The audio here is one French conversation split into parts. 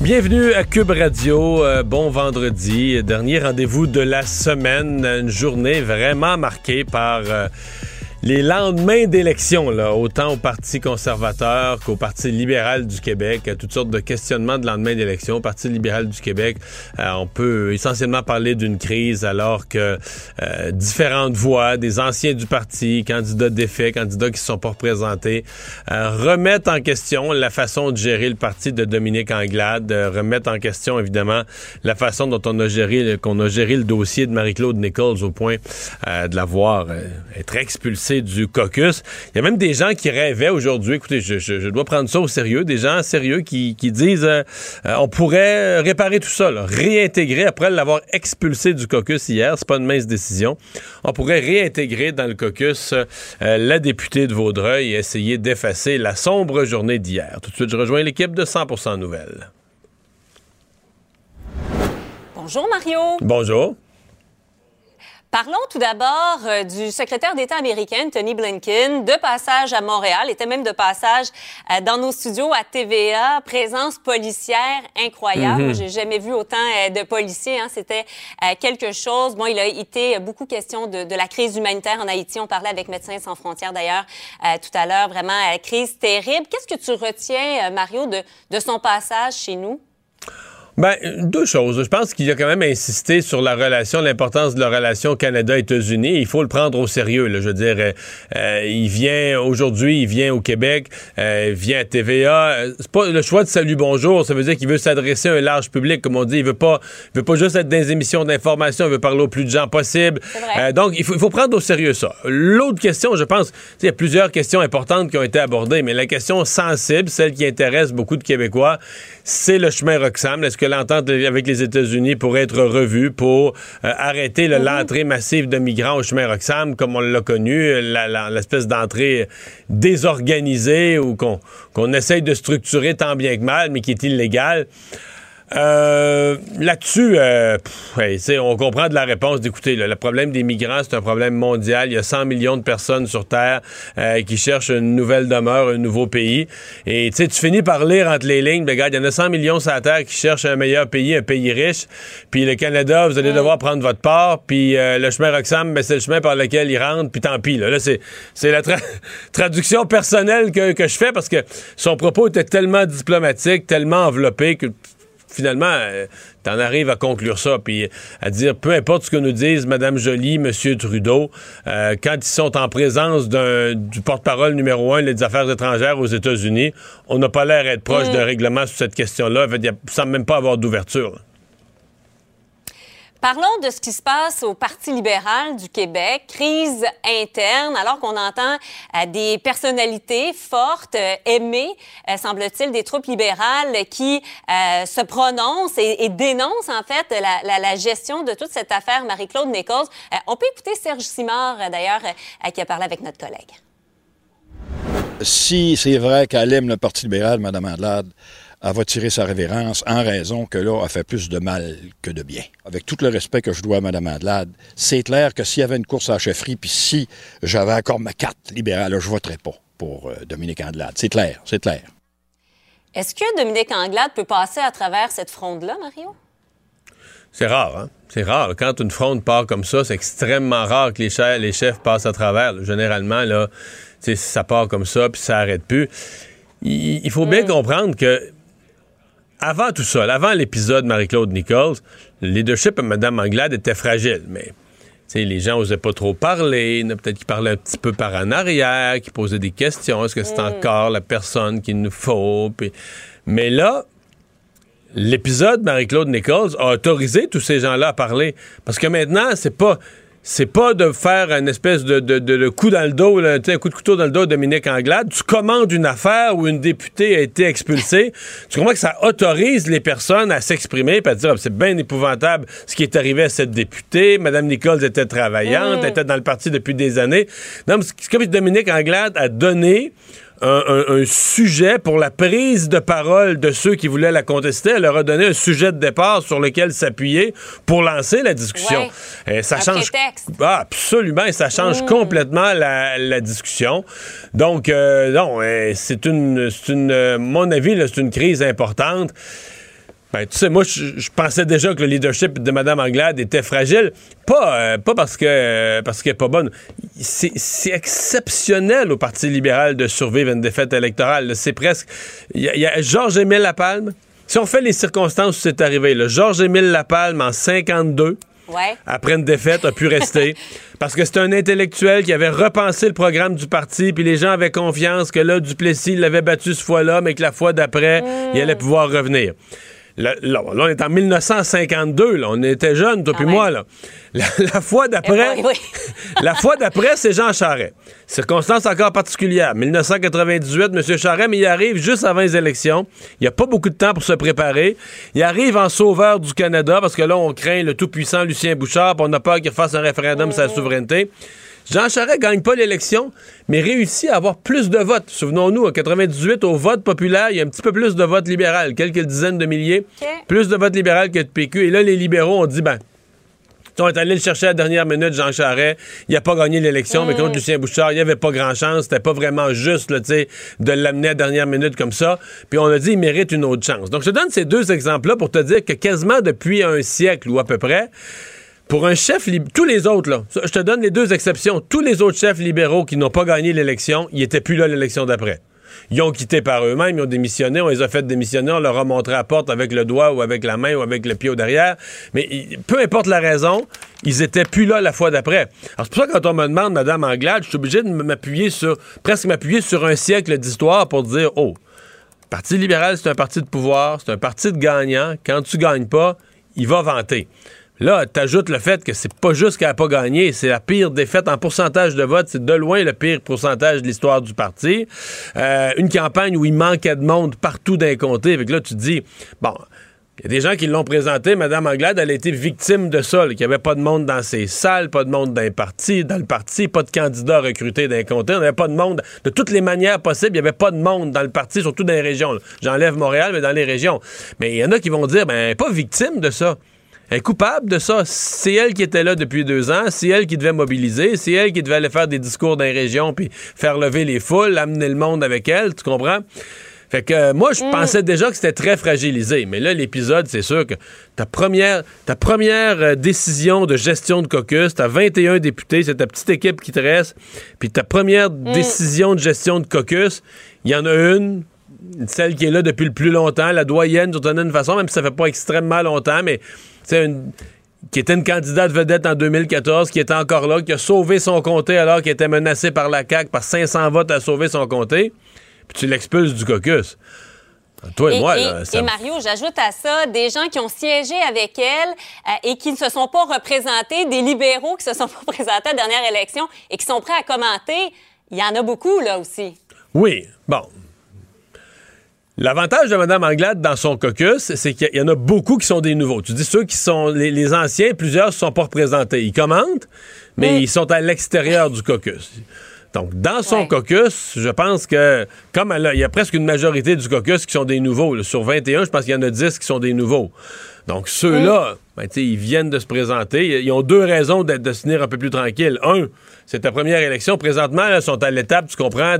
Bienvenue à Cube Radio. Euh, bon vendredi, dernier rendez-vous de la semaine. Une journée vraiment marquée par euh, les lendemains d'élections, là, autant au Parti conservateur qu'au Parti libéral du Québec, toutes sortes de questionnements de lendemain d'élections. Au Parti libéral du Québec, euh, on peut essentiellement parler d'une crise alors que euh, différentes voix, des anciens du parti, candidats défaits, candidats qui ne sont pas représentés, euh, remettent en question la façon de gérer le parti de Dominique Anglade, remettent en question évidemment la façon dont on a géré qu'on a géré le dossier de Marie-Claude Nichols au point de la voir être expulsée du caucus. Il y a même des gens qui rêvaient aujourd'hui, écoutez, je, dois prendre ça au sérieux, des gens sérieux qui, disent euh, euh, on pourrait réparer tout ça, réintégrer, après l'avoir expulsé du caucus hier, c'est pas une mince décision, on pourrait réintégrer dans le caucus euh, la députée de Vaudreuil et essayer d'effacer la sombre journée d'hier. Tout de suite, je rejoins l'équipe de 100% Nouvelles. Bonjour Mario. Bonjour. Parlons tout d'abord euh, du secrétaire d'État américain, Tony Blinken, de passage à Montréal, était même de passage euh, dans nos studios à TVA, présence policière incroyable. Mm-hmm. J'ai jamais vu autant euh, de policiers, hein. c'était quelque chose. Bon, il a été beaucoup question de, de, la crise humanitaire en Haïti. On parlait avec Médecins sans frontières d'ailleurs tout à l'heure, vraiment crise terrible. Qu'est-ce que tu retiens, Mario, de, de son passage chez nous? Ben, deux choses. Je pense qu'il a quand même insisté sur la relation, l'importance de la relation Canada-États-Unis. Il faut le prendre au sérieux. Là. Je veux dire, euh, euh, il vient aujourd'hui, il vient au Québec, euh, il vient à TVA. C'est pas le choix de salut bonjour. Ça veut dire qu'il veut s'adresser à un large public, comme on dit. Il veut pas, il veut pas juste être dans des émissions d'information. Il veut parler au plus de gens possible. donc, il faut, il faut prendre au sérieux ça. L'autre question, je pense, il y a plusieurs questions importantes qui ont été abordées, mais la question sensible, celle qui intéresse beaucoup de Québécois, c'est le chemin Roxham. Est-ce que l'entente avec les États-Unis pourrait être revue pour euh, arrêter mhm. l'entrée massive de migrants au chemin Roxham, comme on l'a connu, l'espèce d'entrée désorganisée ou qu'on essaye de structurer tant bien que mal, mais qui est illégale. Euh, là-dessus, euh, on comprend de la réponse d'écouter. Le problème des migrants, c'est un problème mondial. Il y a 100 millions de personnes sur Terre euh, qui cherchent une nouvelle demeure, un nouveau pays. Et tu finis par lire entre les lignes, ben, regarde, il y en a 100 millions sur la Terre qui cherchent un meilleur pays, un pays riche. Puis le Canada, vous allez devoir prendre votre part. Puis le chemin Roxham, ben, c'est le chemin par lequel ils rentrent. Puis tant pis. Là, là c'est la traduction personnelle que, que je fais parce que son propos était tellement diplomatique, tellement enveloppé que finalement, euh, t'en arrives à conclure ça, puis à dire, peu importe ce que nous disent Mme Joly, M. Trudeau, euh, quand ils sont en présence du porte-parole numéro un des affaires étrangères aux États-Unis, on n'a pas l'air d'être proche mm. d'un règlement sur cette question-là. Il ne semble même pas avoir d'ouverture. Parlons de ce qui se passe au Parti libéral du Québec, crise interne, alors qu'on entend euh, des personnalités fortes, euh, aimées, euh, semble-t-il, des troupes libérales qui se prononcent et, dénoncent en fait la, gestion de toute cette affaire Marie-Claude Nichols. on peut écouter Serge Simard, d'ailleurs, qui a parlé avec notre collègue. Si c'est vrai qu'elle aime le Parti libéral, Mme Andelade, elle va tirer sa révérence en raison que là, elle fait plus de mal que de bien. Avec tout le respect que je dois à Mme Adlade, c'est clair que s'il y avait une course à la chefferie, puis si j'avais encore ma carte libérale, je voterais pas pour euh, Dominique Anglade. C'est clair, c'est clair. Est-ce que Dominique Anglade peut passer à travers cette fronde-là, Mario? C'est rare, hein? C'est rare. Quand une fronde part comme ça, c'est extrêmement rare que les chefs, les chefs passent à travers. Généralement, là, ça part comme ça, puis ça arrête plus. Il, faut bien mm. comprendre que avant tout ça, avant l'épisode Marie-Claude Nichols, le leadership de Mme Anglade était fragile, mais les gens n'osaient pas trop parler, peut-être qu'ils parlaient un petit peu par en arrière, qu'ils posaient des questions, est-ce que c'est mm. encore la personne qu'il nous faut? Mais là, l'épisode Marie-Claude Nichols a autorisé tous ces gens-là à parler. Parce que maintenant, c'est pas c'est pas de faire une espèce de, de, coup dans le dos, un coup de couteau dans le dos de Dominique Anglade. Tu commandes une affaire où une députée a été expulsée. tu comprends que ça autorise les personnes à s'exprimer et à dire c'est bien épouvantable ce qui est arrivé à cette députée. Madame Nichols était travaillante, elle était dans le parti depuis des années. Non, c'est comme si Dominique Anglade a donné un, sujet pour la prise de parole de ceux qui voulaient la contester. Elle leur a donné un sujet de départ sur lequel s'appuyer pour lancer la discussion. Et ça change. Ah, absolument, et ça change mm. complètement la, discussion. Donc, euh, non, c'est une, une, euh, mon avis, c'est une crise importante. Ben, tu sais, moi, je, pensais déjà que le leadership de Mme Anglade était fragile. Pas, euh, pas parce que euh, parce qu'elle est pas bonne. C'est exceptionnel au Parti libéral de survivre une défaite électorale. C'est presque. Il y, a Georges-Émile Lapalme. Si on fait les circonstances où c'est arrivé, Georges-Émile Lapalme en 52. Après une défaite, a pu rester. parce que c'est un intellectuel qui avait repensé le programme du parti, puis les gens avaient confiance que là, Duplessis l'avait battu ce fois-là, mais que la fois d'après, il allait pouvoir revenir. Là, on est en 1952, là. on était jeunes, toi ah puis moi. Là. La, fois d'après, eh la fois d'après, c'est Jean Charest. Circonstance encore particulière. 1998, M. Charest, mais il arrive juste avant les élections. Il n'y a pas beaucoup de temps pour se préparer. Il arrive en sauveur du Canada parce que là, on craint le tout-puissant Lucien Bouchard, puis on a peur qu'il fasse un référendum sur sa souveraineté. Jean Charest gagne pas l'élection, mais réussit à avoir plus de votes. Souvenons-nous, en 98, au vote populaire, il y a un petit peu plus de votes libéraux, quelques dizaines de milliers, plus de votes libéraux que de PQ. Et là, les libéraux ont dit, ben, on est allé le chercher à la dernière minute, Jean Charest. Il n'a pas gagné l'élection, mais contre mm. Lucien Bouchard, il n'y avait pas grand-chance. C'était pas vraiment juste de l'amener à la dernière minute comme ça. Puis on a dit, il mérite une autre chance. Donc, je te donne ces deux exemples-là pour te dire que quasiment depuis un siècle ou à peu près, pour un chef, tous les autres, là, je te donne les deux exceptions. Tous les autres chefs libéraux qui n'ont pas gagné l'élection, ils n'étaient plus là l'élection d'après. Ils ont quitté par eux-mêmes, ils ont démissionné, on les a fait démissionner, on leur a montré la porte avec le doigt ou avec la main ou avec le pied au derrière. Mais peu importe la raison, ils étaient plus là la fois d'après. Alors c'est pour ça que quand on me demande, Madame Anglade, je suis obligé de m'appuyer sur, presque m'appuyer sur un siècle d'histoire pour dire, oh, Parti libéral, c'est un parti de pouvoir, c'est un parti de gagnant. Quand tu gagnes pas, il va vanter. Là, t'ajoutes le fait que c'est pas juste qu'elle n'a pas gagné, c'est la pire défaite en pourcentage de vote, c'est de loin le pire pourcentage de l'histoire du parti. Euh, une campagne où il manquait de monde partout d'un comté. Avec là, tu dis, bon, il y a des gens qui l'ont présenté. Madame Anglade, elle a été victime de ça, qu'il n'y avait pas de monde dans ses salles, pas de monde dans, dans le parti, pas de candidats recrutés d'un comté. On n'avait pas de monde. De toutes les manières possibles, il n'y avait pas de monde dans le parti, surtout dans les régions. J'enlève Montréal, mais dans les régions. Mais il y en a qui vont dire, ben, pas victime de ça. Elle est coupable de ça. C'est elle qui était là depuis deux ans. C'est elle qui devait mobiliser. C'est elle qui devait aller faire des discours dans les régions puis faire lever les foules, amener le monde avec elle. Tu comprends? Fait que euh, moi, je mm. pensais déjà que c'était très fragilisé. Mais là, l'épisode, c'est sûr que ta première, ta première euh, décision de gestion de caucus, t'as 21 députés, c'est ta petite équipe qui te reste. Puis ta première mm. décision de gestion de caucus, il y en a une, celle qui est là depuis le plus longtemps, la doyenne d'une certaine façon, même si ça fait pas extrêmement longtemps, mais qui était une candidate vedette en 2014, qui était encore là, qui a sauvé son comté alors qu'il était menacé par la CAQ, par 500 votes à sauver son comté, puis tu l'expulses du caucus. Toi et, moi, là, et Mario, j'ajoute à ça des gens qui ont siégé avec elle euh, et qui ne se sont pas représentés, des libéraux qui se sont pas présentés à la dernière élection et qui sont prêts à commenter. Il y en a beaucoup, là aussi. Oui. Bon, L'avantage de Mme Anglade dans son caucus, c'est qu'il y en a beaucoup qui sont des nouveaux. Tu dis ceux qui sont les, anciens, plusieurs ne sont pas représentés. Ils commentent, mais ils sont à l'extérieur du caucus. Donc, dans son caucus, je pense que, comme il y a presque une majorité du caucus qui sont des nouveaux. sur 21, je pense qu'il y en a 10 qui sont des nouveaux. Donc, ceux-là, ben, ils viennent de se présenter. Ils ont deux raisons de, de se tenir un peu plus tranquille. Un, c'est ta première élection. Présentement, ils sont à l'étape, tu comprends,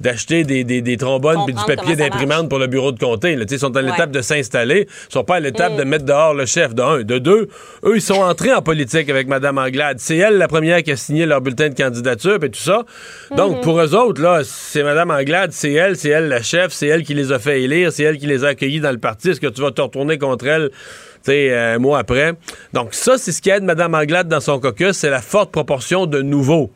d'acheter des, des, trombones et du papier d'imprimante pour le bureau de comté. Ils sont à l'étape de s'installer. Ils sont pas à l'étape de mettre dehors le chef, de un. De deux, eux, ils sont entrés en politique avec Mme Anglade. C'est elle la première qui a signé leur bulletin de candidature et tout ça. Donc, mm-hmm. pour eux autres, là, c'est Mme Anglade, c'est elle, c'est elle la chef, c'est elle qui les a fait élire, c'est elle qui les a accueillis dans le parti. Est-ce que tu vas te retourner contre elle? Un mois après. Donc ça, c'est ce qui aide Mme Anglade dans son caucus, c'est la forte proportion de nouveaux nouveau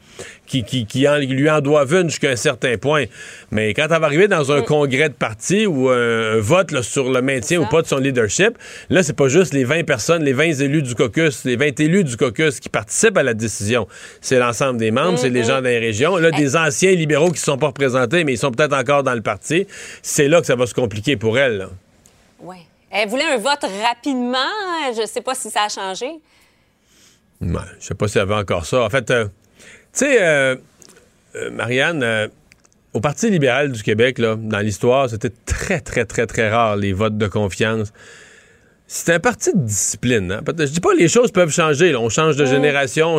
qui, qui, lui en doivent une jusqu'à un certain point. Mais quand elle va arriver dans un mm. congrès de parti ou un, vote sur le maintien ou pas de son leadership, là, c'est pas juste les 20 personnes, les 20 élus du caucus, les 20 élus du caucus qui participent à la décision. C'est l'ensemble des membres, c'est les mm-hmm. gens des régions. Là, des anciens libéraux qui ne sont pas représentés, mais ils sont peut-être encore dans le parti. C'est là que ça va se compliquer pour elle. Oui. Elle voulait un vote rapidement. Je ne sais pas si ça a changé. Ouais, je sais pas si elle veut encore ça. En fait, euh, tu sais, euh, euh, Marianne, au Parti libéral du Québec, là, dans l'histoire, c'était très, très, très, très rare les votes de confiance. C'est un parti de discipline. Hein? Je dis pas que les choses peuvent changer. On change de génération.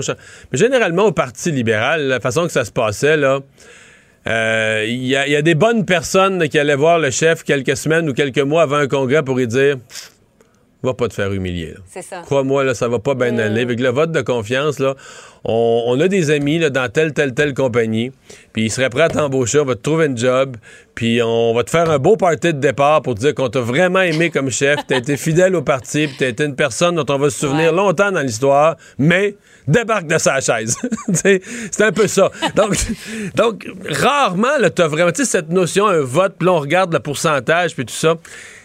Mais généralement, au Parti libéral, la façon que ça se passait, là, il y, a des bonnes personnes qui allaient voir le chef quelques semaines ou quelques mois avant un congrès pour lui dire va pas te faire humilier. C'est ça. Crois-moi, là, ça va pas bien aller. Avec le vote de confiance, là, on, a des amis là, dans telle, telle, telle compagnie, puis ils seraient prêts à t'embaucher, on va te trouver un job, puis on va te faire un beau party de départ pour te dire qu'on t'a vraiment aimé comme chef, t'as été fidèle au parti, puis t'as été une personne dont on va se souvenir longtemps dans l'histoire, mais débarque de sa chaise. c'est un peu ça. Donc, donc rarement, t'as vraiment, tu sais, cette notion, un vote, puis là, on regarde le pourcentage, puis tout ça.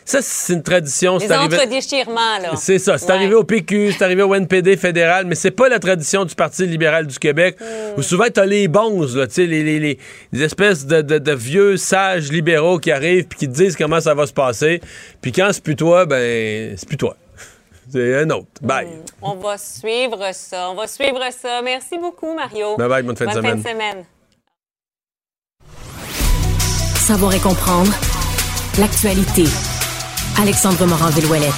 Ça, c'est une tradition. Les entre-déchirements, là. C'est ça. C'est arrivé au PQ, c'est arrivé au NPD fédéral, mais c'est pas la tradition du Parti libéral du Québec, hmm. où souvent, t'as les bons, là, tu sais, les, les, les, espèces de, de, vieux sages libéraux qui arrivent puis qui te disent comment ça va se passer. Puis quand c'est plus toi, ben, c'est plus toi. C'est un autre. Bye. Hmm. On va suivre ça. On va suivre ça. Merci beaucoup, Mario. Bye bye, bonne fin, de, semaine. fin de semaine. Savoir et comprendre l'actualité. Alexandre Morin-Villouellette.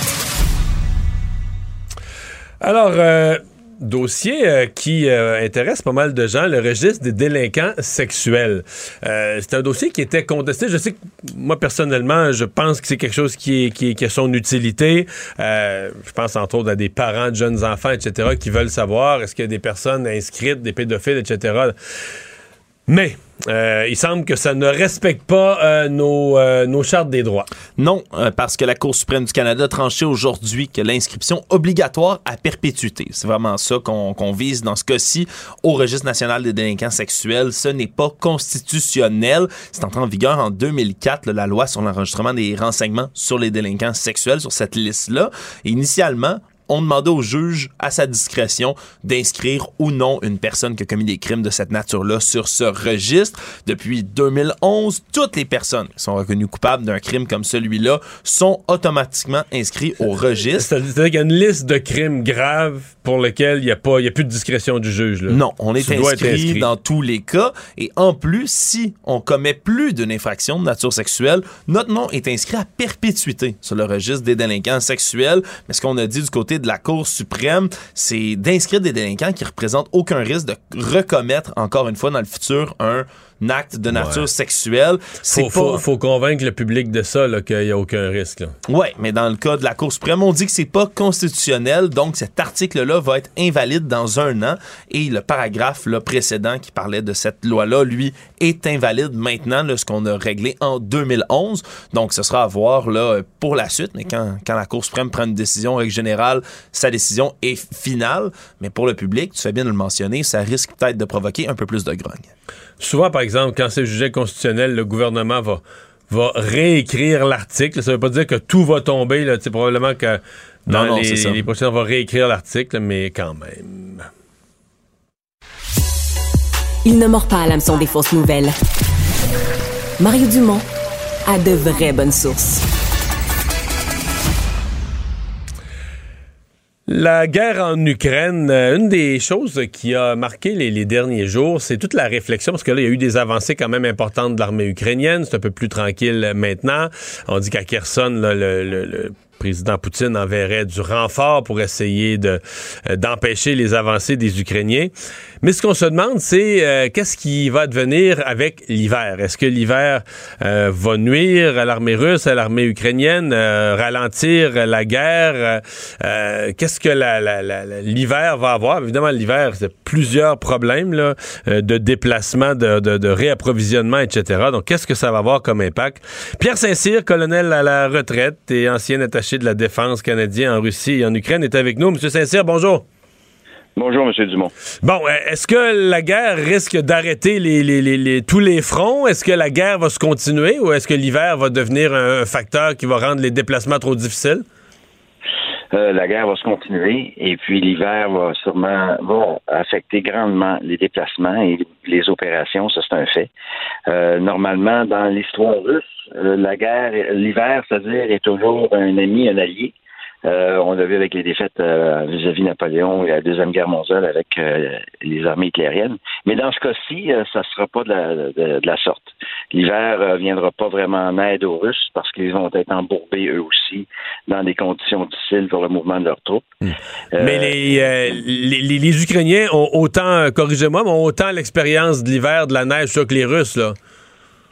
Alors, euh, dossier euh, qui euh, intéresse pas mal de gens, le registre des délinquants sexuels. c'est un dossier qui était contesté. Je sais que moi, personnellement, je pense que c'est quelque chose qui, qui, qui, a son utilité. je pense entre autres à des parents de jeunes enfants, etc., qui veulent savoir est-ce qu'il y a des personnes inscrites, des pédophiles, etc. Mais euh, il semble que ça ne respecte pas euh, nos, euh, nos, chartes des droits. Non, parce que la Cour suprême du Canada a tranché aujourd'hui que l'inscription obligatoire à perpétuité, c'est vraiment ça qu'on vise dans ce cas-ci au registre national des délinquants sexuels, ce n'est pas constitutionnel. C'est entré en vigueur en 2004, la loi sur l'enregistrement des renseignements sur les délinquants sexuels sur cette liste-là. Initialement, on demandait au juge, à sa discrétion, d'inscrire ou non une personne qui a commis des crimes de cette nature-là sur ce registre. Depuis 2011, toutes les personnes qui sont reconnues coupables d'un crime comme celui-là sont automatiquement inscrites au registre. C'est-à-dire qu'il y a une liste de crimes graves pour lesquels il n'y a, pas, a plus de discrétion du juge. Non, on est inscrit, dans tous les cas. Et en plus, si on commet plus d'une infraction de nature sexuelle, notre nom est inscrit à perpétuité sur le registre des délinquants sexuels. Mais ce qu'on a dit du côté de la Cour suprême, c'est d'inscrire des délinquants qui représentent aucun risque de recommettre encore une fois dans le futur un acte de nature sexuelle. Il faut, faut, convaincre le public de ça, qu'il n'y a aucun risque. Oui, mais dans le cas de la Cour suprême, on dit que c'est pas constitutionnel, donc cet article-là va être invalide dans un an et le paragraphe là, précédent qui parlait de cette loi-là, lui, est invalide maintenant, ce qu'on a réglé en 2011. Donc, ce sera à voir là, pour la suite, mais quand, quand la Cour suprême prend une décision, en règle générale, sa décision est finale. Mais pour le public, tu fais bien de le mentionner, ça risque peut-être de provoquer un peu plus de grogne. Souvent, par exemple, quand c'est jugé constitutionnel, le gouvernement va, va réécrire l'article. Ça veut pas dire que tout va tomber. Là. Probablement que dans les, les prochains, on va réécrire l'article, mais quand même. Il ne mord pas à l'hameçon des fausses nouvelles. Mario Dumont a de vraies bonnes sources. La guerre en Ukraine, euh, une des choses qui a marqué les, derniers jours, c'est toute la réflexion, parce que là, il y a eu des avancées quand même importantes de l'armée ukrainienne. C'est un peu plus tranquille maintenant. On dit qu'à Kherson, le, le président Poutine enverrait du renfort pour essayer euh, d'empêcher les avancées des Ukrainiens. Mais ce qu'on se demande, c'est euh, qu'est-ce qui va devenir avec l'hiver? Est-ce que l'hiver euh, va nuire à l'armée russe, à l'armée ukrainienne, ralentir la guerre? qu'est-ce que l'hiver va avoir? Évidemment, l'hiver, c'est plusieurs problèmes de déplacement, de, de, de réapprovisionnement, etc. Donc, qu'est-ce que ça va avoir comme impact? Pierre Saint-Cyr, colonel à la retraite et ancien attaché de la défense canadienne en Russie et en Ukraine, est avec nous. Monsieur Saint-Cyr, bonjour. Bonjour, M. Dumont. Bon, euh, est-ce que la guerre risque d'arrêter les, tous les fronts? Est-ce que la guerre va se continuer ou est-ce que l'hiver va devenir un facteur qui va rendre les déplacements trop difficiles? Euh, la guerre va se continuer et puis l'hiver va sûrement va affecter grandement les déplacements et les opérations, ça c'est un fait. Euh, normalement, dans l'histoire russe, la guerre, l'hiver, c'est-à-dire, est toujours un ami, un allié. Euh, on l'a vu avec les défaites euh, vis-à-vis Napoléon et la Deuxième Guerre mondiale avec euh, les armées hitlériennes. Mais dans ce cas-ci, ça ne sera pas de la, de, la sorte. L'hiver ne viendra pas vraiment en aide aux Russes parce qu'ils vont être embourbés eux aussi dans des conditions difficiles pour le mouvement de leurs troupes. Hmm. Mais les, les, les, Ukrainiens ont autant, corrigez-moi, ont autant l'expérience de l'hiver, de la neige que les Russes, là.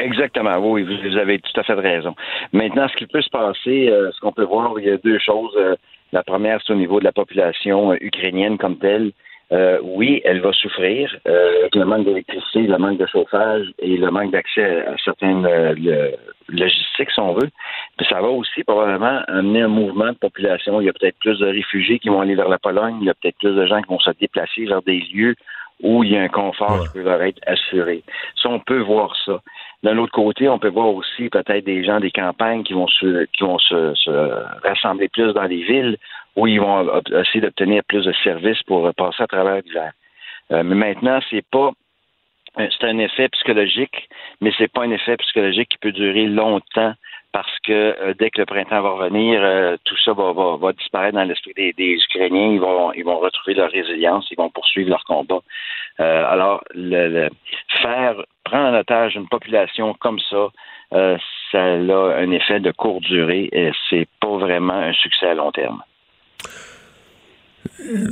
Exactement, oui, vous avez tout à fait raison. Maintenant, ce qui peut se passer, euh, ce qu'on peut voir, il y a deux choses. Euh, la première, c'est au niveau de la population euh, ukrainienne comme telle. oui, elle va souffrir avec le manque d'électricité, le manque de chauffage et le manque d'accès à certaines logistiques, si on veut. Mais ça va aussi probablement amener un mouvement de population. Il y a peut-être plus de réfugiés qui vont aller vers la Pologne. Il y a peut-être plus de gens qui vont se déplacer vers des lieux où il y a un confort qui peut leur être assuré. Ça, on peut voir ça. D'un autre côté, on peut voir aussi peut-être des gens des campagnes qui vont se, qui vont se, rassembler plus dans les villes où ils vont essayer d'obtenir plus de services pour passer à travers l'hiver. Euh, mais maintenant, c'est pas c'est un effet psychologique, mais c'est pas un effet psychologique qui peut durer longtemps parce que euh, dès que le printemps va revenir, euh, tout ça va, va, va, disparaître dans l'esprit des, des, Ukrainiens. Ils vont, ils vont retrouver leur résilience, ils vont poursuivre leur combat. Euh, alors, le, faire prendre en otage une population comme ça, ça a un effet de courte durée et c'est pas vraiment un succès à long terme.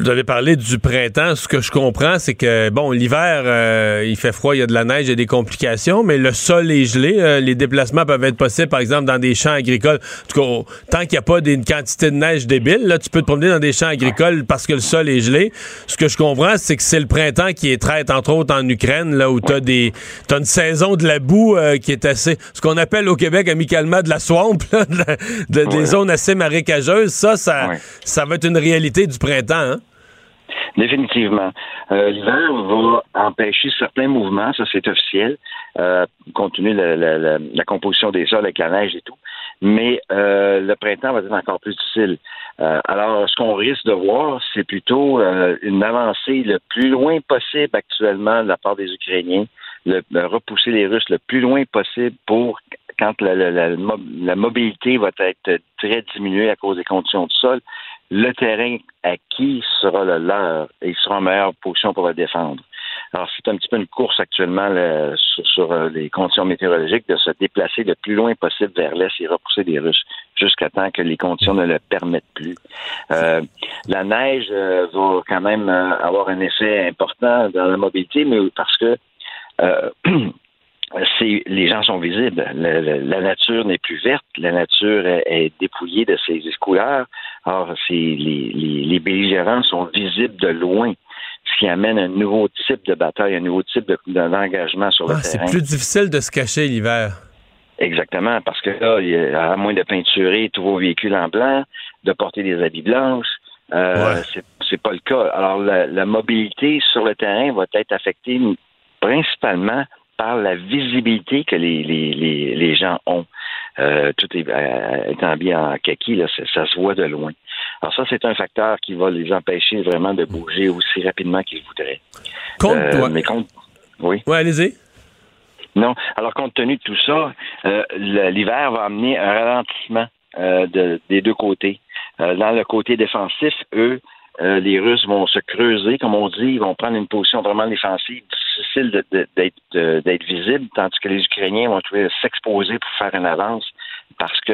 Vous avez parlé du printemps. Ce que je comprends, c'est que, bon, l'hiver, euh, il fait froid, il y a de la neige, il y a des complications, mais le sol est gelé. Euh, les déplacements peuvent être possibles, par exemple, dans des champs agricoles. En tout cas, tant qu'il n'y a pas une quantité de neige débile, là, tu peux te promener dans des champs agricoles parce que le sol est gelé. Ce que je comprends, c'est que c'est le printemps qui est traite, entre autres, en Ukraine, là, où tu as, des, as une saison de la boue euh, qui est assez, ce qu'on appelle au Québec amicalement de la swamp, de, des zones assez marécageuses. Ça, ça, ça va être une réalité du printemps. Hein? Définitivement. Euh, L'hiver va empêcher certains mouvements, ça c'est officiel, euh, compte tenu de la, composition des sols avec la neige et tout. Mais euh, le printemps va être encore plus difficile. Euh, alors, ce qu'on risque de voir, c'est plutôt une avancée le plus loin possible actuellement de la part des Ukrainiens, repousser les Russes le plus loin possible pour quand la, mobilité va être très diminuée à cause des conditions du sol, le terrain acquis sera le leur et ils seront en meilleure position pour le défendre. Alors, c'est un petit peu une course actuellement sur, euh, les conditions météorologiques de se déplacer le plus loin possible vers l'est et repousser les Russes jusqu'à temps que les conditions ne le permettent plus. Euh, la neige euh, va quand même avoir un effet important dans la mobilité, mais parce que c'est les gens sont visibles. La, nature n'est plus verte, la nature est, dépouillée de ses couleurs. Or, les, les, belligérants sont visibles de loin, ce qui amène un nouveau type de bataille, un nouveau type d'engagement sur le ah, terrain. C'est plus difficile de se cacher l'hiver. Exactement, parce que là, à moins de peinturer tous vos véhicules en blanc, de porter des habits blancs, euh, c'est pas le cas. Alors, la, la mobilité sur le terrain va être affectée principalement par la visibilité que les, les, les, gens ont. Euh, tout est, euh, étant bien en kaki, là, ça, se voit de loin. Alors ça, c'est un facteur qui va les empêcher vraiment de bouger aussi rapidement qu'ils voudraient. Compte euh, toi. Mais compte... Oui. Oui, allez-y. Non. Alors, compte tenu de tout ça, l'hiver va amener un ralentissement de, des deux côtés. dans le côté défensif, eux, euh, les Russes vont se creuser, comme on dit, ils vont prendre une position vraiment défensive, difficile d'être visible, tandis que les Ukrainiens vont trouver s'exposer pour faire une avance parce que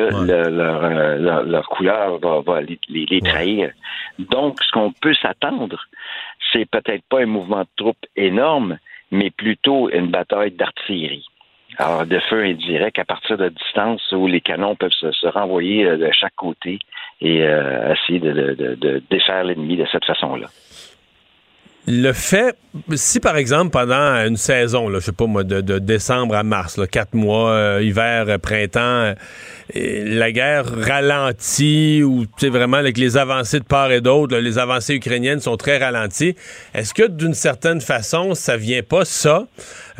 leur, leur, couleur va, les, trahir. Donc, ce qu'on peut s'attendre, c'est peut-être pas un mouvement de troupes énorme, mais plutôt une bataille d'artillerie. Alors, de feu indirect à partir de distance où les canons peuvent se, renvoyer euh, de chaque côté et euh, essayer de, défaire l'ennemi de cette façon-là. le fait, si par exemple pendant une saison, là, je sais pas moi, de, décembre à mars, quatre mois, euh, hiver, printemps, la guerre ralentit ou vraiment avec les avancées de part et d'autre, les avancées ukrainiennes sont très ralenties. Est-ce que d'une certaine façon, ça vient pas ça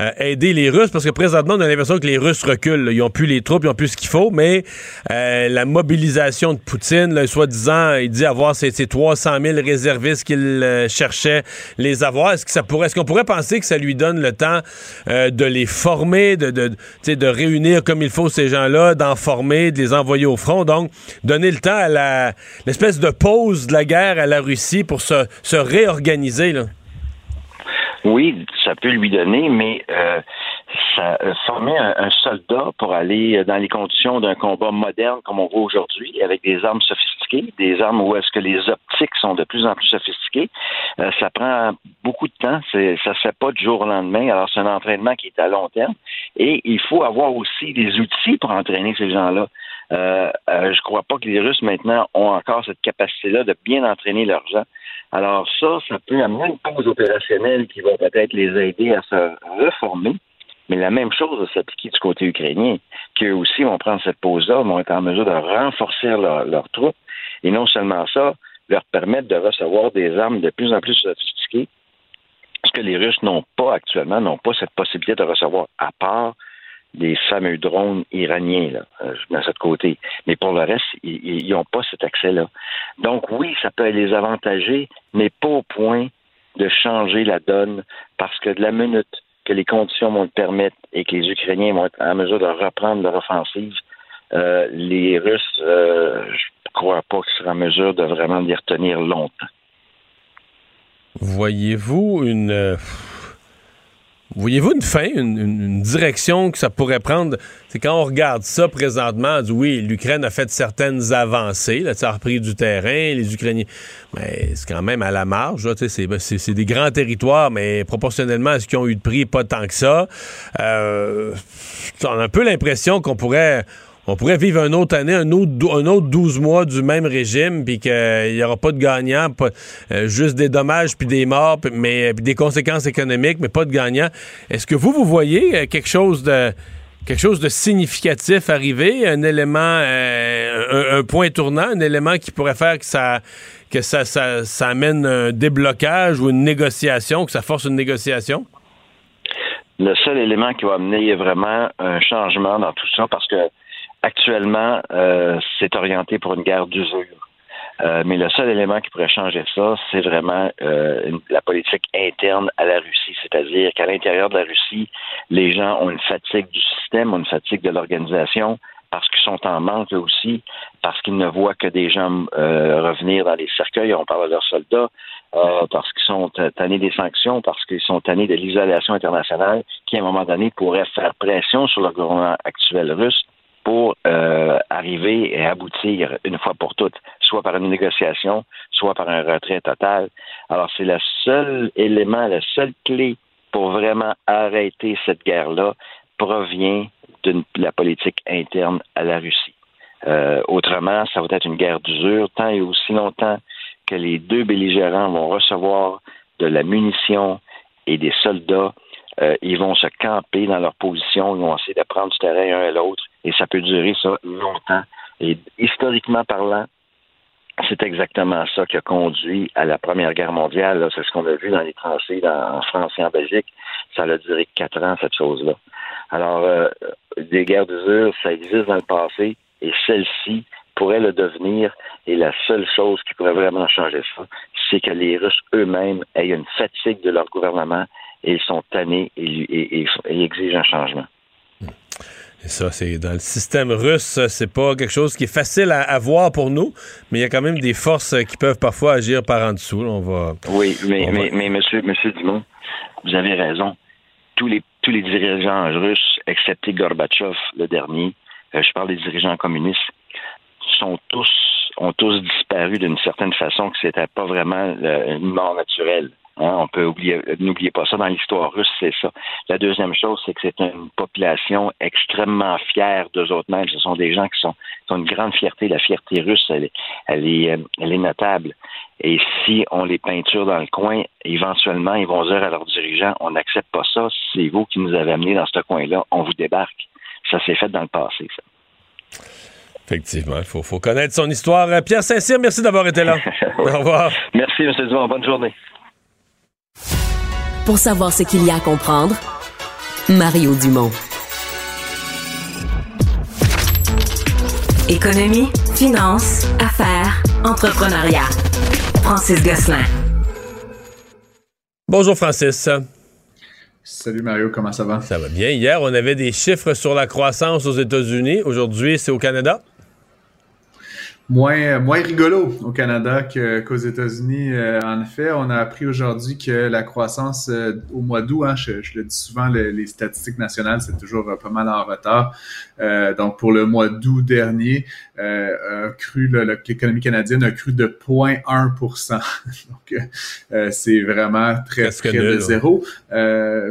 euh, aider les Russes? Parce que présentement, on a l'impression que les Russes reculent. Ils ont plus les troupes, ils ont plus ce qu'il faut, mais euh, la mobilisation de Poutine, soi-disant, il dit avoir ces, 300 000 réservistes qu'il euh, cherchait les avoir. Est-ce que ça pourrait, est-ce qu'on pourrait penser que ça lui donne le temps de les former, de, de, de réunir comme il faut ces gens-là, d'en former de les envoyer au front? Donc, donner le temps à l'espèce de pause de la guerre à la Russie pour se, se réorganiser. Là. Oui, ça peut lui donner, mais euh, ça, euh, former un, soldat pour aller dans les conditions d'un combat moderne comme on voit aujourd'hui, avec des armes sophistiquées, des armes où est-ce que les optiques sont de plus en plus sophistiquées, euh, ça prend beaucoup de temps. Ça se fait pas du jour au lendemain. Alors c'est un entraînement qui est à long terme, et il faut avoir aussi des outils pour entraîner ces gens-là. Euh, euh, je crois pas que les Russes maintenant ont encore cette capacité-là de bien entraîner leurs gens. Alors ça, ça peut amener une pause opérationnelle qui va peut-être les aider à se reformer. Mais la même chose va s'appliquer du côté ukrainien, qu'eux aussi vont prendre cette pause-là, vont être en mesure de renforcer leurs troupes, et non seulement ça, leur permettre de recevoir des armes de plus en plus sophistiquées, ce que les Russes n'ont pas actuellement, n'ont pas cette possibilité de recevoir, à part des fameux drones iraniens, là. Euh, ça de côté. Mais pour le reste, ils n'ont pas cet accès-là. Donc oui, ça peut les avantager, mais pas au point de changer la donne, parce que de la minute que les conditions vont le permettre et que les Ukrainiens vont être en mesure de reprendre leur offensive, euh, les Russes, euh, je ne crois pas qu'ils seront en mesure de vraiment les retenir longtemps. Voyez-vous une Voyez-vous une fin, une, direction que ça pourrait prendre? C'est quand on regarde ça présentement, oui, l'Ukraine a fait certaines avancées, là, ça a repris du terrain, les Ukrainiens. Mais c'est quand même à la marge, ben, c'est des grands territoires, mais proportionnellement à ce qu'ils ont eu de prix, pas tant que ça. Euh, on a un peu l'impression qu'on pourrait on pourrait vivre une autre année, un autre, un autre 12 mois du même régime, puis qu'il n'y aura pas de gagnants, euh, juste des dommages puis des morts, mais des conséquences économiques, mais pas de gagnants. Est-ce que vous, vous voyez euh, quelque chose de quelque chose de significatif arriver, un élément, euh, un, point tournant, un élément qui pourrait faire que ça que ça amène un déblocage ou une négociation, que ça force une négociation? Le seul élément qui va amener vraiment un changement dans tout ça, parce que Actuellement, euh, c'est orienté pour une guerre d'usure. Euh, mais le seul élément qui pourrait changer ça, c'est vraiment euh, la politique interne à la Russie. C'est-à-dire qu'à l'intérieur de la Russie, les gens ont une fatigue du système, ont une fatigue de l'organisation, parce qu'ils sont en manque aussi, parce qu'ils ne voient que des gens revenir dans les cercueils, on parle de leurs soldats, parce qu'ils sont tannés des sanctions, parce qu'ils sont tannés de l'isolation internationale, qui à un moment donné pourrait faire pression sur le gouvernement actuel russe pour euh, arriver et aboutir une fois pour toutes, soit par une négociation, soit par un retrait total. Alors c'est le seul élément, la seule clé pour vraiment arrêter cette guerre-là provient de la politique interne à la Russie. Euh, autrement, ça va être une guerre d'usure tant et aussi longtemps que les deux belligérants vont recevoir de la munition et des soldats euh, ils vont se camper dans leur position, ils vont essayer de prendre du terrain un à l'autre, et ça peut durer ça longtemps. Et historiquement parlant, c'est exactement ça qui a conduit à la Première Guerre mondiale. C'est ce qu'on a vu dans les tranchées en France et en Belgique. Ça a duré quatre ans, cette chose-là. Alors, euh, des guerres d'usure, ça existe dans le passé, et celle-ci pourrait le devenir. Et la seule chose qui pourrait vraiment changer ça, c'est que les Russes eux-mêmes aient une fatigue de leur gouvernement et ils sont tannés et, exigent un changement. Et ça, c'est dans le système russe, c'est pas quelque chose qui est facile à, voir pour nous, mais il y a quand même des forces qui peuvent parfois agir par en dessous. On va, oui, mais, mais, monsieur, monsieur Dumont, vous avez raison. Tous les, tous les dirigeants russes, excepté Gorbatchev, le dernier, euh, je parle des dirigeants communistes, sont tous ont tous disparu d'une certaine façon que c'était pas vraiment une mort naturelle. Hein, on peut oublier, n'oubliez pas ça dans l'histoire russe, c'est ça. La deuxième chose, c'est que c'est une population extrêmement fière d'eux autres mêmes. Ce sont des gens qui sont ont une grande fierté. La fierté russe, elle, elle, est, euh, elle est notable. Et si on les peinture dans le coin, éventuellement, ils vont dire à leurs dirigeants, on n'accepte pas ça, c'est vous qui nous avez amenés dans ce coin-là, on vous débarque. Ça s'est fait dans le passé, ça. Effectivement, il faut, faut, connaître son histoire. Pierre Saint-Cyr, merci d'avoir été là. Au revoir. Merci, M. Dumont. Bonne journée. Pour savoir ce qu'il y a à comprendre, Mario Dumont. Économie, finance, affaires, entrepreneuriat. Francis Gosselin. Bonjour Francis. Salut Mario, comment ça va? Ça va bien. Hier, on avait des chiffres sur la croissance aux États-Unis. Aujourd'hui, c'est au Canada? Moins, rigolo au Canada qu'aux États-Unis. Euh, en effet, on a appris aujourd'hui que la croissance euh, au mois d'août, hein, je, le dis souvent, les statistiques nationales, c'est toujours euh, pas mal en retard. donc, pour le mois d'août dernier, a cru l'économie canadienne a cru de 0,1% Donc, c'est vraiment très près de zéro.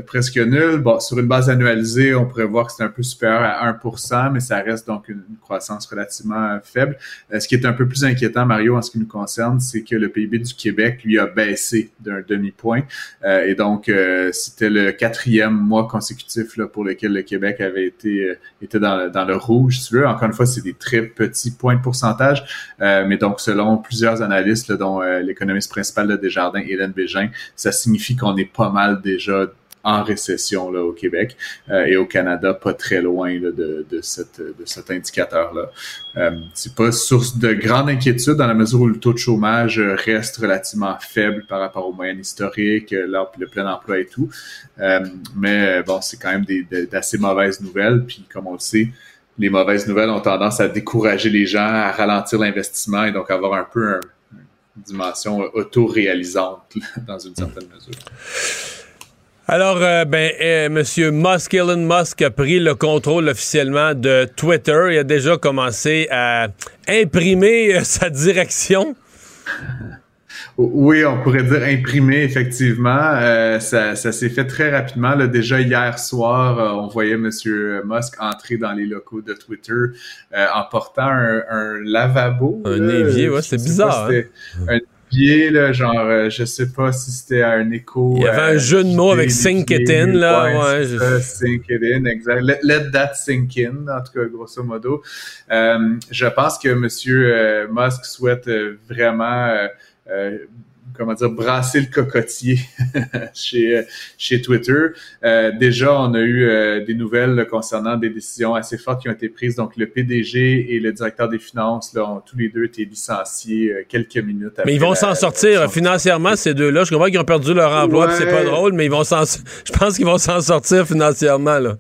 presque nul. Bon, sur une base annualisée, on pourrait voir que c'est un peu supérieur à 1% mais ça reste donc une, une croissance relativement faible ce qui est un peu plus inquiétant, Mario, en ce qui nous concerne, c'est que le PIB du Québec, lui, a baissé d'un demi-point. Euh, et donc, euh, c'était le quatrième mois consécutif là, pour lequel le Québec avait été euh, était dans, dans, le rouge, si tu veux. Encore une fois, c'est des très petits points de pourcentage. mais donc, selon plusieurs analystes, dont l'économiste principal de Desjardins, Hélène Bégin, ça signifie qu'on est pas mal déjà en récession là, au Québec euh, et au Canada, pas très loin de, cet indicateur-là. Euh, c'est pas source de grande inquiétude dans la mesure où le taux de chômage reste relativement faible par rapport aux moyennes historiques, le plein emploi et tout. Euh, mais bon, c'est quand même d'assez mauvaises nouvelles. Puis comme on le sait, les mauvaises nouvelles ont tendance à décourager les gens, à ralentir l'investissement et donc avoir un peu une dimension auto-réalisante dans une certaine mesure. Alors, euh, ben, euh, Monsieur Musk, Elon Musk a pris le contrôle officiellement de Twitter. Il a déjà commencé à imprimer euh, sa direction. Oui, on pourrait dire imprimer, effectivement. ça, s'est fait très rapidement. Déjà hier soir, on voyait M. Musk entrer dans les locaux de Twitter en portant un, lavabo. Un évier, ouais, c'est bizarre. Hein? là, genre, euh, je sais pas si c'était un écho. Il y avait un jeu de mots avec sink it in, là. Ouais, ça, sink it in, exact. Let, that sink in, en tout cas, grosso modo. Euh, je pense que M. Euh, Musk souhaite vraiment comment dire, brasser le cocotier chez, chez Twitter. Euh, déjà, on a eu euh, des nouvelles concernant des décisions assez fortes qui ont été prises. Donc, le PDG et le directeur des finances là, ont tous les deux été licenciés euh, quelques minutes après. Mais ils vont s'en sortir financièrement, ces deux-là. Je comprends qu'ils ont perdu leur emploi, c'est pas drôle, mais ils vont s'en, je pense qu'ils vont s'en sortir financièrement, là.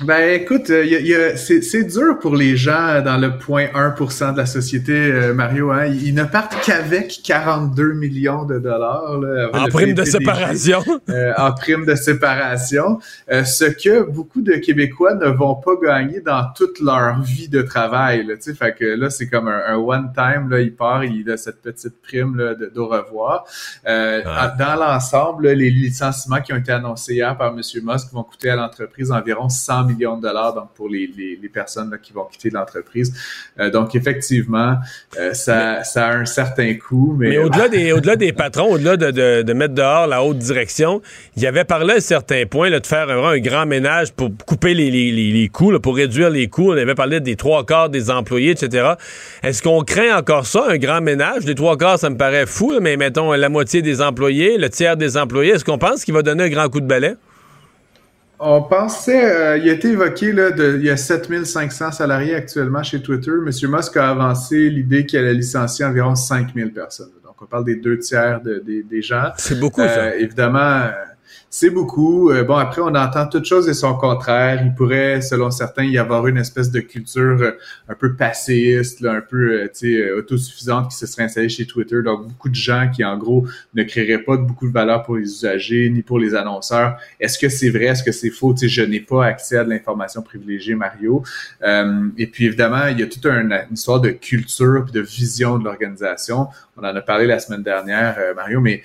Ben écoute, euh, c'est dur pour les gens dans le 0.1% de la société, euh, Mario. Hein. Ils ne partent qu'avec 42 millions de dollars. en prime de séparation. Euh, en prime de séparation. ce que beaucoup de Québécois ne vont pas gagner dans toute leur vie de travail. Là, fait que là, c'est comme un, one-time. Là, il part, il a cette petite prime là, de, revoir. Dans l'ensemble, les licenciements qui ont été annoncés hier par M. Musk vont coûter à l'entreprise environ 100 millions de dollars donc pour les, les, personnes qui vont quitter l'entreprise. Euh, donc, effectivement, euh, ça, ça a un certain coût. Mais, mais au-delà des, au-delà des patrons, au-delà de, de, de, mettre dehors la haute direction, il y avait parlé à un certain point là, de faire un, un grand ménage pour couper les, les, les coûts, pour réduire les coûts. On avait parlé des trois quarts des employés, etc. Est-ce qu'on craint encore ça, un grand ménage? Les trois quarts, ça me paraît fou, mais mettons la moitié des employés, le tiers des employés. Est-ce qu'on pense qu'il va donner un grand coup de balai? On pensait, euh, il a été évoqué, là, de, il y a 7500 salariés actuellement chez Twitter. Monsieur Musk a avancé l'idée qu'il allait licencier environ 5000 personnes. Donc, on parle des deux tiers des gens. C'est beaucoup, ça. Euh, évidemment, c'est beaucoup. Euh, bon, après, on entend toutes choses et son contraire. Il pourrait, selon certains, y avoir une espèce de culture euh, un peu passéiste, un peu euh, sais, autosuffisante qui se serait installée chez Twitter. Donc, beaucoup de gens qui, en gros, ne créeraient pas de beaucoup de valeur pour les usagers ni pour les annonceurs. Est-ce que c'est vrai? Est-ce que c'est faux? sais, je n'ai pas accès à de l'information privilégiée, Mario. et puis, évidemment, il y a toute une, histoire de culture et de vision de l'organisation. On en a parlé la semaine dernière, Mario, mais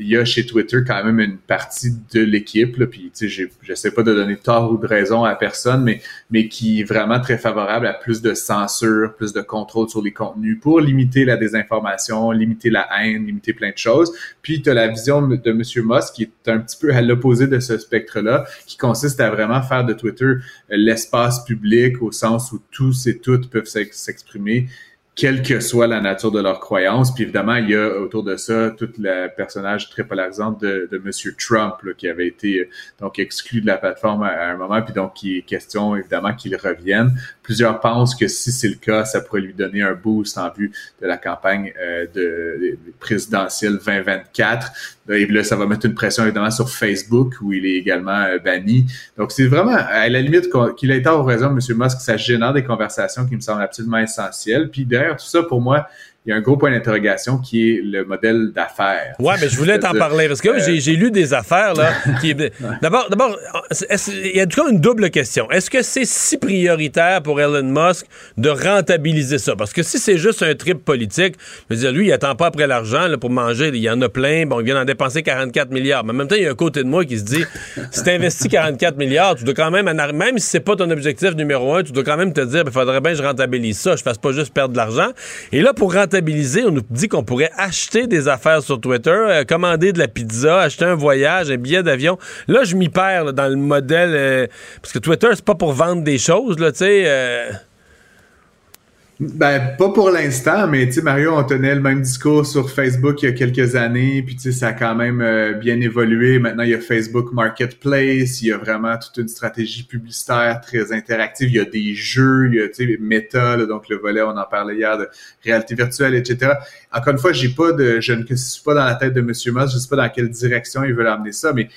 il y a chez Twitter quand même une partie de l'équipe, puis je sais pas de donner tort ou de raison à personne, mais, mais qui est vraiment très favorable à plus de censure, plus de contrôle sur les contenus pour limiter la désinformation, limiter la haine, limiter plein de choses. Puis tu as la vision de M. Musk qui est un petit peu à l'opposé de ce spectre-là, qui consiste à vraiment faire de Twitter euh, l'espace public au sens où tous et toutes peuvent s'exprimer quelle que soit la nature de leur croyance. Puis évidemment, il y a autour de ça tout le personnage très polarisant de, de Monsieur Trump qui avait été euh, donc exclu de la plateforme à, un moment, puis donc qui est question évidemment qu'il revienne. Plusieurs pensent que si c'est le cas, ça pourrait lui donner un boost en vue de la campagne euh, de, présidentielle 2024. Et là, ça va mettre une pression évidemment sur Facebook où il est également euh, banni. Donc c'est vraiment à la limite qu'il a été au raison, M. Musk, ça génère des conversations qui me semblent absolument essentielles. Puis tout ça, pour moi, il y a un gros point d'interrogation qui est le modèle d'affaires. Ouais, mais je voulais t'en parler parce que euh, j'ai lu des affaires là. D'abord, d'abord, il y a comme une double question. Est-ce que c'est si prioritaire pour Elon Musk de rentabiliser ça? Parce que si c'est juste un trip politique, je veux dire, lui, il attend pas après l'argent pour manger. Il y en a plein. Bon, il vient d'en dépenser 44 milliards. Mais en même temps, il y a un côté de moi qui se dit, si tu investis 44 milliards, tu dois quand même, même si c'est pas ton objectif numéro un, tu dois quand même te dire, il faudrait bien que je rentabilise ça. Je fasse pas juste perdre de l'argent. Et là, pour rentabiliser on nous dit qu'on pourrait acheter des affaires sur Twitter, euh, commander de la pizza, acheter un voyage, un billet d'avion. Là, je m'y perds dans le modèle. Euh, parce que Twitter, c'est pas pour vendre des choses, là, tu sais. Ben, pas pour l'instant, mais tu sais, Mario, on tenait le même discours sur Facebook il y a quelques années, puis tu sais, ça a quand même euh, bien évolué. Maintenant, il y a Facebook Marketplace, il y a vraiment toute une stratégie publicitaire très interactive. Il y a des jeux, il y a, tu sais, Meta, donc le volet, on en parlait hier, de réalité virtuelle, etc. Encore une fois, j'ai pas de, je ne suis pas dans la tête de Monsieur Musk, je sais pas dans quelle direction il veut amener ça, mais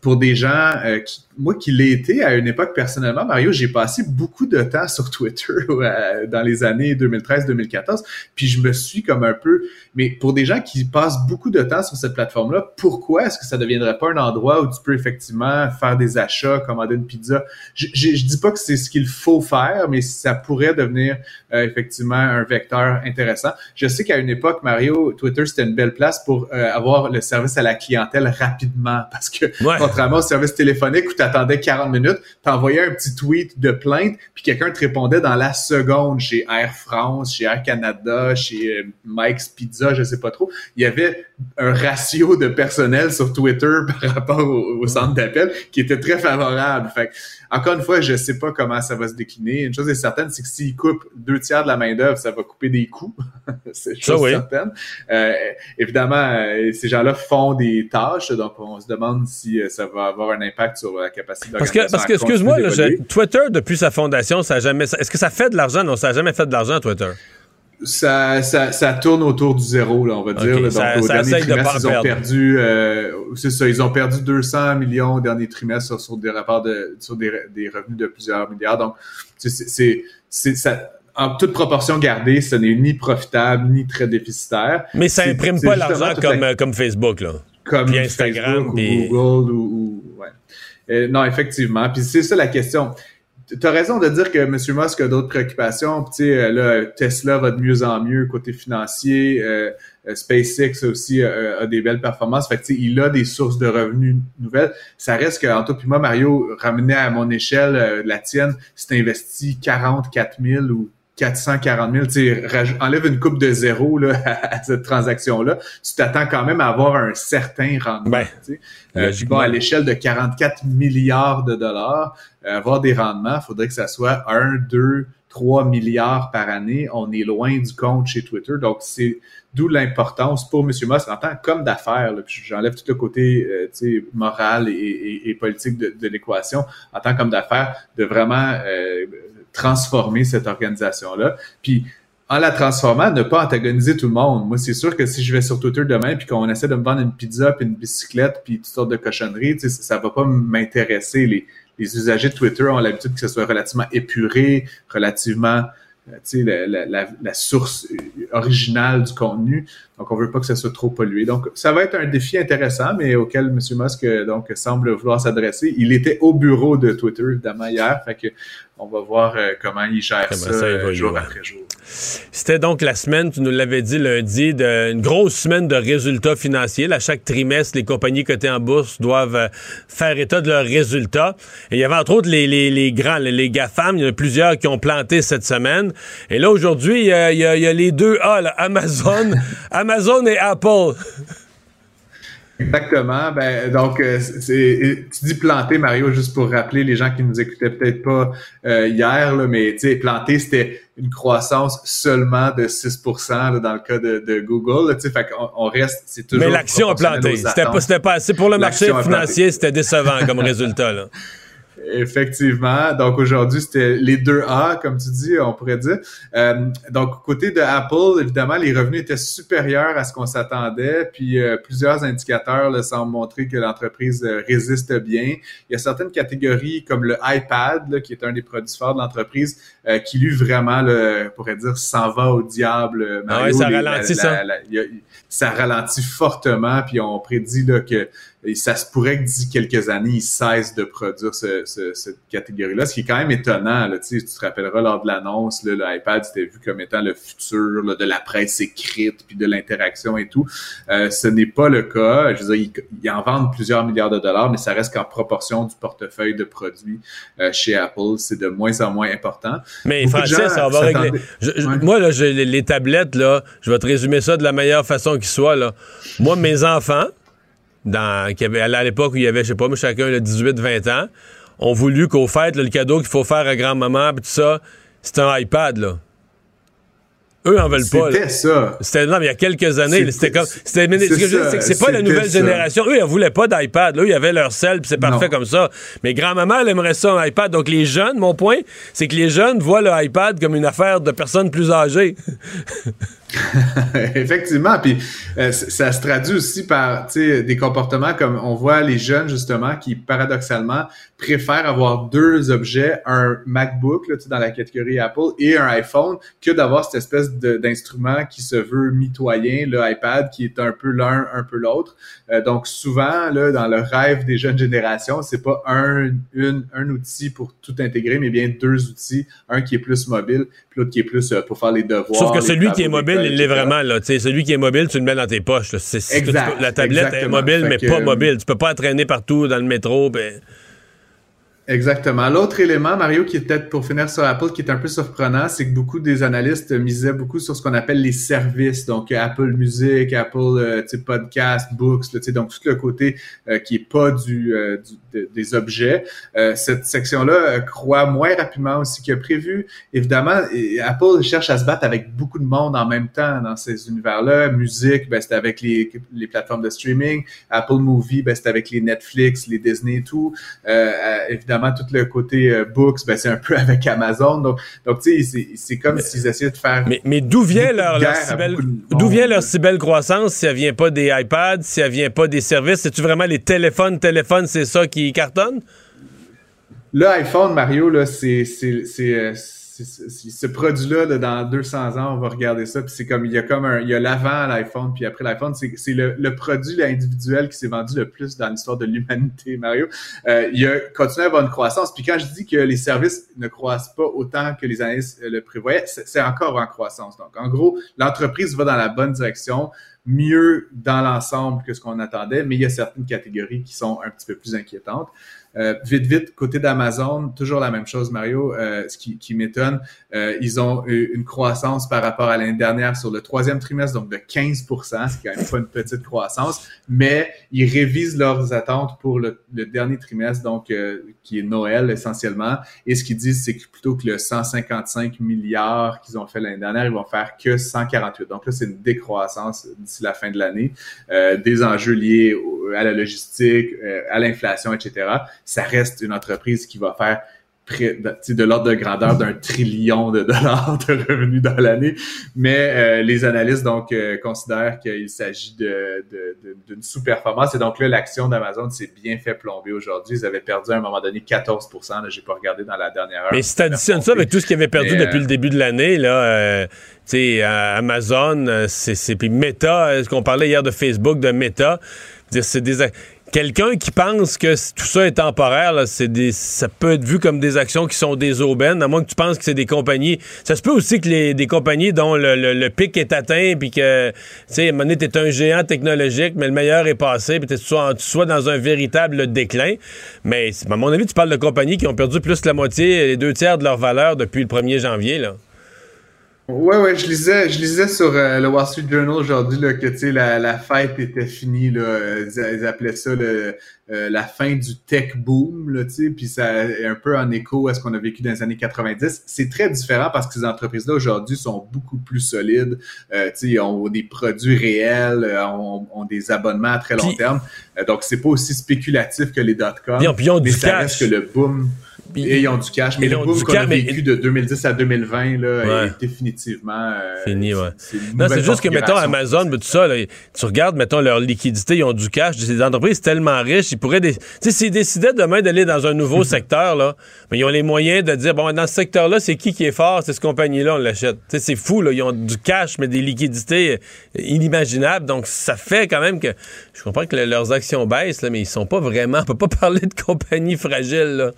pour des gens euh, qui, moi qui l'ai été à une époque personnellement, Mario, j'ai passé beaucoup de temps sur Twitter euh, dans les années 2013-2014, puis je me suis comme un peu, mais pour des gens qui passent beaucoup de temps sur cette plateforme-là, pourquoi est-ce que ça deviendrait pas un endroit où tu peux effectivement faire des achats, commander une pizza? Je, je, dis pas que c'est ce qu'il faut faire, mais ça pourrait devenir euh, effectivement un vecteur intéressant. Je sais qu'à une époque, Mario, Twitter c'était une belle place pour avoir le service à la clientèle rapidement, parce que contrairement au service téléphonique où tu attendais 40 minutes, tu envoyais un petit tweet de plainte, puis quelqu'un te répondait dans la seconde chez Air France, chez Air Canada, chez euh, Mike's Pizza, je sais pas trop. Il y avait un ratio de personnel sur Twitter par rapport au, centre d'appel qui était très favorable. Fait encore une fois, je sais pas comment ça va se décliner. Une chose est certaine, c'est que s'ils coupent deux tiers de la main-d'œuvre, ça va couper des coûts. c'est chose certaine. Euh, évidemment, euh, ces gens-là font des tâches, donc on se demande si euh, ça va avoir un impact sur la capacité Parce que, parce que excuse-moi, Twitter, depuis sa fondation, ça a jamais. Est-ce que ça fait de l'argent? Non, ça n'a jamais fait de l'argent, Twitter. Ça, ça, ça, tourne autour du zéro, là, on va dire. Donc, au dernier trimestre, ils ont perdu, euh, c'est ça, ils ont perdu 200 millions au dernier trimestre sur, des rapports de, sur des, des, revenus de plusieurs milliards. Donc, c'est, c'est, ça, en toute proportion gardée, ce n'est ni profitable ni très déficitaire. Mais ça imprime pas l'argent comme, comme Facebook, là. Comme Instagram, ou Google ou, ouais. Euh, non, effectivement. Puis c'est ça la question tu as raison de dire que M. Musk a d'autres préoccupations. Puis, euh, là, Tesla va de mieux en mieux côté financier. Euh, euh, SpaceX aussi a des belles performances. Fait que, il a des sources de revenus nouvelles. Ça reste en tout puis moi, Mario, ramené à mon échelle, la tienne, si investi 44 000 ou 440 000, tu enlève une coupe de zéro là, à cette transaction-là, tu t'attends quand même à avoir un certain rendement. Ben, euh, à l'échelle de 44 milliards de dollars, euh, avoir des rendements, il faudrait que ça soit 1, 2, 3 milliards par année. On est loin du compte chez Twitter. Donc, c'est d'où l'importance pour M. Musk en tant comme d'affaires. J'enlève tout le côté euh, moral et, politique de, de l'équation. En tant qu'homme d'affaires, de vraiment euh, transformer cette organisation-là. Puis en la transformant, ne pas antagoniser tout le monde. Moi, c'est sûr que si je vais sur Twitter demain puis qu'on essaie de me vendre une pizza puis une bicyclette puis toutes sortes de cochonneries, ça va pas m'intéresser. Les, usagers de Twitter ont l'habitude que ce soit relativement épuré, relativement euh, la, la, la, source originale du contenu. Donc, on veut pas que ça soit trop pollué. Donc, ça va être un défi intéressant, mais auquel M. Musk donc semble vouloir s'adresser. Il était au bureau de Twitter, évidemment, hier. Fait que on va voir comment ils gèrent ça, jour après jour. C'était donc la semaine, tu nous l'avais dit lundi, de, une grosse semaine de résultats financiers. À chaque trimestre, les compagnies cotées en bourse doivent euh, faire état de leurs résultats. Et il y avait entre autres les, les, les grands, les, les, GAFAM. Il y en a plusieurs qui ont planté cette semaine. Et là, aujourd'hui, il, y a, il y a les deux A, Amazon, Amazon et Apple. Exactement. Ben, donc, euh, c'est, tu dis planter, Mario, juste pour rappeler les gens qui nous écoutaient peut-être pas euh, hier, là, mais tu sais, planter, c'était une croissance seulement de 6% dans le cas de, de Google. Tu sais, fait qu'on on reste, c'est toujours. Mais l'action a planté. C'était pas, c'était pas assez pour le marché financier, c'était décevant comme résultat. Là. Effectivement. Donc aujourd'hui, c'était les deux A, comme tu dis, on pourrait dire. Euh, donc côté de Apple, évidemment, les revenus étaient supérieurs à ce qu'on s'attendait. Puis euh, plusieurs indicateurs là, semblent montrer que l'entreprise euh, résiste bien. Il y a certaines catégories comme le iPad, là, qui est un des produits forts de l'entreprise, qui lui vraiment, là, on pourrait dire, s'en va au diable. ah ouais, ça ralentit ça. ça ralentit fortement. Puis on prédit là, que et ça se pourrait que d'ici quelques années, ils cessent de produire ce, ce, cette catégorie-là, ce qui est quand même étonnant. Là, tu te rappelleras lors de l'annonce, l'iPad c'était vu comme étant le futur de la presse écrite, puis de l'interaction et tout. Euh, ce n'est pas le cas. Je veux dire, ils, en vendent plusieurs milliards de dollars, mais ça reste qu'en proportion du portefeuille de produits euh, chez Apple, c'est de moins en moins important. Mais Francis, ça va régler. Moi, là, les, les tablettes, là, je vais te résumer ça de la meilleure façon qui soit. Là. Moi, mes enfants, dans, qui avait, à l'époque où il y avait, je sais pas, mais chacun de 18-20 ans, ont voulu qu'au fait, le cadeau qu'il faut faire à grand-maman, puis tout ça, c'est un iPad, là. Eux en veulent pas. C'était ça. C'était non, mais il y a quelques années, c'était comme c'était c'est pas la nouvelle génération. Eux ils voulaient pas d'iPad, là, ils avaient leur sel, puis c'est parfait comme ça. Mais grand-maman elle aimerait ça un iPad. Donc les jeunes, mon point, c'est que les jeunes voient le iPad comme une affaire de personnes plus âgées. Effectivement, puis euh, ça se traduit aussi par des comportements comme on voit les jeunes justement qui paradoxalement préfèrent avoir deux objets, un MacBook là, dans la catégorie Apple et un iPhone, que d'avoir cette espèce d'instrument qui se veut mitoyen, le iPad qui est un peu l'un, un peu l'autre. Euh, donc souvent là, dans le rêve des jeunes générations, c'est pas un, une, un outil pour tout intégrer, mais bien deux outils, un qui est plus mobile, puis l'autre qui est plus euh, pour faire les devoirs. Sauf que celui qui est mobile il l'est vraiment. Là. celui qui est mobile, tu le mets dans tes poches. la tablette est mobile, mais pas mobile. Tu peux pas entraîner partout dans le métro. Ben... Exactement. L'autre élément, Mario, qui est peut-être pour finir sur Apple, qui est un peu surprenant, c'est que beaucoup des analystes misaient beaucoup sur ce qu'on appelle les services, donc Apple Music, Apple euh, Podcast, Books, donc tout le côté euh, qui est pas du, euh, des objets. Euh, cette section-là croît moins rapidement aussi que prévu. Évidemment, Apple cherche à se battre avec beaucoup de monde en même temps dans ces univers-là. Musique, ben, c'est avec les, les plateformes de streaming. Apple Movie, ben, c'est avec les Netflix, les Disney et tout. évidemment, tout le côté euh, books, ben, c'est un peu avec Amazon. Donc, donc tu sais, c'est comme s'ils essayaient de faire. Mais, mais d'où vient leur, leur si belle, d'où vient leur si belle croissance si elle vient pas des iPads, si elle vient pas des services? C'est-tu vraiment les téléphones, téléphones, c'est ça qui cartonne? Le iPhone, Mario, là, c'est, c'est, euh, ce produit-là, dans 200 ans, on va regarder ça, puis c'est comme, il y a comme un, il y a l'avant l'iPhone, puis après l'iPhone, c'est le, produit individuel qui s'est vendu le plus dans l'histoire de l'humanité, Mario. Euh, il a continué à avoir une croissance, puis quand je dis que les services ne croissent pas autant que les analystes le prévoyaient, c'est encore en croissance. Donc, en gros, l'entreprise va dans la bonne direction, mieux dans l'ensemble que ce qu'on attendait, mais il y a certaines catégories qui sont un petit peu plus inquiétantes. Euh, vite, vite, côté d'Amazon, toujours la même chose, Mario. Euh, ce qui, qui m'étonne, euh, ils ont eu une croissance par rapport à l'année dernière sur le troisième trimestre, donc de 15% C'est quand même pas une petite croissance, mais ils révisent leurs attentes pour le, dernier trimestre, donc euh, qui est Noël essentiellement. Et ce qu'ils disent, c'est que plutôt que le 155 milliards qu'ils ont fait l'année dernière, ils vont faire que 148. Donc là, c'est une décroissance d'ici la fin de l'année. Des enjeux liés à la logistique, à l'inflation, etc ça reste une entreprise qui va faire de, de l'ordre de grandeur d'un trillion de dollars de revenus dans l'année. Mais euh, les analystes donc euh, considèrent qu'il s'agit de, d'une sous-performance. Et donc là, l'action d'Amazon s'est bien fait plomber aujourd'hui. Ils avaient perdu à un moment donné 14% Je j'ai pas regardé dans la dernière heure. Mais si tu additionnes ça avec tout ce qu'ils avaient perdu depuis le euh, début de l'année, là, tu sais, Amazon, c'est, puis Meta, ce qu'on parlait hier de Facebook, de Meta, c'est des quelqu'un qui pense que tout ça est temporaire, c'est des, ça peut être vu comme des actions qui sont des aubaines, à moins que tu penses que c'est des compagnies. Ça se peut aussi que des compagnies dont le, pic est atteint, puis que, tu sais, un géant technologique, mais le meilleur est passé, puis tu sois, sois dans un véritable déclin. Mais, à mon avis, tu parles de compagnies qui ont perdu plus que la moitié, les deux tiers de leur valeur depuis le 1er janvier. Ouais, ouais, je lisais, je lisais sur euh, le Wall Street Journal aujourd'hui que tu sais la, la fête était finie là. Ils, appelaient ça le, euh, la fin du tech boom là, tu sais, puis ça est un peu en écho à ce qu'on a vécu dans les années 90. C'est très différent parce que ces entreprises-là aujourd'hui sont beaucoup plus solides. Euh, tu sais, ils ont des produits réels, euh, ont, ont, des abonnements à très long terme. donc c'est pas aussi spéculatif que les dot-com. Ont du cash. que le boom. Et ils ont du cash. Mais le boom qu'on a vécu de 2010 à 2020 là, est définitivement euh, fini. Ouais. Non, c'est juste que, mettons, Amazon, tout ça, là, tu regardes, mettons, leur liquidité, ils ont du cash. Ces entreprises tellement riches, ils pourraient. Tu sais, s'ils décidaient demain d'aller dans un nouveau secteur, là, mais ils ont les moyens de dire, bon, dans ce secteur-là, c'est qui qui est fort? C'est cette compagnie-là, on l'achète. Tu sais, c'est fou, là. Ils ont du cash, mais des liquidités inimaginables. Donc, ça fait quand même que. Je comprends que leurs actions baissent, là, mais ils sont pas vraiment. On peut pas parler de compagnie fragile, là.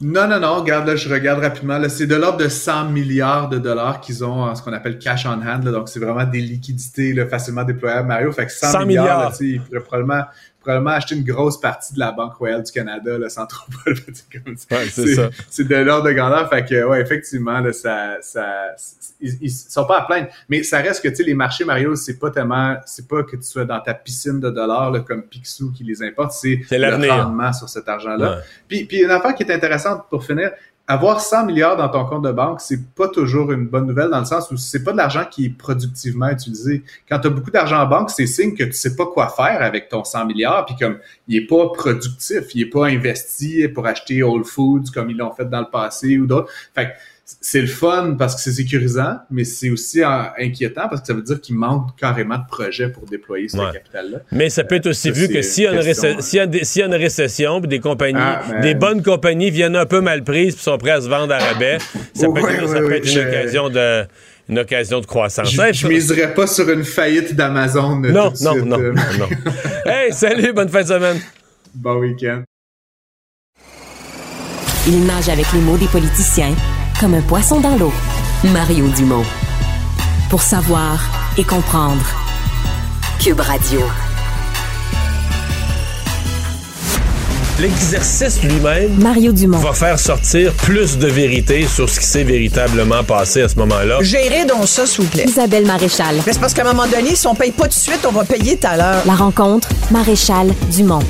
Non, non, non, regarde, là, je regarde rapidement. C'est de l'ordre de 100 milliards de dollars qu'ils ont en ce qu'on appelle cash on hand. donc, c'est vraiment des liquidités là, facilement déployables. Mario, fait que 100, milliards, ils pourraient probablement probablement acheter une grosse partie de la Banque Royale du Canada là, sans trop pas le comme ça. c'est C'est de l'ordre de grandeur. Fait que, ouais, effectivement, là, ça, ça, ils, ils, sont pas à plaindre. Mais ça reste que, tu sais, les marchés, Mario, c'est pas tellement, c'est pas que tu sois dans ta piscine de dollars, là, comme Picsou qui les importe, c'est le rendement sur cet argent-là. Puis, puis une affaire qui est intéressante pour finir, avoir 100 milliards dans ton compte de banque, c'est pas toujours une bonne nouvelle dans le sens où c'est pas de l'argent qui est productivement utilisé. Quand tu as beaucoup d'argent en banque, c'est signe que tu sais pas quoi faire avec ton 100 milliards, puis comme il est pas productif, il est pas investi pour acheter Whole Foods comme ils l'ont fait dans le passé ou d'autres. Fait c'est le fun parce que c'est sécurisant, mais c'est aussi inquiétant parce que ça veut dire qu'il manque carrément de projets pour déployer ce capital-là. Mais ça peut être aussi vu que s'il y, y, a une récession, puis des compagnies, ah, ben. des bonnes compagnies viennent un peu mal prises puis sont prêtes à se vendre à rabais, ça peut être, une occasion de une occasion de croissance. Je, ne miserais pas sur une faillite d'Amazon. Non, non, non, non, non. hey, salut, bonne fin de semaine. Bon week-end. Il nage avec les mots des politiciens comme un poisson dans l'eau. Mario Dumont. Pour savoir et comprendre. Cube Radio. L'exercice lui-même Mario Dumont. va faire sortir plus de vérité sur ce qui s'est véritablement passé à ce moment-là. Gérez donc ça, s'il vous plaît. Isabelle Maréchal. c'est parce qu'à un moment donné, si on paye pas tout de suite, on va payer tout à l'heure. La rencontre, Maréchal Dumont.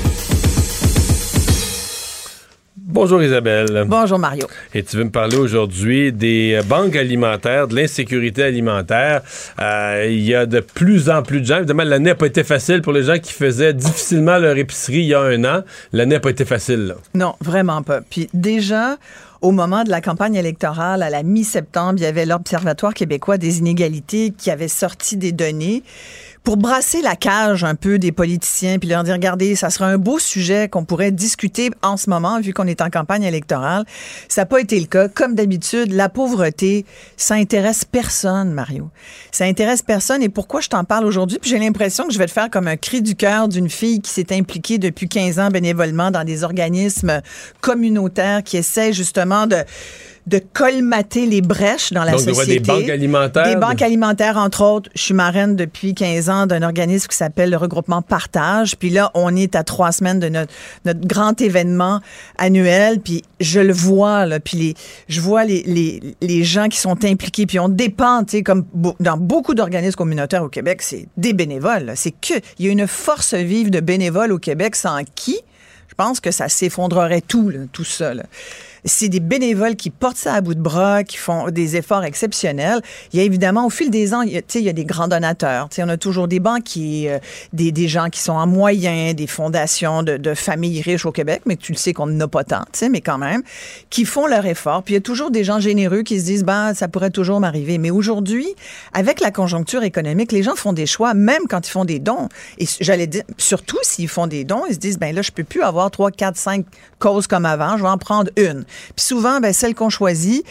Bonjour Isabelle. Bonjour Mario. Et tu veux me parler aujourd'hui des banques alimentaires, de l'insécurité alimentaire. Euh, il y a de plus en plus de gens. Évidemment, l'année n'a pas été facile pour les gens qui faisaient difficilement leur épicerie il y a un an. L'année n'a pas été facile. Là. Non, vraiment pas. Puis déjà, au moment de la campagne électorale, à la mi-septembre, il y avait l'Observatoire québécois des inégalités qui avait sorti des données pour brasser la cage un peu des politiciens, puis leur dire, regardez, ça serait un beau sujet qu'on pourrait discuter en ce moment, vu qu'on est en campagne électorale. Ça n'a pas été le cas. Comme d'habitude, la pauvreté, ça intéresse personne, Mario. Ça intéresse personne. Et pourquoi je t'en parle aujourd'hui? Puis j'ai l'impression que je vais te faire comme un cri du cœur d'une fille qui s'est impliquée depuis 15 ans bénévolement dans des organismes communautaires qui essaient justement de de colmater les brèches dans la Donc, société. Des banques alimentaires. Des banques alimentaires, entre autres. Je suis marraine depuis 15 ans d'un organisme qui s'appelle le regroupement Partage. Puis là, on est à trois semaines de notre, notre grand événement annuel. Puis je le vois, là. Puis les, je vois les, les, les gens qui sont impliqués. Puis on dépend, tu sais, comme dans beaucoup d'organismes communautaires au Québec, c'est des bénévoles. C'est que, il y a une force vive de bénévoles au Québec sans qui, je pense que ça s'effondrerait tout, là, tout ça. Là c'est des bénévoles qui portent ça à bout de bras, qui font des efforts exceptionnels. Il y a évidemment, au fil des ans, il y a, il y a des grands donateurs. on a toujours des banquiers, euh, des, des, gens qui sont en moyen, des fondations de, de, familles riches au Québec, mais tu le sais qu'on n'en a pas tant, mais quand même, qui font leur effort. Puis il y a toujours des gens généreux qui se disent, ben, ça pourrait toujours m'arriver. Mais aujourd'hui, avec la conjoncture économique, les gens font des choix, même quand ils font des dons. Et j'allais dire, surtout s'ils font des dons, ils se disent, ben là, je peux plus avoir trois, quatre, cinq causes comme avant, je vais en prendre une. Puis souvent, ben, celle qu'on choisit,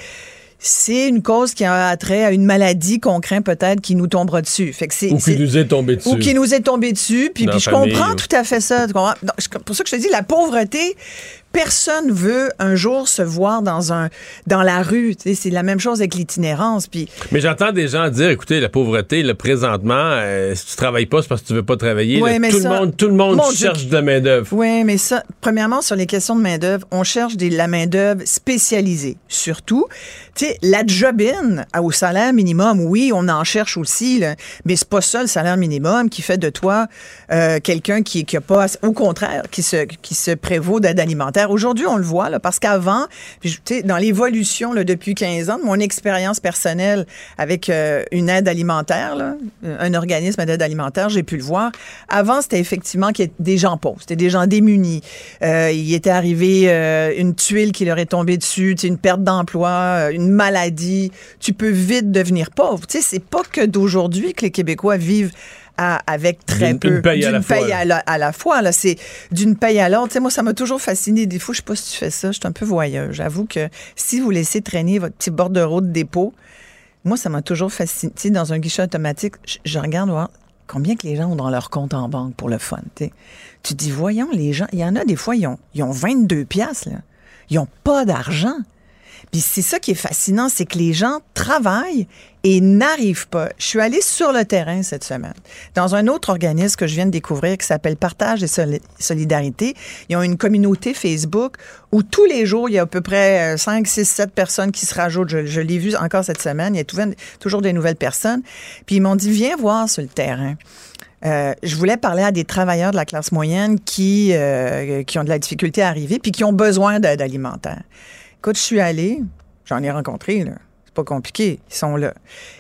c'est une cause qui a trait à une maladie qu'on craint peut-être qui nous tombera dessus. Fait que c'est, ou qui nous est tombé dessus. Ou qui nous est tombé dessus. Puis, puis je comprends tout à fait ça. Pour ça que je te dis, la pauvreté, personne veut un jour se voir dans un dans la rue. C'est la même chose avec l'itinérance. Puis... Mais j'entends des gens dire, écoutez, la pauvreté, le présentement, euh, si tu travailles pas, c'est parce que tu veux pas travailler. tout, le monde, tout le monde cherche de la main d'œuvre. Oui, mais ça, premièrement sur les questions de main d'œuvre, on cherche de la main d'œuvre spécialisée. Surtout, tu sais, la jobine au salaire minimum, oui, on en cherche aussi, là, mais c'est pas ça le salaire minimum qui fait de toi euh, quelqu'un qui qui a pas, au contraire, qui se qui se prévaut d'aide alimentaire Aujourd'hui, on le voit, là, parce qu'avant, dans l'évolution depuis 15 ans, mon expérience personnelle avec euh, une aide alimentaire, euh, un organisme d'aide alimentaire, j'ai pu le voir. Avant, c'était effectivement qu'il des gens pauvres, c'était des gens démunis. Euh, il était arrivé une tuile qui leur est tombée dessus, une perte d'emploi, une maladie. Tu peux vite devenir pauvre. C'est pas que d'aujourd'hui que les Québécois vivent avec très peu. D'une paye, à la, paye à, la, fois. Là, c'est d'une paye à l'autre. moi, ça m'a toujours fasciné. Des fois, je sais pas si tu fais ça. Je suis un peu voyeur. J'avoue que si vous laissez traîner votre petit bordereau de dépôt, moi, ça m'a toujours fasciné. dans un guichet automatique, je, regarde voir combien que les gens ont dans leur compte en banque pour le fun. Tu Tu dis, voyons, les gens, il y en a des fois, ils ont, ils ont 22 piastres. Là. Ils n'ont pas d'argent. Puis c'est ça qui est fascinant, c'est que les gens travaillent et n'arrivent pas. Je suis allée sur le terrain cette semaine, dans un autre organisme que je viens de découvrir qui s'appelle Partage et Solidarité. Ils ont une communauté Facebook où tous les jours, il y a à peu près 5, 6, 7 personnes qui se rajoutent. Je, l'ai vu encore cette semaine. Il y a toujours des nouvelles personnes. Puis ils m'ont dit, viens voir sur le terrain. Euh, je voulais parler à des travailleurs de la classe moyenne qui, euh, qui ont de la difficulté à arriver puis qui ont besoin d'aide alimentaire. Écoute, je suis allée, j'en ai rencontré, là. Pas compliqué, ils sont là.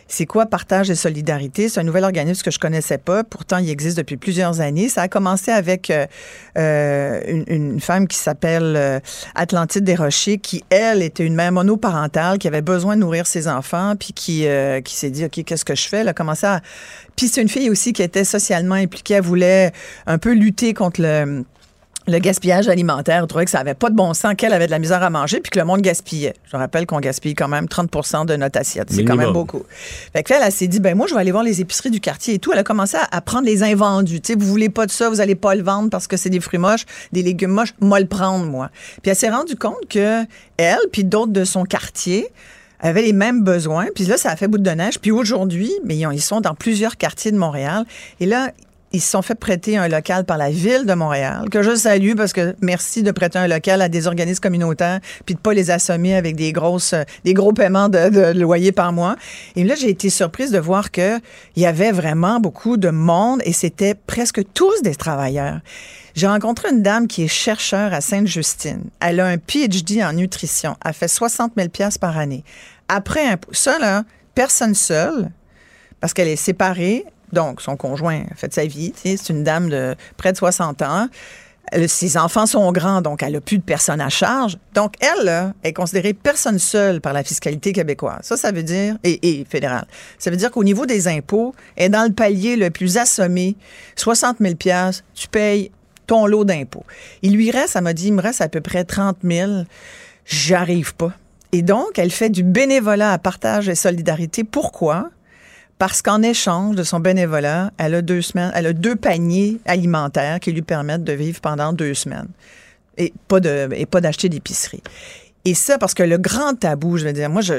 C'est quoi Partage et Solidarité? C'est un nouvel organisme que je connaissais pas. Pourtant, il existe depuis plusieurs années. Ça a commencé avec euh, euh, une, femme qui s'appelle euh, Atlantide Desrochers, qui, elle, était une mère monoparentale, qui avait besoin de nourrir ses enfants, puis qui, qui s'est dit, OK, qu'est-ce que je fais? Elle a commencé à... Puis c'est une fille aussi qui était socialement impliquée. Elle voulait un peu lutter contre le le gaspillage alimentaire. On trouvait que ça avait pas de bon sens, qu'elle avait de la misère à manger, puis que le monde gaspillait. Je rappelle qu'on gaspille quand même 30% de notre assiette. C'est quand même beaucoup. Fait que elle, elle s'est dit, ben moi, je vais aller voir les épiceries du quartier et tout. Elle a commencé à, prendre les invendus. Tu sais, vous voulez pas de ça, vous allez pas le vendre parce que c'est des fruits moches, des légumes moches. Moi, le prendre, moi. Puis elle s'est rendue compte que elle, puis d'autres de son quartier, avaient les mêmes besoins. Puis là, ça a fait bout de neige. Puis aujourd'hui, mais ils sont dans plusieurs quartiers de Montréal. Et là, ils se sont fait prêter un local par la ville de Montréal, que je salue parce que merci de prêter un local à des organismes communautaires puis de pas les assommer avec des des gros paiements de, de loyer par mois. Et là, j'ai été surprise de voir que il y avait vraiment beaucoup de monde et c'était presque tous des travailleurs. J'ai rencontré une dame qui est chercheur à Sainte-Justine. Elle a un PhD en nutrition. Elle fait 60 000 par année. Après un ça, là, personne seule, parce qu'elle est séparée, donc, son conjoint a fait sa vie. C'est une dame de près de 60 ans. ses enfants sont grands, donc elle n'a plus de personnes à charge. Donc, elle est considérée personne seule par la fiscalité québécoise. Ça, ça veut dire, et, et fédérale, ça veut dire qu'au niveau des impôts, elle est dans le palier le plus assommé. 60 000 tu payes ton lot d'impôts. Il lui reste, elle m'a dit, il me reste à peu près 30 000. J'arrive pas. Et donc, elle fait du bénévolat à partage et solidarité. Pourquoi? Parce qu'en échange de son bénévolat, elle a deux semaines, elle a deux paniers alimentaires qui lui permettent de vivre pendant deux semaines et pas de et pas d'acheter d'épicerie. Et ça parce que le grand tabou, je veux dire, moi je,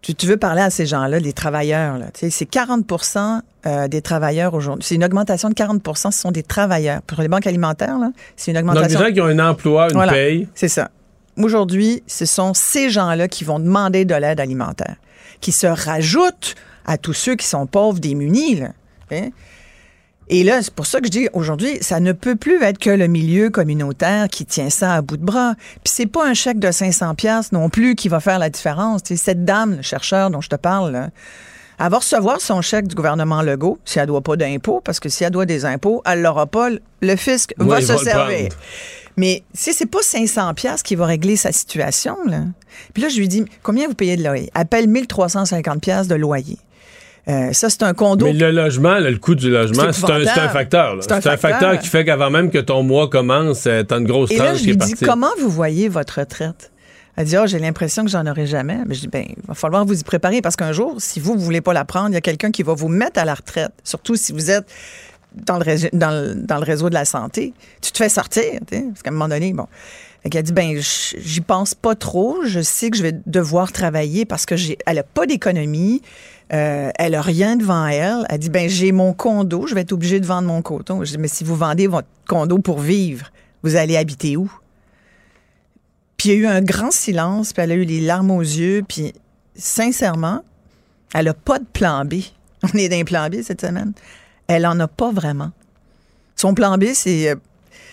tu, veux parler à ces gens-là, les travailleurs là, c'est 40% euh, des travailleurs aujourd'hui. C'est une augmentation de 40% ce sont des travailleurs. Pour les banques alimentaires, c'est une augmentation. Donc, des gens qui ont un emploi, une paye. C'est ça. Aujourd'hui, ce sont ces gens-là qui vont demander de l'aide alimentaire, qui se rajoutent à tous ceux qui sont pauvres, démunis. Là. Hein? Et là, c'est pour ça que je dis aujourd'hui, ça ne peut plus être que le milieu communautaire qui tient ça à bout de bras. Puis c'est pas un chèque de 500 pièces non plus qui va faire la différence. cette dame, le chercheur dont je te parle, là, elle va recevoir son chèque du gouvernement Legault si elle doit pas d'impôts, parce que si elle doit des impôts, elle l'aura pas. Le fisc va se servir. Mais si c'est pas 500 pièces qui va régler sa situation, là. Puis là, je lui dis, combien vous payez de loyer? Elle paye 1350 pièces de loyer. Euh, ça, c'est un condo. Mais le logement, le coût du logement, c'est un, un, facteur. C'est un, facteur qui fait qu'avant même que ton mois commence, euh, t'as une grosse Et là, je lui dis, comment vous voyez votre retraite? Elle dit, oh, j'ai l'impression que j'en aurai jamais. Mais je dis, ben, il va falloir vous y préparer parce qu'un jour, si vous ne voulez pas la prendre, il y a quelqu'un qui va vous mettre à la retraite. Surtout si vous êtes dans le, réseau, dans le, réseau de la santé. Tu te fais sortir, parce qu'à un moment donné, bon. Elle a dit, ben, j'y pense pas trop. Je sais que je vais devoir travailler parce que j'ai, elle a pas d'économie. Euh, elle a rien devant elle. Elle dit, ben, j'ai mon condo. Je vais être obligée de vendre mon condo. Je dis, mais si vous vendez votre condo pour vivre, vous allez habiter où? Puis il y a eu un grand silence, puis elle a eu les larmes aux yeux, puis sincèrement, elle n'a pas de plan B. On est d'un plan B cette semaine. Elle en a pas vraiment. Son plan B, c'est euh,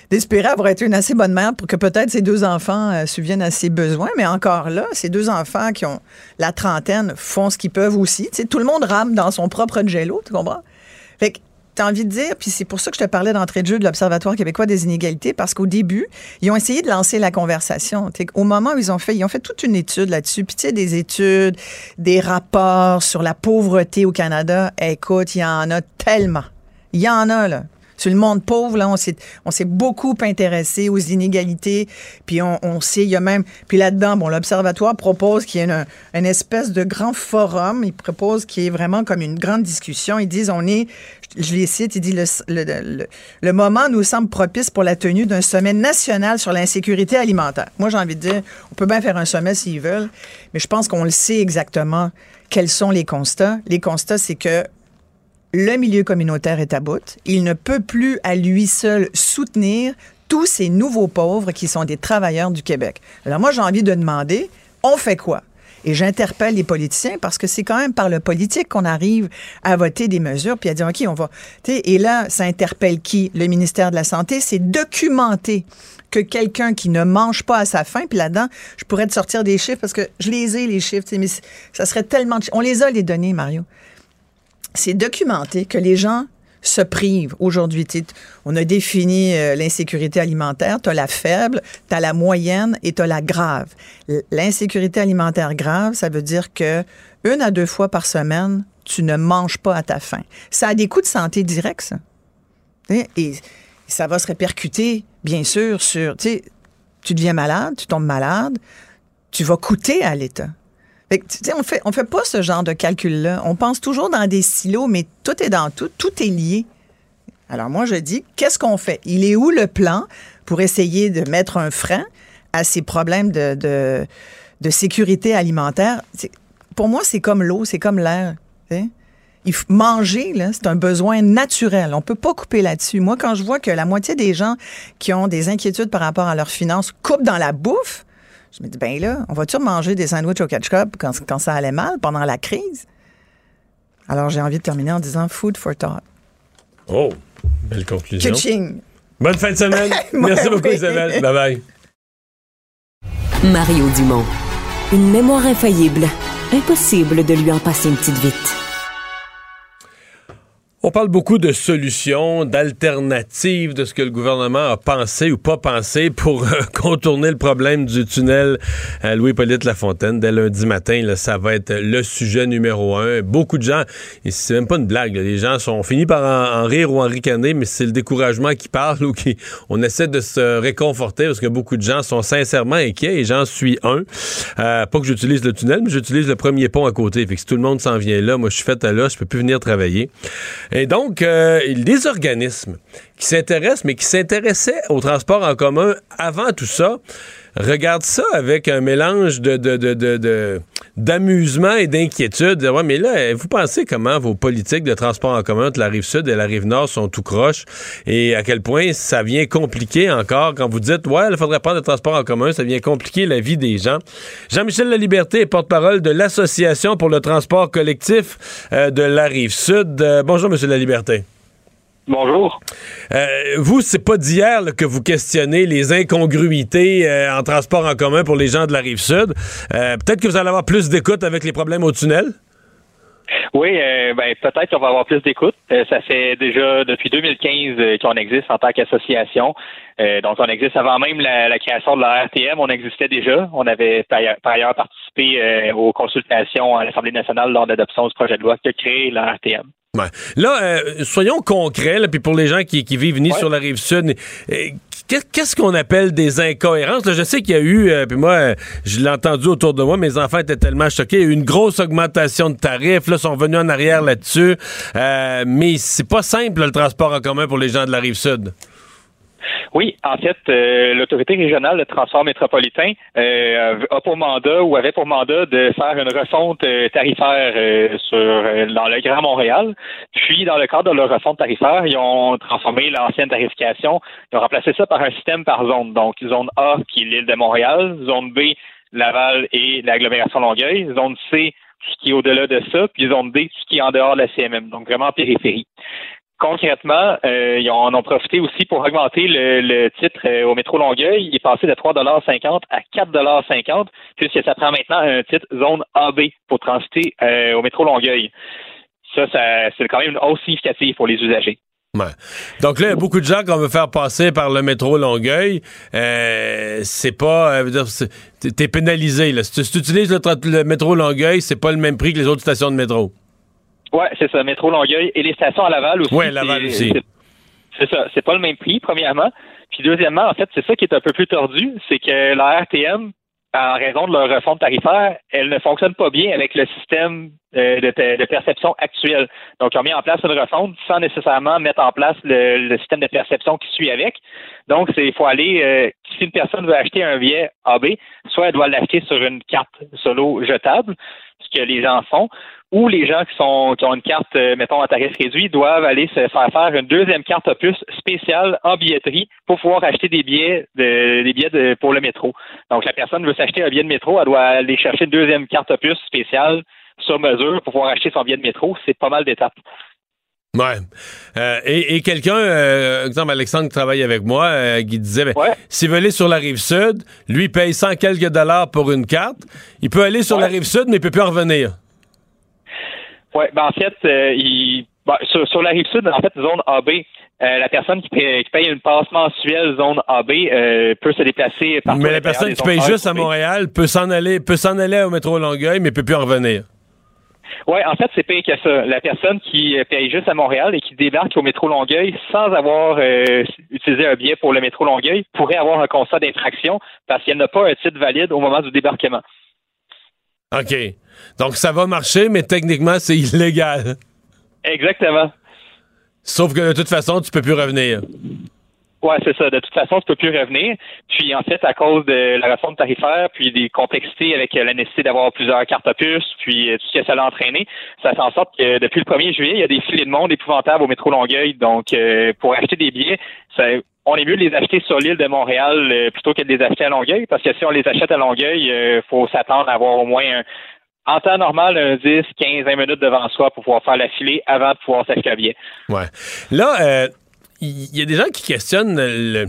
d'espérer avoir été une assez bonne mère pour que peut-être ses deux enfants euh, subviennent à ses besoins. Mais encore là, ces deux enfants qui ont la trentaine font ce qu'ils peuvent aussi. tout le monde rame dans son propre jello, tu comprends? Fait que T'as envie de dire, puis c'est pour ça que je te parlais d'entrée de jeu de l'Observatoire québécois des inégalités, parce qu'au début, ils ont essayé de lancer la conversation. Au moment où ils ont fait, ils ont fait toute une étude là-dessus, puis tu sais, des études, des rapports sur la pauvreté au Canada. Écoute, il y en a tellement. Il y en a, là. Sur le monde pauvre, là, on s'est, beaucoup intéressé aux inégalités. Puis on, sait, il y a même. Puis là-dedans, bon, l'Observatoire propose qu'il y ait une, espèce de grand forum. Il propose qu'il y ait vraiment comme une grande discussion. Ils disent on est, je les cite, il dit le, le, le, moment nous semble propice pour la tenue d'un sommet national sur l'insécurité alimentaire. Moi, j'ai envie de dire, on peut bien faire un sommet s'ils veulent, mais je pense qu'on le sait exactement quels sont les constats. Les constats, c'est que le milieu communautaire est à bout. Il ne peut plus à lui seul soutenir tous ces nouveaux pauvres qui sont des travailleurs du Québec. Alors moi, j'ai envie de demander, on fait quoi? Et j'interpelle les politiciens parce que c'est quand même par le politique qu'on arrive à voter des mesures puis à dire, OK, on va. Et là, ça interpelle qui? Le ministère de la Santé. C'est documenter que quelqu'un qui ne mange pas à sa faim, puis là-dedans, je pourrais te sortir des chiffres parce que je les ai, les chiffres, mais ça serait tellement... On les a, les données, Mario c'est documenté que les gens se privent aujourd'hui. On a défini euh, l'insécurité alimentaire. Tu as la faible, tu as la moyenne et tu as la grave. L'insécurité alimentaire grave, ça veut dire que une à deux fois par semaine, tu ne manges pas à ta faim. Ça a des coûts de santé directs, ça. Et ça va se répercuter, bien sûr, sur... Tu deviens malade, tu tombes malade, tu vas coûter à l'État on fait, on fait pas ce genre de calcul-là. On pense toujours dans des silos, mais tout est dans tout, tout est lié. Alors moi, je dis, qu'est-ce qu'on fait? Il est où le plan pour essayer de mettre un frein à ces problèmes de, sécurité alimentaire? Pour moi, c'est comme l'eau, c'est comme l'air. Il faut manger, c'est un besoin naturel. On peut pas couper là-dessus. Moi, quand je vois que la moitié des gens qui ont des inquiétudes par rapport à leurs finances coupent dans la bouffe, je me dis, ben là, on va-tu manger des sandwichs au ketchup quand, quand ça allait mal pendant la crise? Alors, j'ai envie de terminer en disant food for thought. Oh, belle conclusion. Kitching. Bonne fin de semaine. Merci beaucoup, Isabelle. Bye bye. Mario Dumont. Une mémoire infaillible. Impossible de lui en passer une petite vite. On parle beaucoup de solutions, d'alternatives, de ce que le gouvernement a pensé ou pas pensé pour euh, contourner le problème du tunnel à Louis-Polyte Lafontaine. Dès lundi matin, là, ça va être le sujet numéro un. Beaucoup de gens, et c'est même pas une blague, les gens sont finis par en, rire ou en ricaner, mais c'est le découragement qui parle ou qui on essaie de se réconforter parce que beaucoup de gens sont sincèrement inquiets et j'en suis un. Euh, pas que j'utilise le tunnel, mais j'utilise le premier pont à côté. Fait que si tout le monde s'en vient là, moi je suis fait à là, je peux plus venir travailler. Et donc, euh, des organismes qui s'intéressent, mais qui s'intéressaient au transport en commun avant tout ça, regardent ça avec un mélange de, d'amusement et d'inquiétude. Ouais, mais là, vous pensez comment vos politiques de transport en commun de la rive sud et la rive nord sont tout croches et à quel point ça vient compliquer encore? Quand vous dites, ouais, il faudrait prendre le transport en commun, ça vient compliquer la vie des gens. Jean-Michel Laliberté est porte-parole de l'Association pour le transport collectif euh, de la rive sud. Euh, bonjour, Monsieur Laliberté. Bonjour. Euh, vous, c'est pas d'hier que vous questionnez les incongruités euh, en transport en commun pour les gens de la rive sud. Euh, peut-être que vous allez avoir plus d'écoute avec les problèmes au tunnel? Oui, ben, peut-être qu'on va avoir plus d'écoute. ça fait déjà depuis 2015 qu'on existe en tant qu'association. donc, on existe avant même la, création de la RTM. On existait déjà. On avait par ailleurs, participé aux consultations à l'Assemblée nationale lors de l'adoption du projet de loi qui a créé la RTM. Ouais. Là, euh, soyons concrets, puis pour les gens qui, vivent ni sur la rive sud, euh, qu'est-ce qu'on appelle des incohérences? je sais qu'il y a eu, euh, puis moi, je l'ai entendu autour de moi, mes enfants étaient tellement choqués, il y a eu une grosse augmentation de tarifs, là, sont venus en arrière là-dessus, mais c'est pas simple, le transport en commun pour les gens de la rive sud. Oui, en fait, euh, l'autorité régionale de transport métropolitain euh, a pour mandat ou avait pour mandat de faire une refonte euh, tarifaire sur dans le Grand Montréal. Puis, dans le cadre de leur refonte tarifaire, ils ont transformé l'ancienne tarification. Ils ont remplacé ça par un système par zone. Donc, zone A qui est l'île de Montréal, zone B Laval et l'agglomération Longueuil, zone C ce qui est au-delà de ça, puis zone D, ce qui est en dehors de la CMM, donc vraiment périphérie concrètement, euh, ils en ont profité aussi pour augmenter le, titre euh, au métro Longueuil. Il est passé de 3,50 à 4,50 puisque ça prend maintenant un titre zone AB pour transiter euh, au métro Longueuil. Ça, c'est quand même une hausse significative pour les usagers. Donc là, il y a beaucoup de gens qu'on veut faire passer par le métro Longueuil. c'est pas, t'es pénalisé. Si tu utilises le, le métro Longueuil, c'est pas le même prix que les autres stations de métro. Oui, c'est ça, métro Longueuil et les stations à Laval aussi. Oui, Laval aussi. C'est ça, c'est pas le même prix, premièrement. Puis deuxièmement, en fait, c'est ça qui est un peu plus tordu, c'est que la RTM, en raison de leur refonte tarifaire, elle ne fonctionne pas bien avec le système euh, de, perception actuel. Donc, ils ont mis en place une refonte sans nécessairement mettre en place le, système de perception qui suit avec. Donc, il faut aller, euh, si une personne veut acheter un billet AB, soit elle doit l'acheter sur une carte solo jetable, ce que les gens font, ou les gens qui sont qui ont une carte, euh, mettons, à tarif réduit, doivent aller se faire faire une deuxième carte opus spéciale en billetterie pour pouvoir acheter des billets de, des billets pour le métro. Donc la personne veut s'acheter un billet de métro, elle doit aller chercher une deuxième carte opus spéciale sur mesure pour pouvoir acheter son billet de métro. C'est pas mal d'étapes. Ouais. Euh, et, quelqu'un, euh, exemple Alexandre qui travaille avec moi, euh, qui disait, ben, s'il veut aller sur la rive sud, lui paye 100 quelques dollars pour une carte. Il peut aller sur la rive sud, mais il peut plus en revenir. Oui, ben en fait, euh, il, ben, sur, la rive sud, en fait, zone AB, euh, la personne qui paye, une passe mensuelle zone AB euh, peut se déplacer par Mais la personne qui paye juste à Montréal peut s'en aller, peut s'en aller au métro Longueuil, mais peut plus en revenir. Oui, en fait, c'est payé que ça. La personne qui paye juste à Montréal et qui débarque au métro Longueuil sans avoir utilisé un billet pour le métro Longueuil pourrait avoir un constat d'infraction parce qu'elle n'a pas un titre valide au moment du débarquement. OK. Donc, ça va marcher, mais techniquement, c'est illégal. Exactement. Sauf que de toute façon, tu peux plus revenir. Oui, c'est ça. De toute façon, tu peux plus revenir. Puis, en fait, à cause de la réforme tarifaire, puis des complexités avec la nécessité d'avoir plusieurs cartes opus, puis euh, tout ce que ça a entraîné, ça fait en sorte que depuis le 1er juillet, il y a des filets de monde épouvantables au métro Longueuil. Donc, euh, pour acheter des billets, on est mieux de les acheter sur l'île de Montréal euh, plutôt que de les acheter à Longueuil, parce que si on les achète à Longueuil, il faut s'attendre à avoir au moins un, en temps normal, un 10, 15, 20 minutes devant soi pour pouvoir faire la filée avant de pouvoir s'acheter un billet. Ouais. Là, il y a des gens qui questionnent le.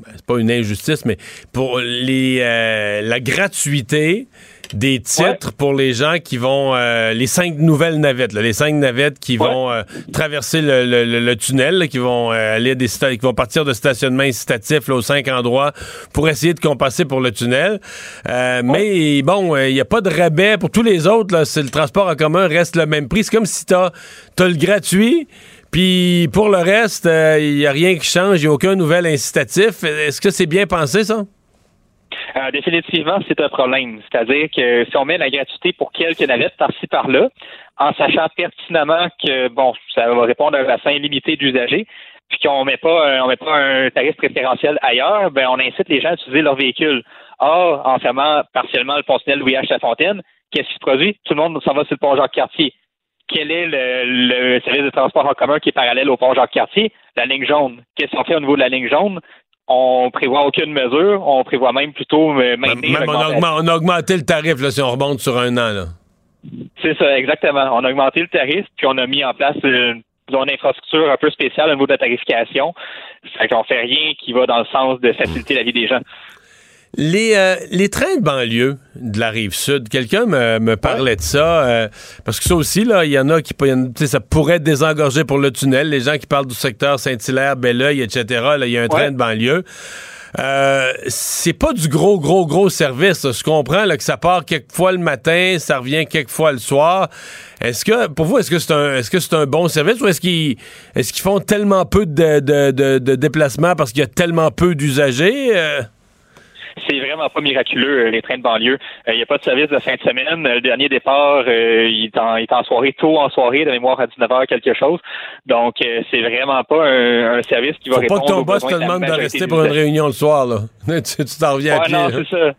Ben, c'est pas une injustice, mais pour les, euh, la gratuité des titres pour les gens qui vont euh, les cinq nouvelles navettes, les cinq navettes qui vont euh, traverser le, tunnel, qui vont aller des qui vont partir de stationnement incitatif aux cinq endroits pour essayer de compenser pour le tunnel. Mais bon, il n'y a pas de rabais pour tous les autres. Là, le transport en commun reste le même prix. C'est comme si tu as, le gratuit. Puis pour le reste, il n'y a rien qui change, il n'y a aucun nouvel incitatif. Est-ce que c'est bien pensé, ça? Euh, définitivement, c'est un problème. C'est-à-dire que si on met la gratuité pour quelques navettes par-ci par-là, en sachant pertinemment que bon, ça va répondre à un bassin limité d'usagers, puis qu'on met pas on met pas un tarif préférentiel ailleurs, ben on incite les gens à utiliser leur véhicule. Or, en fermant partiellement le pont Louis H. Lafontaine, qu'est-ce qui se produit? Tout le monde s'en va sur le pont Jacques-Cartier. Quel est le, le, service de transport en commun qui est parallèle au pont Jacques-Cartier? La ligne jaune. Qu'est-ce qu'on fait au niveau de la ligne jaune? on prévoit aucune mesure. On prévoit même plutôt euh, maintenir. Même on, a augmenté le tarif là, si on remonte sur un an. C'est ça, exactement. On a augmenté le tarif, puis on a mis en place une, une infrastructure un peu spéciale au niveau de la tarification. Fait qu'on fait rien qui va dans le sens de faciliter la vie des gens. Les, euh, les trains de banlieue de la rive sud, quelqu'un me, me, parlait de ça, euh, parce que ça aussi, là, il y en a qui ça pourrait désengorger pour le tunnel. Les gens qui parlent du secteur Saint-Hilaire, Belleuil, etc., il y a un train de banlieue. euh, c'est pas du gros, gros, gros service. Je comprends là, que ça part quelques fois le matin, ça revient quelques fois le soir. Est-ce que, pour vous, est-ce que c'est un, est-ce que c'est un bon service ou est-ce qu'ils, est-ce qu'ils font tellement peu de, de, de, déplacements parce qu'il y a tellement peu d'usagers? Euh? C'est vraiment pas miraculeux, euh, les trains de banlieue. Il n'y a pas de service de fin de semaine. Le dernier départ, il, est en, il, est en, soirée, tôt en soirée, de mémoire à 19h quelque chose. Donc, c'est vraiment pas un, service qui va Faut répondre pas que ton boss te demande de rester pour une réunion le soir, là. tu t'en reviens à pied. Non, c'est ça.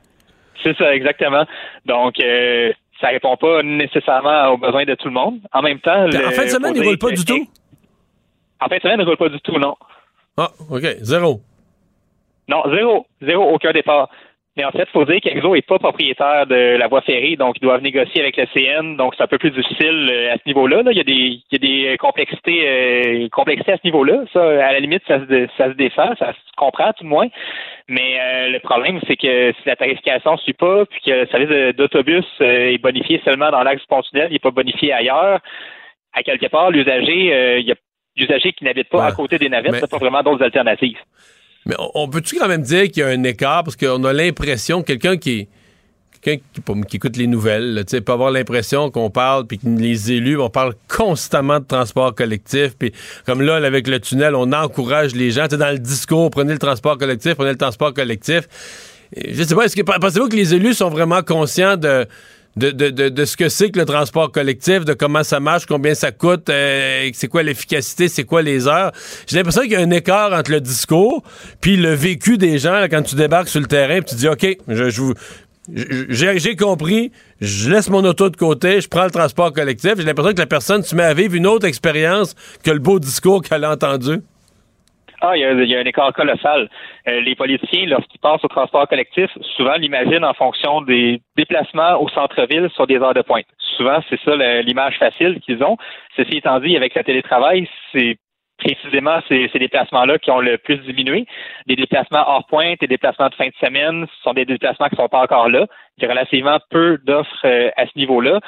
C'est ça, exactement. Donc, euh, ça répond pas nécessairement aux besoins de tout le monde. En même temps, en fin de semaine, il roule pas du tout? En fin de semaine, il roule pas du tout, non. Ah, ok, zéro. Non, zéro, zéro, aucun départ. Mais en fait, il faut dire qu'Exo n'est pas propriétaire de la voie ferrée, donc ils doivent négocier avec le CN, donc c'est un peu plus difficile euh, à ce niveau-là. Il, y a des, il y a des complexités, euh, complexités à ce niveau-là. Ça, à la limite, ça se, ça se défend, ça se comprend tout de moins. Mais euh, le problème, c'est que si la tarification ne suit pas, puis que le service d'autobus est bonifié seulement dans l'axe tunnel, il n'est pas bonifié ailleurs, à quelque part, l'usager, il y a l'usager qui n'habite pas à côté des navettes, n'a pas vraiment d'autres alternatives. Mais on, peut-tu quand même dire qu'il y a un écart? Parce qu'on a l'impression que quelqu'un qui quelqu'un qui, écoute les nouvelles, tu peut avoir l'impression qu'on parle puis que les élus, on parle constamment de transport collectif puis comme là avec le tunnel, on encourage les gens, dans le discours, prenez le transport collectif, prenez le transport collectif. Je sais pas, est-ce que pensez-vous que les élus sont vraiment conscients de de, de, de, ce que c'est que le transport collectif, de comment ça marche, combien ça coûte, euh, c'est quoi l'efficacité, c'est quoi les heures. J'ai l'impression qu'il y a un écart entre le discours puis le vécu des gens quand tu débarques sur le terrain et tu dis OK, j'ai compris, je laisse mon auto de côté, je prends le transport collectif. J'ai l'impression que la personne se met à vivre une autre expérience que le beau discours qu'elle a entendu. Ah, il y, a, un écart colossal. Euh, les politiciens, lorsqu'ils passent au transport collectif, souvent l'imaginent en fonction des déplacements au centre-ville sur des heures de pointe. Souvent, c'est ça l'image facile qu'ils ont. Ceci étant dit, avec le télétravail, c'est précisément ces, déplacements-là qui ont le plus diminué. Des déplacements hors pointe, des déplacements de fin de semaine, ce sont des déplacements qui ne sont pas encore là. Il y a relativement peu d'offres euh, à ce niveau-là.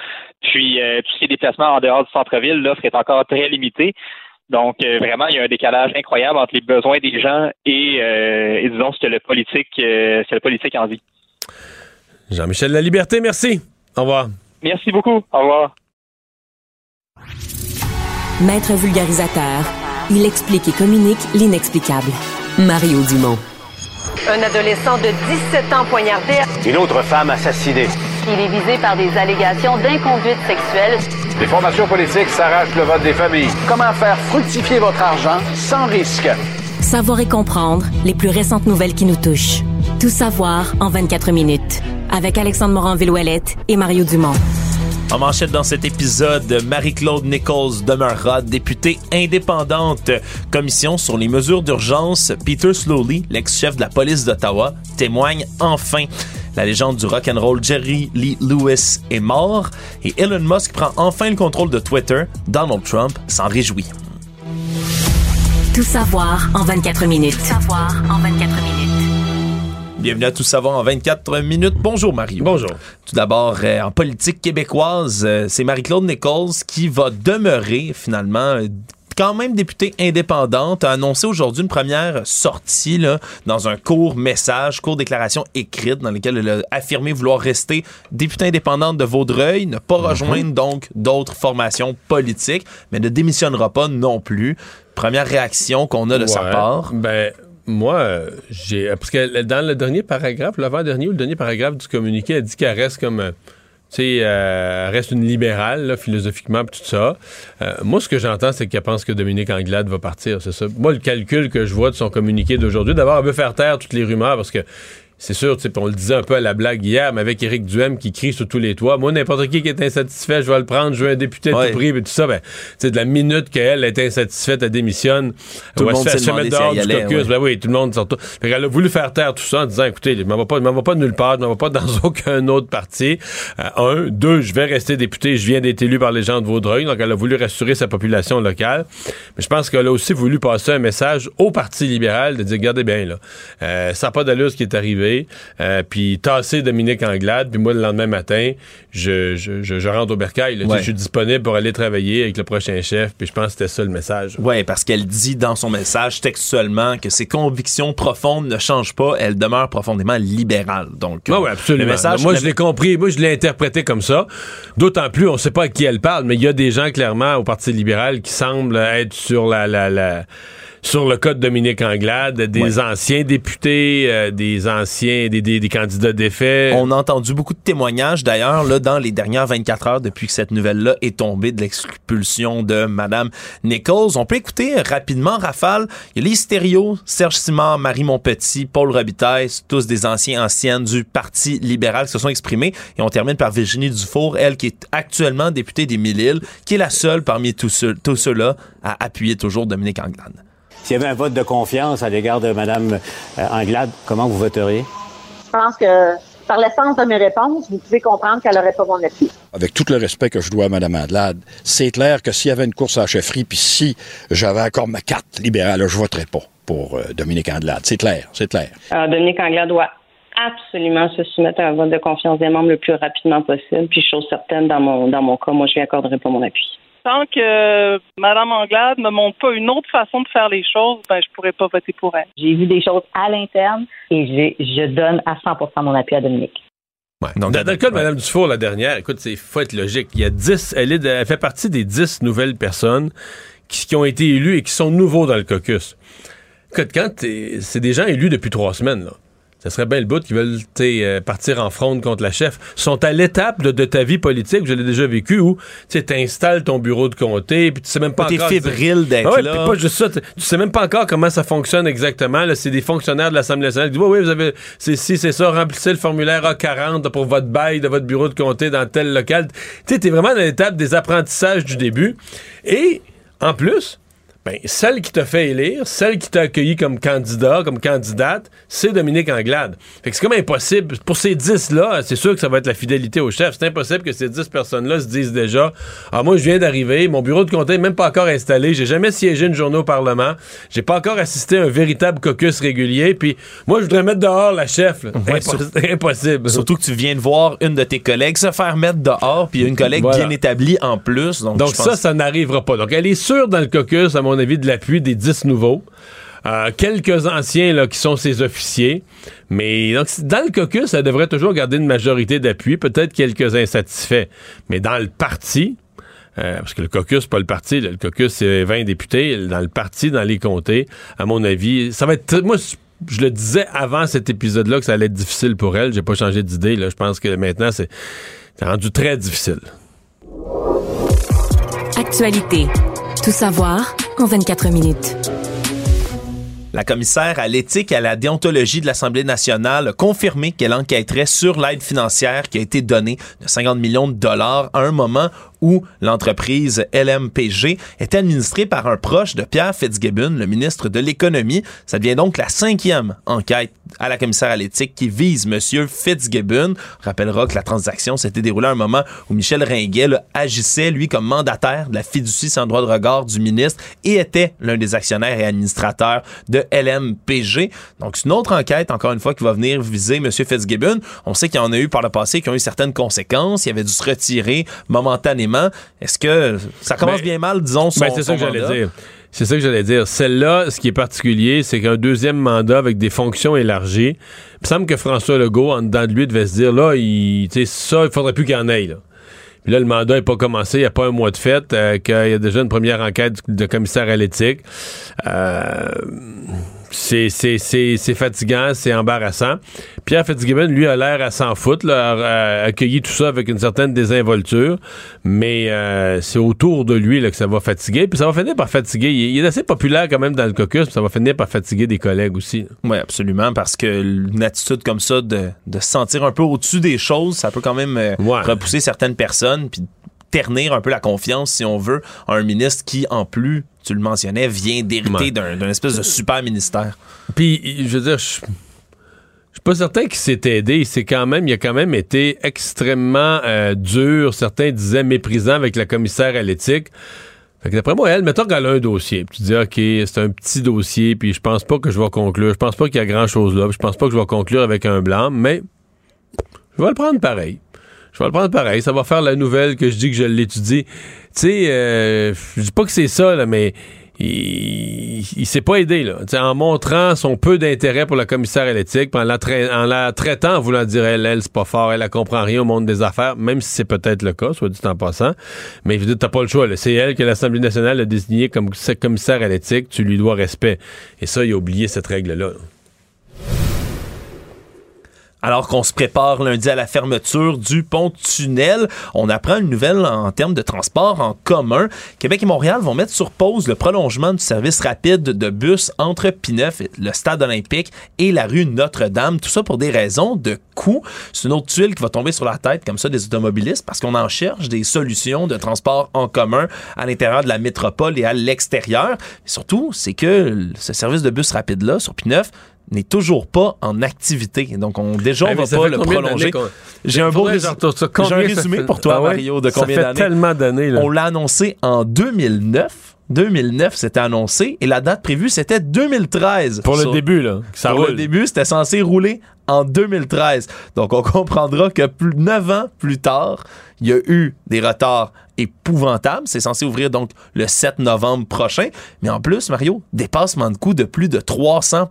Puis, euh, tous ces déplacements en dehors du centre-ville, l'offre est encore très limitée. Donc, euh, vraiment, il y a un décalage incroyable entre les besoins des gens et, euh, disons, ce que le politique, euh, ce le politique en dit. Jean-Michel La Liberté, merci. Au revoir. Merci beaucoup. Au revoir. Maître vulgarisateur, il explique et communique l'inexplicable. Mario Dumont. Un adolescent de 17 ans poignardé. Une autre femme assassinée. Il est visé par des allégations d'inconduite sexuelle. Les formations politiques s'arrachent le vote des familles. Comment faire fructifier votre argent sans risque? Savoir et comprendre les plus récentes nouvelles qui nous touchent. Tout savoir en 24 minutes. Avec Alexandre Morin-Villouellette et Mario Dumont. En manchette dans cet épisode, Marie-Claude Nichols demeurera députée indépendante. Commission sur les mesures d'urgence, Peter Slowly, l'ex-chef de la police d'Ottawa, témoigne enfin. La légende du rock and roll Jerry Lee Lewis est mort et Elon Musk prend enfin le contrôle de Twitter. Donald Trump s'en réjouit. Tout savoir en 24 minutes. Tout savoir en 24 minutes. Bienvenue à Tout savoir en 24 minutes. Bonjour Mario. Bonjour. Tout d'abord, euh, en politique québécoise, euh, c'est Marie-Claude Nichols qui va demeurer finalement quand même députée indépendante, a annoncé aujourd'hui une première sortie là, dans un court message, court déclaration écrite dans lequel elle a affirmé vouloir rester députée indépendante de Vaudreuil, ne pas mhm. rejoindre donc d'autres formations politiques, mais ne démissionnera pas non plus. Première réaction qu'on a de sa part. Ben, moi, j'ai. Parce que dans le dernier paragraphe, l'avant-dernier ou le dernier paragraphe du communiqué, elle dit qu'elle reste comme euh, sais, euh, reste une libérale, philosophiquement, tout ça. Euh, moi, ce que j'entends, c'est qu'elle pense que Dominique Anglade va partir, c'est ça. Moi, le calcul que je vois de son communiqué d'aujourd'hui, d'abord, elle veut faire taire toutes les rumeurs parce que c'est sûr, on le disait un peu à la blague hier, mais avec Éric Duhem qui crie sur tous les toits. Moi, n'importe qui qui est insatisfait, je vais le prendre, je veux un député de tout prix, et tout ça. Ben, de la minute qu'elle est insatisfaite, elle démissionne. Tout le monde se, dehors du caucus. Ben oui, tout le monde sort. Fait elle a voulu faire taire tout ça en disant, écoutez, je m'en vais pas, je m'en vais pas nulle part, je m'en vais pas dans aucun autre parti. Euh, un. Deux, je vais rester député, je viens d'être élu par les gens de Vaudreuil, donc elle a voulu rassurer sa population locale. Mais je pense qu'elle a aussi voulu passer un message au Parti libéral de dire, regardez bien, là, euh, ça n'a pas d'allure ce qui est arrivé euh, puis tasser Dominique Anglade, puis moi, le lendemain matin, je, je, je, je rentre au bercail. là. Ouais. Je suis disponible pour aller travailler avec le prochain chef, puis je pense que c'était ça le message. Oui, parce qu'elle dit dans son message textuellement que ses convictions profondes ne changent pas, elle demeure profondément libérale. Donc, absolument. le message, moi, je l'ai compris. Moi, je l'ai interprété comme ça. D'autant plus, on ne sait pas à qui elle parle, mais il y a des gens, clairement, au Parti libéral qui semblent être sur la... la, la sur le cas de Dominique Anglade, des anciens députés, euh, des anciens, des, des, des candidats défaits. On a entendu beaucoup de témoignages d'ailleurs là dans les dernières 24 heures depuis que cette nouvelle-là est tombée de l'expulsion de Madame Nichols. On peut écouter rapidement Rafale. Il y a les stéréos, Serge Simard, Marie Montpetit, Paul Robitaille, tous des anciens anciennes du Parti libéral qui se sont exprimés. Et on termine par Virginie Dufour, elle qui est actuellement députée des Mille-Îles, qui est la seule parmi tous ceux- tous ceux-là à appuyer toujours Dominique Anglade. S'il y avait un vote de confiance à l'égard de Mme Anglade, comment vous voteriez? Je pense que par l'essence de mes réponses, vous pouvez comprendre qu'elle n'aurait pas mon appui. Avec tout le respect que je dois à Mme Andelade, c'est clair que s'il y avait une course à la chefferie, puis si j'avais encore ma carte libérale, je voterais pas pour euh, Dominique Andelade. C'est clair, c'est clair. Alors, Dominique Anglade doit absolument se soumettre à un vote de confiance des membres le plus rapidement possible. Puis, chose certaine, dans mon, dans mon cas, moi, je lui accorderai pas mon appui. Tant que Mme Anglade ne montre pas une autre façon de faire les choses, ben, je pourrais pas voter pour elle. J'ai vu des choses à l'interne et j'ai- je donne à 100% mon appui à Dominique. dans, dans le cas de Mme Dufour, la dernière, écoute, c'est faut être logique. Il y a 10, elle, est de- elle fait partie des 10 nouvelles personnes qui, qui ont été élues et qui sont nouveaux dans le caucus. Écoute, quand c'est des gens élus depuis trois semaines, là. Ça serait bien le bout qui veulent euh, partir en fronde contre la chef. sont à l'étape de, de ta vie politique, je l'ai déjà vécu, où tu installes ton bureau de comté, puis tu sais même pas T'es fébrile d'être Ah ouais, là. puis pas juste ça, tu sais même pas encore comment ça fonctionne exactement. C'est des fonctionnaires de l'Assemblée nationale qui disent, oui, oui, vous avez, c'est si, c'est ça, remplissez le formulaire A40 pour votre bail de votre bureau de comté dans tel local. Tu sais, t'es vraiment dans l'étape des apprentissages du début. Et, en plus, ben, celle qui t'a fait élire, celle qui t'a accueilli comme candidat, comme candidate, c'est Dominique Anglade. Fait que c'est comme impossible. Pour ces 10-là, c'est sûr que ça va être la fidélité au chef. C'est impossible que ces 10 personnes-là se disent déjà Ah, moi, je viens d'arriver, mon bureau de comté n'est même pas encore installé, j'ai jamais siégé une journée au Parlement, j'ai pas encore assisté à un véritable caucus régulier, puis moi, je voudrais mettre dehors la chef. Ouais, sur- impossible. Surtout que tu viens de voir une de tes collègues se faire mettre dehors, puis une collègue Voilà. bien établie en plus. Donc, ça, pense- ça n'arrivera pas. Donc elle est sûre dans le caucus, à mon avis, de l'appui des 10 nouveaux. Euh, quelques anciens là, qui sont ses officiers. Mais donc, dans le caucus, elle devrait toujours garder une majorité d'appui, peut-être quelques insatisfaits. Mais dans le parti, euh, parce que le caucus, pas le parti, le caucus, c'est 20 députés. Dans le parti, dans les comtés, à mon avis, ça va être... Moi, je- le disais avant cet épisode-là que ça allait être difficile pour elle. J'ai pas changé d'idée. Je pense que maintenant, c'est rendu très difficile. Actualité. Tout savoir en 24 minutes. La commissaire à l'éthique et à la déontologie de l'Assemblée nationale a confirmé qu'elle enquêterait sur l'aide financière qui a été donnée de 50 millions de dollars à un moment où l'entreprise LMPG est administrée par un proche de Pierre Fitzgibbon, le ministre de l'Économie. Ça devient donc la cinquième enquête à la commissaire à l'éthique qui vise M. Fitzgibbon. On rappellera que la transaction s'était déroulée à un moment où Michel Ringuet agissait, lui, comme mandataire de la fiducie sans droit de regard du ministre et était l'un des actionnaires et administrateurs de LMPG. Donc, c'est une autre enquête, encore une fois, qui va venir viser M. Fitzgibbon. On sait qu'il y en a eu par le passé qui ont eu certaines conséquences. Il avait dû se retirer momentanément. Est-ce que ça commence Ben, bien mal, disons, son Ben, c'est ça que j'allais dire. C'est ça que j'allais dire. Celle-là, ce qui est particulier, c'est qu'un deuxième mandat avec des fonctions élargies. Il me semble que François Legault, en dedans de lui, devait se dire là, il, ça, il faudrait plus qu'il y en ait. Là. Puis là, le mandat n'est pas commencé, il n'y a pas un mois de fête, euh, qu'il y a déjà une première enquête de commissaire à l'éthique. Euh, c'est, c'est, c'est, c'est fatigant, c'est embarrassant. Pierre Fitzgibbon, lui, a l'air à s'en foutre, là, a, accueilli tout ça avec une certaine désinvolture, mais euh, c'est autour de lui là, que ça va fatiguer, puis ça va finir par fatiguer. Il, est- assez populaire quand même dans le caucus, puis ça va finir par fatiguer des collègues aussi. Oui, absolument, parce que une attitude comme ça de, de se sentir un peu au-dessus des choses, ça peut quand même euh, repousser certaines personnes, puis ternir un peu la confiance, si on veut, à un ministre qui, en plus, tu le mentionnais, vient d'hériter Ouais. d'un espèce de super ministère. Puis, je veux dire, je je suis pas certain qu'il s'est aidé. C'est quand même, il a quand même été extrêmement euh, dur. Certains disaient méprisant avec la commissaire à l'éthique. Fait que d'après moi, elle, mettons qu'elle a un dossier, puis tu dis, OK, c'est un petit dossier, puis je pense pas que je vais conclure, je pense pas qu'il y a grand-chose là, puis je pense pas que je vais conclure avec un blanc, mais je vais le prendre pareil. Je vais le prendre pareil. Ça va faire la nouvelle que je dis que je l'étudie. Tu sais, euh, je dis pas que c'est ça, là, mais il, il s'est pas aidé là. en montrant son peu d'intérêt pour la commissaire à l'éthique, en la, en la traitant, en voulant dire elle, elle c'est pas fort, elle, elle comprend rien au monde des affaires, même si c'est peut-être le cas, soit dit en passant. Mais je veux dire, t'as pas le choix. C'est elle que l'Assemblée nationale a désigné comme commissaire à l'éthique. Tu lui dois respect. Et ça, il a oublié cette règle-là. là alors qu'on se prépare lundi à la fermeture du pont-tunnel, on apprend une nouvelle en termes de transport en commun. Québec et Montréal vont mettre sur pause le prolongement du service rapide de bus entre Pineuf, le stade olympique et la rue Notre-Dame. Tout ça pour des raisons de coût. C'est une autre tuile qui va tomber sur la tête comme ça des automobilistes parce qu'on en cherche des solutions de transport en commun à l'intérieur de la métropole et à l'extérieur. Surtout, c'est que ce service de bus rapide-là sur Pineuf n'est toujours pas en activité. Donc, on, déjà, on va pas le prolonger. J'ai un beau résumé pour toi, ah Mario, de combien d'années? tellement d'années. On l'a annoncé en 2009. 2009, c'était annoncé et la date prévue, c'était 2013. Pour le début, là. Ça pour le début, c'était censé rouler en 2013. Donc, on comprendra que plus, 9 ans plus tard, il y a eu des retards épouvantables. C'est censé ouvrir donc le 7 novembre prochain. Mais en plus, Mario, dépassement de coût de plus de 300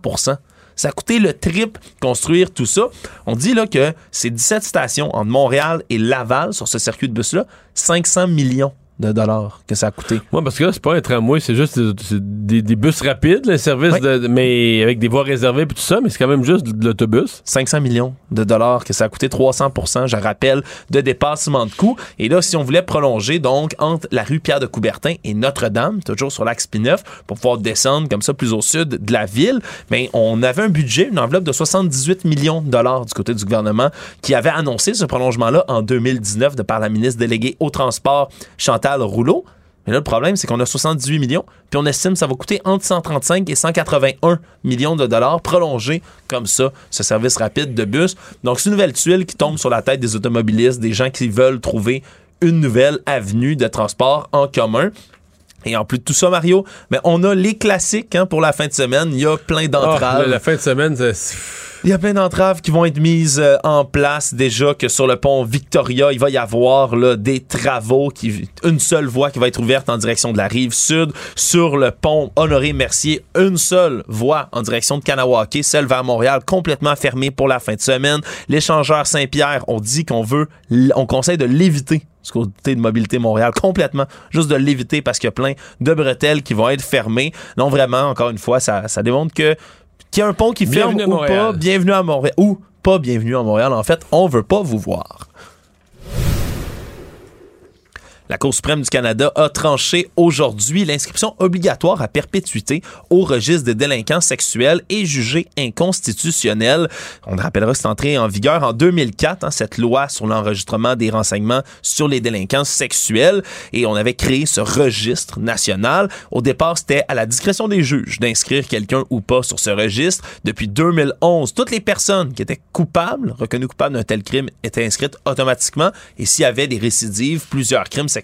ça a coûté le trip construire tout ça. On dit là que c'est 17 stations entre Montréal et Laval sur ce circuit de bus-là, 500 millions de dollars que ça a coûté. Oui, parce que là, c'est pas un tramway, c'est juste des, bus rapides, le service, de, mais avec des voies réservées et tout ça, mais c'est quand même juste de l'autobus. 500 millions de dollars que ça a coûté 300% je rappelle, de dépassement de coûts. Et là, si on voulait prolonger, donc, entre la rue Pierre de Coubertin et Notre-Dame, toujours sur l'axe P9, pour pouvoir descendre comme ça plus au sud de la ville, mais on avait un budget, une enveloppe de 78 millions de dollars du côté du gouvernement qui avait annoncé ce prolongement-là en 2019 de par la ministre déléguée au transport, Chantal rouleau. Mais là, le problème, c'est qu'on a 78 millions, puis on estime que ça va coûter entre 135 et 181 millions de dollars prolongés comme ça, ce service rapide de bus. Donc, c'est une nouvelle tuile qui tombe sur la tête des automobilistes, des gens qui veulent trouver une nouvelle avenue de transport en commun. Et en plus de tout ça, Mario, mais on a les classiques hein, pour la fin de semaine. Il y a plein d'entraves. Ah, la fin de semaine, c'est il y a plein d'entraves qui vont être mises euh, en place déjà que sur le pont Victoria, il va y avoir là, des travaux, qui, une seule voie qui va être ouverte en direction de la rive sud. Sur le pont Honoré-Mercier, une seule voie en direction de Kanawake, celle vers Montréal, complètement fermée pour la fin de semaine. L'échangeur Saint-Pierre, on dit qu'on veut, on conseille de l'éviter du côté de Mobilité Montréal, complètement, juste de l'éviter parce qu'il y a plein de bretelles qui vont être fermées. Non, vraiment, encore une fois, ça, ça démontre que qu'il y a un pont qui ferme ou pas, bienvenue à Montréal. Ou pas bienvenue à Montréal. En fait, on veut pas vous voir. La Cour suprême du Canada a tranché aujourd'hui l'inscription obligatoire à perpétuité au registre des délinquants sexuels et jugée inconstitutionnelle. On rappellera que c'est entré en vigueur en 2004, hein, cette loi sur l'enregistrement des renseignements sur les délinquants sexuels, et on avait créé ce registre national. Au départ, c'était à la discrétion des juges d'inscrire quelqu'un ou pas sur ce registre. Depuis 2011, toutes les personnes qui étaient coupables, reconnues coupables d'un tel crime, étaient inscrites automatiquement, et s'il y avait des récidives, plusieurs crimes sexuels,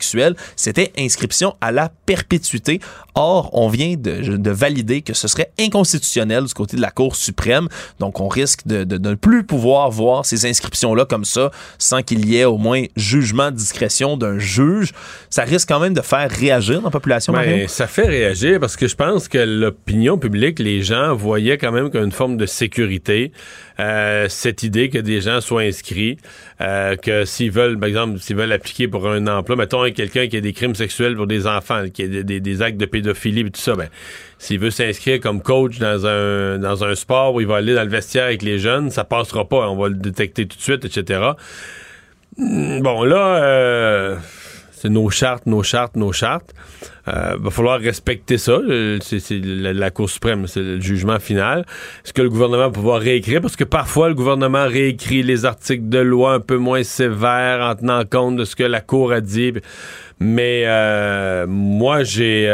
c'était inscription à la perpétuité. Or, on vient de, valider que ce serait inconstitutionnel du côté de la Cour suprême. Donc, on risque de, ne plus pouvoir voir ces inscriptions-là comme ça sans qu'il y ait au moins jugement de discrétion d'un juge. Ça risque quand même de faire réagir dans la population. Mais ça fait réagir parce que je pense que l'opinion publique, les gens voyaient quand même une forme de sécurité. Euh, cette idée que des gens soient inscrits, euh, que s'ils veulent, par exemple, s'ils veulent appliquer pour un emploi, mettons quelqu'un qui a des crimes sexuels pour des enfants, qui a des, actes de pédophilie et tout ça, ben, s'il veut s'inscrire comme coach dans un, dans un sport où il va aller dans le vestiaire avec les jeunes, ça passera pas. On va le détecter tout de suite, etc. Hmm, bon, là, euh, c'est nos chartes, nos chartes, nos chartes. Il euh, va falloir respecter ça. Euh, c'est la, Cour suprême, c'est le jugement final. Est-ce que le gouvernement va pouvoir réécrire? Parce que parfois, le gouvernement réécrit les articles de loi un peu moins sévères en tenant compte de ce que la Cour a dit. Mais euh, moi, j'ai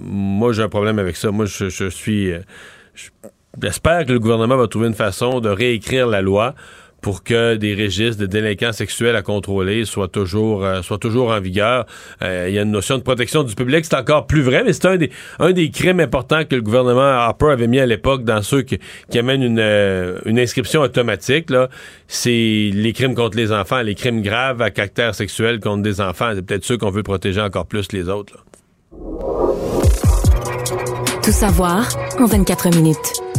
moi j'ai un problème avec ça. Moi, je, suis... J'espère que le gouvernement va trouver une façon de réécrire la loi pour que des registres de délinquants sexuels à contrôler soient toujours, euh, soient toujours en vigueur. Euh, il y a une notion de protection du public, c'est encore plus vrai, mais c'est un des, un des crimes importants que le gouvernement Harper avait mis à l'époque dans ceux qui, amènent une, euh, une inscription automatique. C'est les crimes contre les enfants, les crimes graves à caractère sexuel contre des enfants. C'est peut-être ceux qu'on veut protéger encore plus les autres. Tout savoir en 24 minutes.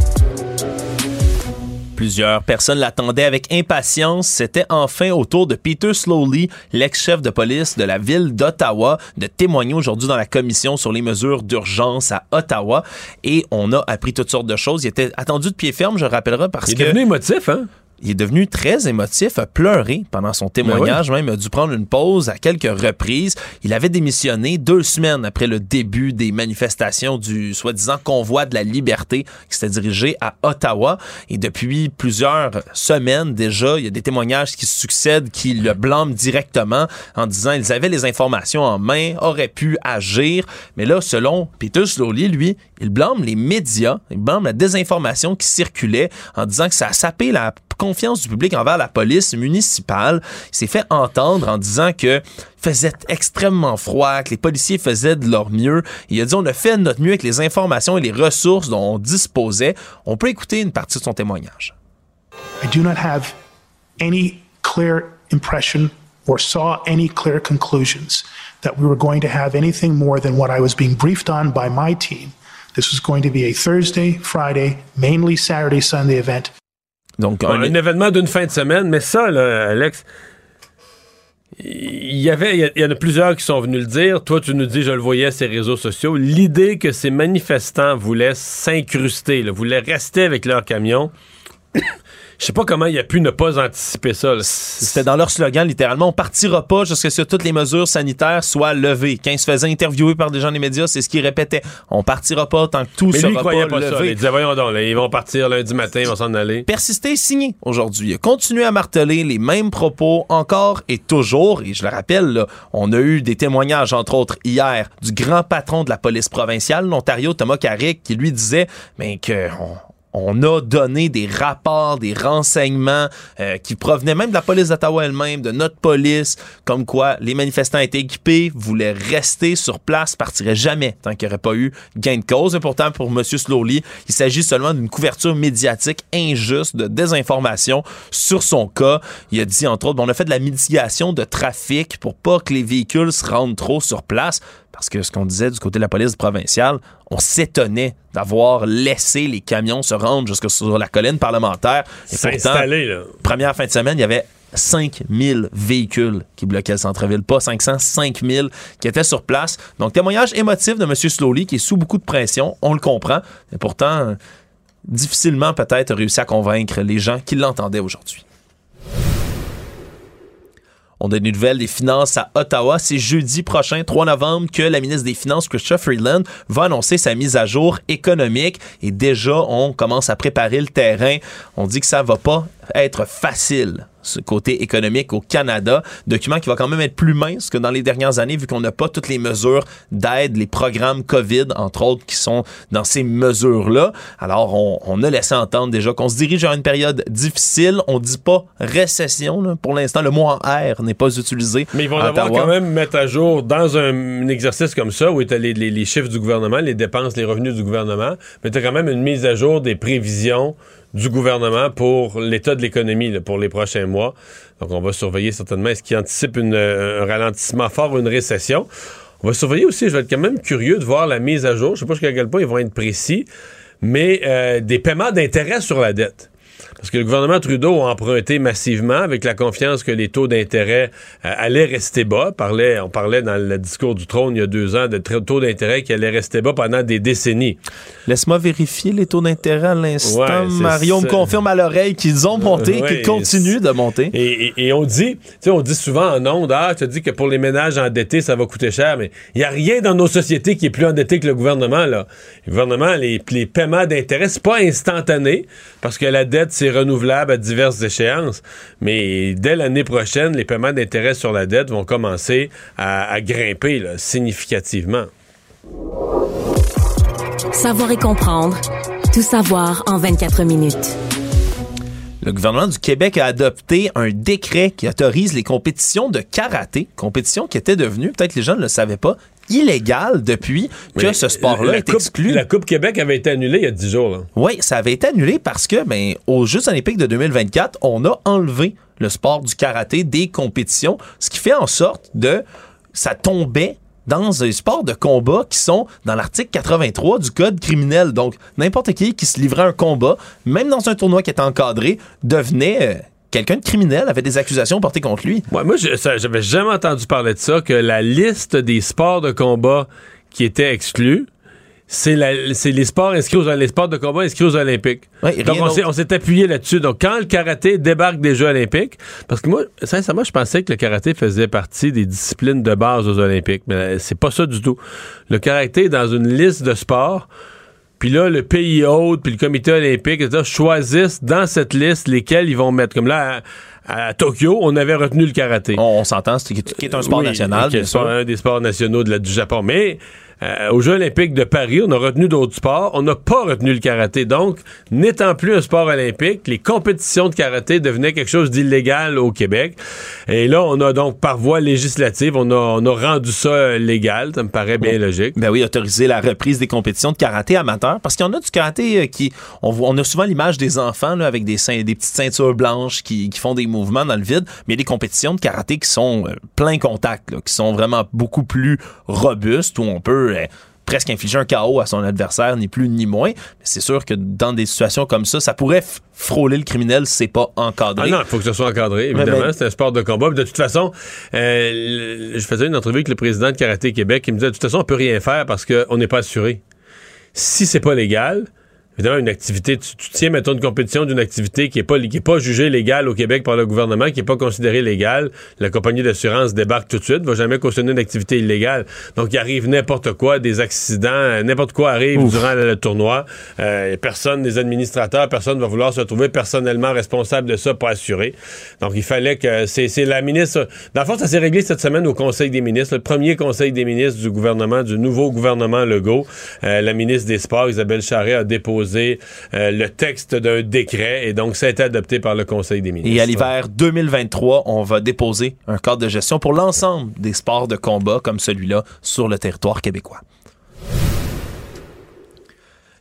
Plusieurs personnes l'attendaient avec impatience. C'était enfin au tour de Peter Slowly, l'ex-chef de police de la ville d'Ottawa, de témoigner aujourd'hui dans la commission sur les mesures d'urgence à Ottawa. Et on a appris toutes sortes de choses. Il était attendu de pied ferme, je rappellerai, parce Il que... est devenu émotif, hein? Il est devenu très émotif, a pleuré pendant son témoignage, même a dû prendre une pause à quelques reprises. Il avait démissionné deux semaines après le début des manifestations du soi-disant convoi de la liberté qui s'était dirigé à Ottawa. Et depuis plusieurs semaines déjà, il y a des témoignages qui succèdent qui le blâment directement en disant ils avaient les informations en main, auraient pu agir. Mais là, selon Peter Slowly, lui, il blâme les médias, il blâme la désinformation qui circulait en disant que ça a sapé la confiance du public envers la police municipale. Il s'est fait entendre en disant que faisait extrêmement froid, que les policiers faisaient de leur mieux. Il a dit on a fait de notre mieux avec les informations et les ressources dont on disposait. On peut écouter une partie de son témoignage. I do not have any clear impression or saw any clear conclusions that we were going to have anything more than what I was being briefed on by my team. This was going to be a Thursday, Friday, mainly Saturday, Sunday event. Donc, un, un événement d'une fin de semaine, mais ça, là, Alex, il y avait, il y, en a plusieurs qui sont venus le dire. Toi, tu nous dis, je le voyais sur les réseaux sociaux. L'idée que ces manifestants voulaient s'incruster, voulaient rester avec leur camion. Je sais pas comment il a pu ne pas anticiper ça. C'était dans leur slogan, littéralement. On partira pas jusqu'à ce que toutes les mesures sanitaires soient levées. Quand ils se faisaient interviewer par des gens des médias, c'est ce qu'ils répétaient. On partira pas tant que tout Mais sera lui, il croyait pas, pas levé. ça. Il disait, voyons donc, là, ils vont partir lundi matin, ils vont s'en aller. Persister, signer aujourd'hui. Continué à marteler les mêmes propos encore et toujours. Et je le rappelle, là, on a eu des témoignages, entre autres, hier, du grand patron de la police provinciale, l'Ontario, Thomas Carrick, qui lui disait mais que on, on a donné des rapports, des renseignements euh, qui provenaient même de la police d'Ottawa elle-même, de notre police, comme quoi les manifestants étaient équipés, voulaient rester sur place, partiraient jamais tant qu'il n'y aurait pas eu gain de cause. Et pourtant, pour M. Slowly, il s'agit seulement d'une couverture médiatique injuste de désinformation sur son cas. Il a dit, entre autres, on a fait de la mitigation de trafic pour pas que les véhicules se rendent trop sur place. Parce que ce qu'on disait du côté de la police provinciale, on s'étonnait d'avoir laissé les camions se rendre jusque sur la colline parlementaire. Et pourtant, là. première fin de semaine, il y avait 5000 véhicules qui bloquaient le centre-ville. Pas 500, 5000 qui étaient sur place. Donc, témoignage émotif de M. Slowly qui est sous beaucoup de pression. On le comprend. Mais pourtant, difficilement peut-être réussi à convaincre les gens qui l'entendaient aujourd'hui. On a des nouvelles des finances à Ottawa. C'est jeudi prochain, 3 novembre, que la ministre des Finances, Chrystia Freeland, va annoncer sa mise à jour économique. Et déjà, on commence à préparer le terrain. On dit que ça va pas être facile ce côté économique au Canada, document qui va quand même être plus mince que dans les dernières années vu qu'on n'a pas toutes les mesures d'aide, les programmes COVID entre autres qui sont dans ces mesures-là. Alors on, on a laissé entendre déjà qu'on se dirige vers une période difficile. On dit pas récession là. pour l'instant. Le mot en R n'est pas utilisé. Mais ils vont devoir quand même mettre à jour dans un, un exercice comme ça où les, les- les chiffres du gouvernement, les dépenses, les revenus du gouvernement, mais tu as quand même une mise à jour des prévisions du gouvernement pour l'état de l'économie pour les prochains mois. Donc on va surveiller certainement est-ce qu'il anticipe une, euh, un ralentissement fort ou une récession. On va surveiller aussi, je vais être quand même curieux de voir la mise à jour. Je sais pas jusqu'à quel point ils vont être précis, mais euh, des paiements d'intérêt sur la dette. Parce que le gouvernement Trudeau a emprunté massivement avec la confiance que les taux d'intérêt euh, allaient rester bas. Parlait, on parlait dans le discours du trône il y a deux ans de taux d'intérêt qui allaient rester bas pendant des décennies. Laisse-moi vérifier les taux d'intérêt à l'instant. Ouais, Mario me confirme à l'oreille qu'ils ont monté, Ouais, qu'ils continuent de monter. Et, et- et on dit, tu sais, on dit souvent en ondes, ah, tu dis que pour les ménages endettés, ça va coûter cher, mais il n'y a rien dans nos sociétés qui est plus endetté que le gouvernement, là. Le gouvernement, les, les paiements d'intérêt, c'est pas instantané, parce que la dette, c'est renouvelable à diverses échéances, mais dès l'année prochaine, les paiements d'intérêt sur la dette vont commencer à, grimper, significativement. Savoir et comprendre. Tout savoir en 24 minutes. Le gouvernement du Québec a adopté un décret qui autorise les compétitions de karaté, compétitions qui étaient devenues, peut-être les gens ne le savaient pas, illégales depuis que Mais ce sport-là est Coupe- exclu. La Coupe Québec avait été annulée il y a 10 jours. là. Oui, ça avait été annulé parce que, ben, aux Jeux olympiques de 2024, on a enlevé le sport du karaté des compétitions, ce qui fait en sorte de, ça tombait dans des sports de combat qui sont dans l'article 83 du code criminel. Donc, n'importe qui qui se livrait à un combat, même dans un tournoi qui était encadré, devenait euh, quelqu'un de criminel, avait des accusations portées contre lui. Ouais, moi, j'avais jamais entendu parler de ça, que la liste des sports de combat qui étaient exclus, c'est la- c'est les sports inscrits aux, les sports de combat inscrits aux Olympiques. Donc, on s'est, d'autre. on s'est appuyé là-dessus. Donc, quand le karaté débarque des Jeux olympiques, parce que moi, sincèrement, je pensais que le karaté faisait partie des disciplines de base aux Olympiques, mais euh, c'est pas ça du tout. Le karaté est dans une liste de sports, puis là, le pays hôte, puis le comité olympique, etc., choisissent dans cette liste lesquels ils vont mettre. Comme là, à, à Tokyo, on avait retenu le karaté. On, on s'entend, c'est qui est un sport Oui, national, qui est un des sports nationaux de la- du Japon. Mais euh, aux Jeux olympiques de Paris, on a retenu d'autres sports. On n'a pas retenu le karaté. Donc, n'étant plus un sport olympique, les compétitions de karaté devenaient quelque chose d'illégal au Québec. Et là, on a donc, par voie législative, on a, on a rendu ça euh, légal. Ça me paraît bien logique. Ben oui, autoriser la reprise des compétitions de karaté amateur. Parce qu'il y en a du karaté euh, qui. On, voit- on a souvent l'image des enfants là, avec des, des petites ceintures blanches qui, qui font des mouvements dans le vide. Mais il y a des compétitions de karaté qui sont euh, plein contact, là, qui sont vraiment beaucoup plus robustes, où on peut. Presque infliger un chaos à son adversaire, ni plus ni moins. Mais c'est sûr que dans des situations comme ça, ça pourrait frôler le criminel si c'est pas encadré. Ah non, il faut que ce soit encadré, évidemment. ben- c'est un sport de combat. Puis de toute façon, euh, je faisais une entrevue avec le président de Karaté Québec qui me disait, de toute façon, on peut rien faire parce qu'on n'est pas assuré. Si c'est pas légal, évidemment, une activité, tu, tu tiens, mettons, une compétition d'une activité qui n'est pas, qui est pas jugée légale au Québec par le gouvernement, qui n'est pas considérée légale, la compagnie d'assurance débarque tout de suite, va jamais cautionner une activité illégale. Donc, il arrive n'importe quoi, des accidents, euh, n'importe quoi arrive Ouf. durant le, le tournoi. Euh, personne, des administrateurs, personne va vouloir se trouver personnellement responsable de ça pour assurer. Donc, il fallait que c'est c'est la ministre. Dans le fond, ça s'est réglé cette semaine au Conseil des ministres, le premier Conseil des ministres du gouvernement, du nouveau gouvernement Legault. Euh, la ministre des Sports, Isabelle Charret, a déposé euh, le texte d'un décret et donc ça a été adopté par le Conseil des ministres. Et à l'hiver 2023, on va déposer un cadre de gestion pour l'ensemble des sports de combat comme celui-là sur le territoire québécois.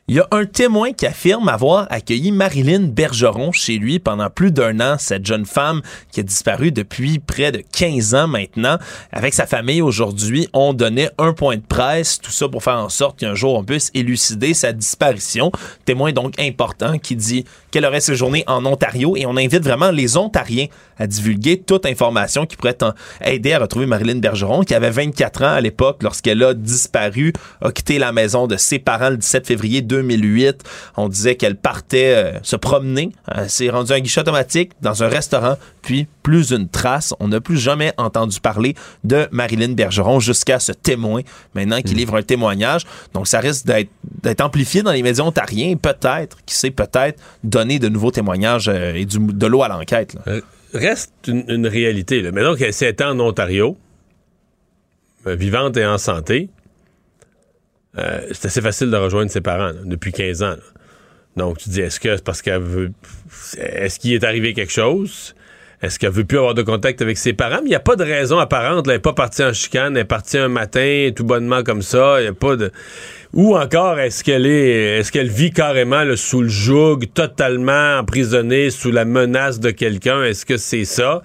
Il y a un témoin qui affirme avoir accueilli Marilyn Bergeron chez lui pendant plus d'un an, cette jeune femme qui a disparu depuis près de 15 ans maintenant. Avec sa famille aujourd'hui, on donnait un point de presse, tout ça pour faire en sorte qu'un jour on puisse élucider sa disparition. Témoin donc important qui dit qu'elle aurait séjourné en Ontario et on invite vraiment les Ontariens à divulguer toute information qui pourrait aider à retrouver Marilyn Bergeron, qui avait 24 ans à l'époque lorsqu'elle a disparu, a quitté la maison de ses parents le 17 février 2008. On disait qu'elle partait euh, se promener, Elle s'est rendue à un guichet automatique dans un restaurant, puis plus une trace. On n'a plus jamais entendu parler de Marilyn Bergeron jusqu'à ce témoin maintenant qui livre un témoignage. Donc ça risque d'être amplifié dans les médias ontariens, et peut-être, qui sait, peut-être donner de nouveaux témoignages euh, et du, de l'eau à l'enquête. Euh, Reste une, une réalité. Là. Maintenant qu'elle s'est en Ontario, euh, vivante et en santé, euh, c'est assez facile de rejoindre ses parents là, depuis 15 ans. là. Donc, tu dis, est-ce que c'est parce qu'elle veut. Est-ce qu'il est arrivé quelque chose? Est-ce qu'elle veut plus avoir de contact avec ses parents? Mais il n'y a pas de raison apparente. là. Elle n'est pas partie en chicane, elle est partie un matin, tout bonnement comme ça. Il y a pas de. Ou encore, est-ce qu'elle est. Est-ce qu'elle vit carrément là, sous le joug, totalement emprisonnée, sous la menace de quelqu'un? Est-ce que c'est ça?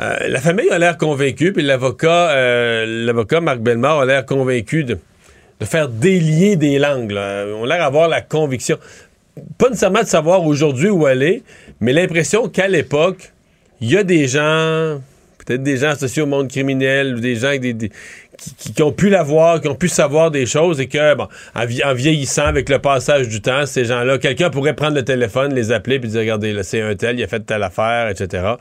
Euh, la famille a l'air convaincue, puis l'avocat, euh, l'avocat Marc Bellemare a l'air convaincu de, de faire délier des langues. On a l'air d'avoir la conviction, pas nécessairement de savoir aujourd'hui où elle est, mais l'impression qu'à l'époque, il y a des gens, peut-être des gens associés au monde criminel, des gens avec qui, ont pu la voir, qui ont pu savoir des choses et que, bon, en, vie- en vieillissant avec le passage du temps, ces gens-là, quelqu'un pourrait prendre le téléphone, les appeler puis dire, regardez, là, c'est un tel, il a fait telle affaire, etc.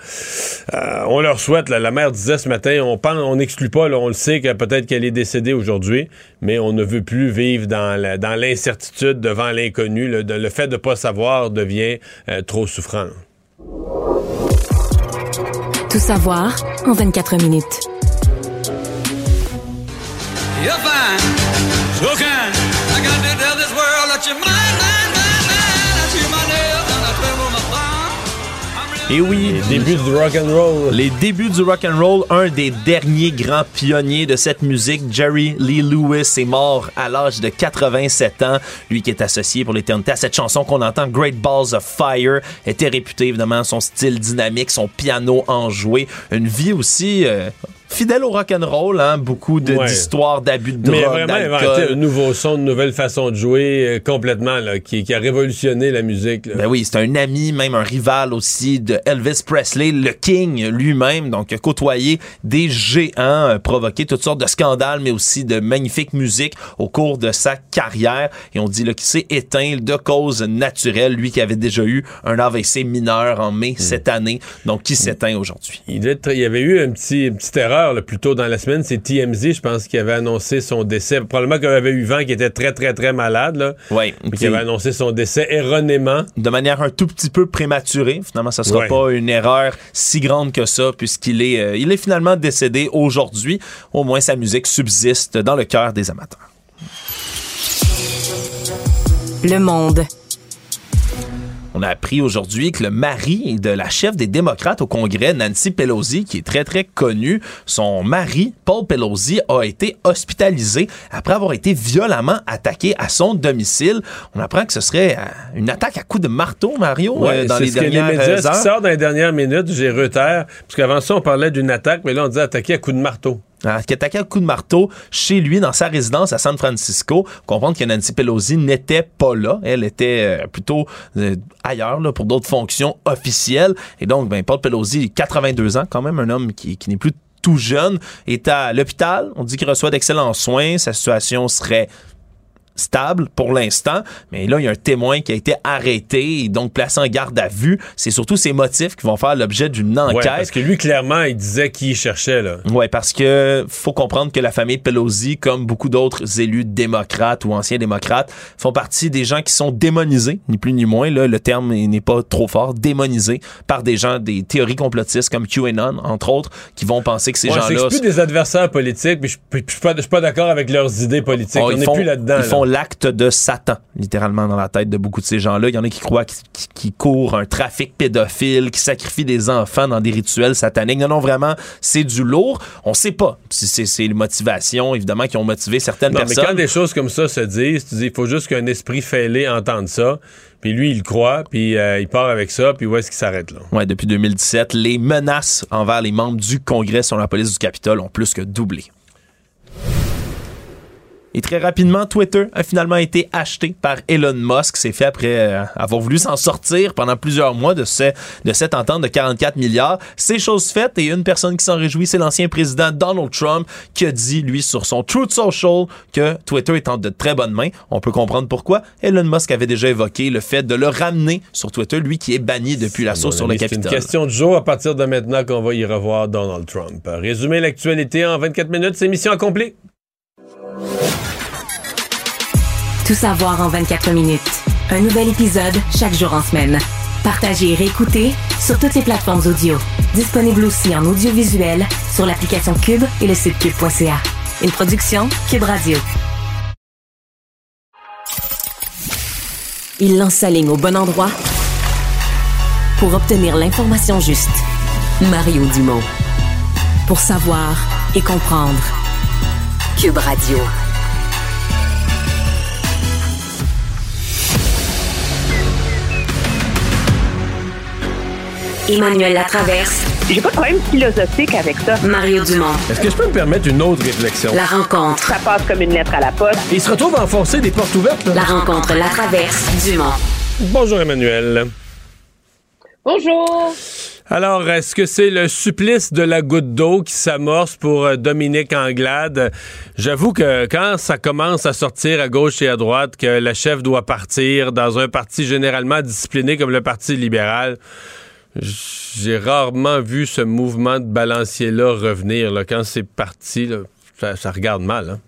Euh, on leur souhaite, là, la mère disait ce matin, on pense, on n'exclut pas, là, on le sait que peut-être qu'elle est décédée aujourd'hui, mais on ne veut plus vivre dans l'incertitude devant l'inconnu. Le, fait de pas savoir devient euh, trop souffrant. Tout savoir en 24 minutes. You're fine, so kind. I got to tell this world that you're mine, mine, mine, mine. I see my nails and I tremble my thumb. Et oui, les débuts du rock and roll. Les débuts du rock and roll, un des derniers grands pionniers de cette musique, Jerry Lee Lewis, est mort à l'âge de 87 ans. Lui qui est associé pour l'éternité à cette chanson qu'on entend, Great Balls of Fire, était réputé évidemment son style dynamique, son piano enjoué, une vie aussi euh, fidèle au rock and roll, hein, beaucoup Ouais. d'histoires d'abus de Mais drogue, vraiment inventé un nouveau son, une nouvelle façon de jouer euh, complètement, là, qui, qui a révolutionné la musique. là. Ben oui, c'est un ami, même un rival aussi de Elvis Presley, le King lui-même, donc a côtoyé des géants, euh, provoqué toutes sortes de scandales, mais aussi de magnifique musique au cours de sa carrière. Et on dit là, qu'il s'est éteint de cause naturelle, lui qui avait déjà eu un AVC mineur en mai cette année, donc qui s'éteint aujourd'hui? Il, il y avait eu un petit, une petite erreur là, plus tôt dans la semaine. C'est TMZ, je pense, qui avait annoncé son décès. Probablement qu'il avait eu vent qui était très, très, très malade. Là, Oui. puis qui avait annoncé son décès erronément. de manière un tout petit peu prématurée. Finalement, ça sera Ouais. pas une erreur si grande que ça, puisqu'il est, euh, il est finalement décédé aujourd'hui. Au moins, sa musique subsiste dans le cœur des amateurs. Le monde. On a appris aujourd'hui que le mari de la chef des démocrates au Congrès, Nancy Pelosi, qui est très très connue, son mari, Paul Pelosi, a été hospitalisé après avoir été violemment attaqué à son domicile. On apprend que ce serait euh, une attaque à coups de marteau, Mario, Ouais, euh, dans les ce que dernières médias, euh, ce qui heures. sort dans les dernières minutes, j'ai Reuters, parce qu'avant ça, on parlait d'une attaque, mais là, on disait attaquer à coups de marteau. Ah, qui attaquait un coup de marteau chez lui dans sa résidence à San Francisco. Comprendre que Nancy Pelosi n'était pas là. Elle était euh, plutôt euh, ailleurs là, pour d'autres fonctions officielles. Et donc, ben, Paul Pelosi, 82 ans, quand même un homme qui n'est plus tout jeune, est à l'hôpital. On dit qu'il reçoit d'excellents soins. Sa situation serait stable pour l'instant, mais là, il y a un témoin qui a été arrêté et donc placé en garde à vue. C'est surtout ses motifs qui vont faire l'objet d'une enquête. Ouais, parce que lui, clairement, il disait qui il cherchait. Là. Oui, parce que faut comprendre que la famille Pelosi, comme beaucoup d'autres élus démocrates ou anciens démocrates, font partie des gens qui sont démonisés, ni plus ni moins. Là, le terme n'est pas trop fort, démonisés par des gens des théories complotistes comme QAnon, entre autres, qui vont penser que ces Ouais, gens-là c'est plus des adversaires politiques, puis je suis pas, d'accord avec leurs idées politiques. Oh, on n'est plus là-dedans. Là. L'acte de Satan, littéralement, dans la tête de beaucoup de ces gens-là. Il y en a qui croient qu'ils qui, qui courent un trafic pédophile, qui sacrifient des enfants dans des rituels sataniques. Non, non, vraiment, c'est du lourd. On sait pas si c'est les motivations, évidemment, qui ont motivé certaines Non, mais personnes. quand des choses comme ça se disent, tu dis, il faut juste qu'un esprit fêlé entende ça. Puis lui, il croit, puis euh, il part avec ça, puis où est-ce qu'il s'arrête là? Ouais, depuis 2017, les menaces envers les membres du Congrès sur la police du Capitole ont plus que doublé. Et très rapidement, Twitter a finalement été acheté par Elon Musk. C'est fait après euh, avoir voulu s'en sortir pendant plusieurs mois de, ce, de cette entente de 44 milliards. C'est chose faite et une personne qui s'en réjouit, c'est l'ancien président Donald Trump qui a dit, lui, sur son Truth Social que Twitter est en de très bonnes mains. On peut comprendre pourquoi. Elon Musk avait déjà évoqué le fait de le ramener sur Twitter, lui qui est banni depuis l'assaut Mon sur le ami, C'est une Capitole. question de jour à partir de maintenant qu'on va y revoir Donald Trump. Résumer l'actualité en 24 minutes, c'est mission accomplie. Tout savoir en 24 minutes. Un nouvel épisode chaque jour en semaine. Partagez et réécoutez sur toutes les plateformes audio. Disponible aussi en audiovisuel sur l'application Cube et le site cube.ca. Une production Cube Radio. Il lance sa ligne au bon endroit pour obtenir l'information juste. Mario Dumont. Pour savoir et comprendre. Cube Radio. Emmanuel Latraverse. J'ai pas de problème philosophique avec ça. Mario Dumont. Est-ce que je peux me permettre une autre réflexion? La rencontre. Ça passe comme une lettre à la poste. Il se retrouve à enfoncer des portes ouvertes. là. La rencontre La Traverse Dumont. Bonjour Emmanuel. Bonjour. Alors, est-ce que c'est le supplice de la goutte d'eau qui s'amorce pour euh, Dominique Anglade? J'avoue que quand ça commence à sortir à gauche et à droite que la chef doit partir dans un parti généralement discipliné comme le Parti libéral, j'ai rarement vu ce mouvement de balancier-là revenir. là. Quand c'est parti, là, ça, ça regarde mal. hein.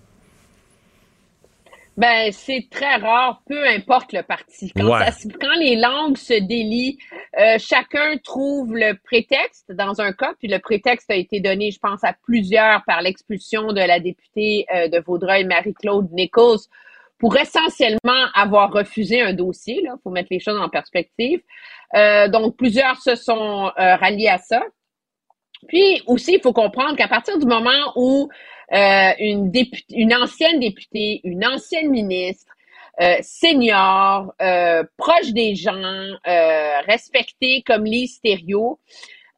Ben, c'est très rare, peu importe le parti. Quand, Ouais. ça se- quand les langues se délient, euh, chacun trouve le prétexte dans un cas, puis le prétexte a été donné, je pense, à plusieurs par l'expulsion de la députée euh, de Vaudreuil, Marie-Claude Nichols, pour essentiellement avoir refusé un dossier. Il faut mettre les choses en perspective. Euh, donc, plusieurs se sont euh, ralliés à ça. Puis aussi, il faut comprendre qu'à partir du moment où euh, une, députée, une ancienne députée, une ancienne ministre, euh, senior, euh, proche des gens, respectée comme Lise Thériault,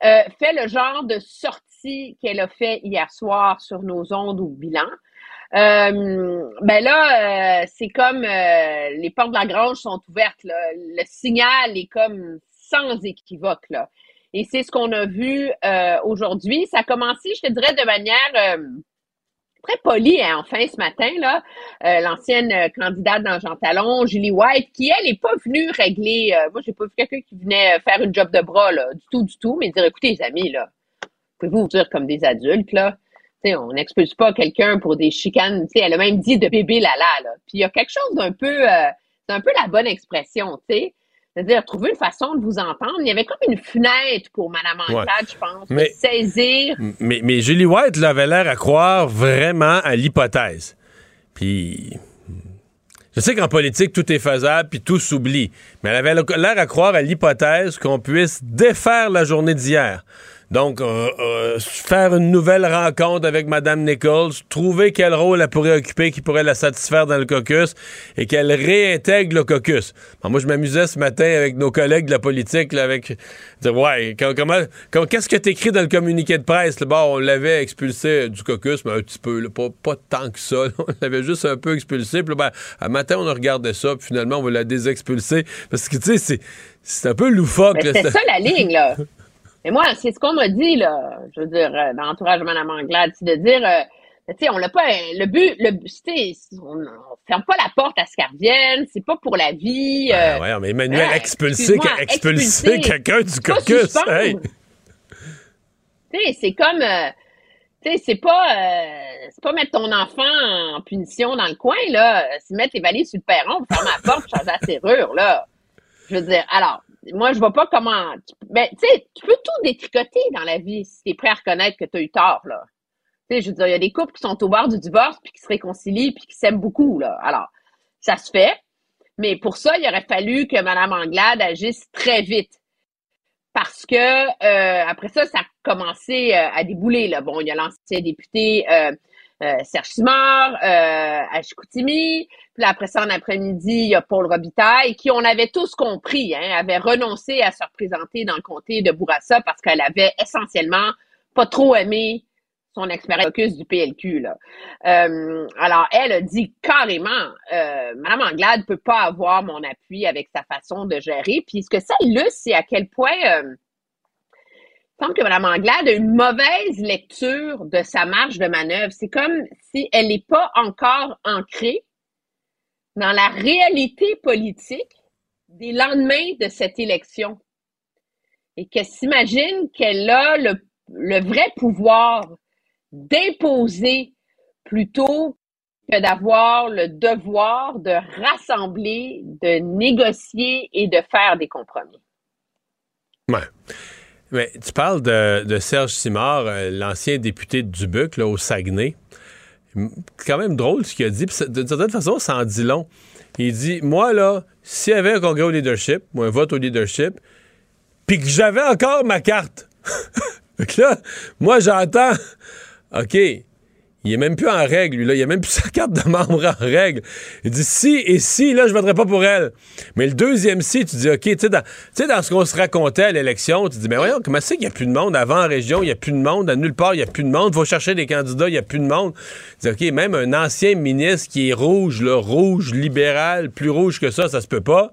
fait le genre de sortie qu'elle a fait hier soir sur nos ondes ou bilan. Ben là, c'est comme les portes de la grange sont ouvertes. Là. Le signal est comme sans équivoque. Là. Et c'est ce qu'on a vu euh, aujourd'hui. Ça a commencé, je te dirais, de manière euh, très polie, hein, enfin, ce matin, là. Euh, l'ancienne candidate dans Jean Talon, Julie White, qui, elle, n'est pas venue régler. moi, j'ai pas vu quelqu'un qui venait faire une job de bras, là, du tout, du tout, mais dire, écoutez, les amis, là, pouvez-vous vous dire comme des adultes, là? On n'expulse pas quelqu'un pour des chicanes. elle a même dit de bébé lala. Là. Puis il y a quelque chose d'un peu, c'est un peu la bonne expression. tu sais. C'est-à-dire, trouver une façon de vous entendre. Il y avait comme une fenêtre pour Mme Anglade, je pense, mais, de saisir. Mais, mais Julie White là, avait l'air à croire vraiment à l'hypothèse. Puis. Je sais qu'en politique, tout est faisable, puis tout s'oublie. Mais elle avait l'air à croire à l'hypothèse qu'on puisse défaire la journée d'hier. Donc, euh, euh, faire une nouvelle rencontre avec Mme Nichols, trouver quel rôle elle pourrait occuper qui pourrait la satisfaire dans le caucus et qu'elle réintègre le caucus. moi, je m'amusais ce matin avec nos collègues de la politique, là, avec dire, ouais, comment, qu'est-ce que t'écris dans le communiqué de presse? Bon, on l'avait expulsé du caucus, mais un petit peu, pas, pas tant que ça. On l'avait juste un peu expulsé. Puis ben, à matin, on a regardé ça, puis finalement, on va la désexpulser. Parce que, tu sais, c'est un peu loufoque. C'est ça la ligne, là. Mais moi, c'est ce qu'on m'a dit, là, je veux dire, euh, dans l'entourage de Mme Anglade, c'est de dire, euh, tu sais, on l'a pas, le but, le tu on, on ferme pas la porte à ce qu'elle revienne, c'est pas pour la vie. Euh, ouais, mais Emmanuel, hein, expulser, expulser, quelqu'un du caucus, hey. Tu sais, c'est comme, euh, tu sais, c'est pas, c'est pas mettre ton enfant en punition dans le coin, là, c'est mettre tes valises sur le perron, fermer la porte, changer la serrure, là. Je veux dire, alors, moi, je vois pas comment. Mais tu sais, tu peux tout détricoter dans la vie si tu es prêt à reconnaître que tu as eu tort, là. Tu sais, je veux dire, il y a des couples qui sont au bord du divorce, puis qui se réconcilient, puis qui s'aiment beaucoup, là. Alors, ça se fait. Mais pour ça, il aurait fallu que Mme Anglade agisse très vite. Parce que euh, après ça, ça a commencé euh, à débouler. Là. Bon, il y a l'ancien député euh, Serge Simard, à. Puis après ça, en après-midi, il y a Paul Robitaille, qui, on avait tous compris, hein, avait renoncé à se représenter dans le comté de Bourassa parce qu'elle avait essentiellement pas trop aimé son expérience du PLQ. Là. Euh, alors, elle a dit carrément, euh, Mme Anglade peut pas avoir mon appui avec sa façon de gérer. Puis ce que ça illustre, c'est à quel point euh, il semble que Mme Anglade a une mauvaise lecture de sa marge de manœuvre. C'est comme si elle n'est pas encore ancrée dans la réalité politique des lendemains de cette élection. Et qu'elle s'imagine qu'elle a le, vrai pouvoir d'imposer plutôt que d'avoir le devoir de rassembler, de négocier et de faire des compromis. Ouais. Mais tu parles de, Serge Simard, euh, l'ancien député de Dubuc, là, au Saguenay. Quand même drôle ce qu'il a dit. D'une certaine façon, ça en dit long. Il dit Moi, là, s'il y avait un congrès au leadership, ou un vote au leadership, puis que j'avais encore ma carte. Donc là, moi, j'entends OK, il est même plus en règle, lui, là. Il a même plus sa carte de membre en règle. Il dit si et si, là, je voterai pas pour elle. Mais le deuxième si, tu dis, OK, tu sais, dans, dans, ce qu'on se racontait à l'élection, tu dis, mais voyons, comment c'est qu'il n'y a plus de monde? Avant, en région, il n'y a plus de monde. À nulle part, il n'y a plus de monde. Faut chercher des candidats, il n'y a plus de monde. Tu dis, OK, même un ancien ministre qui est rouge, là, rouge, libéral, plus rouge que ça, ça se peut pas.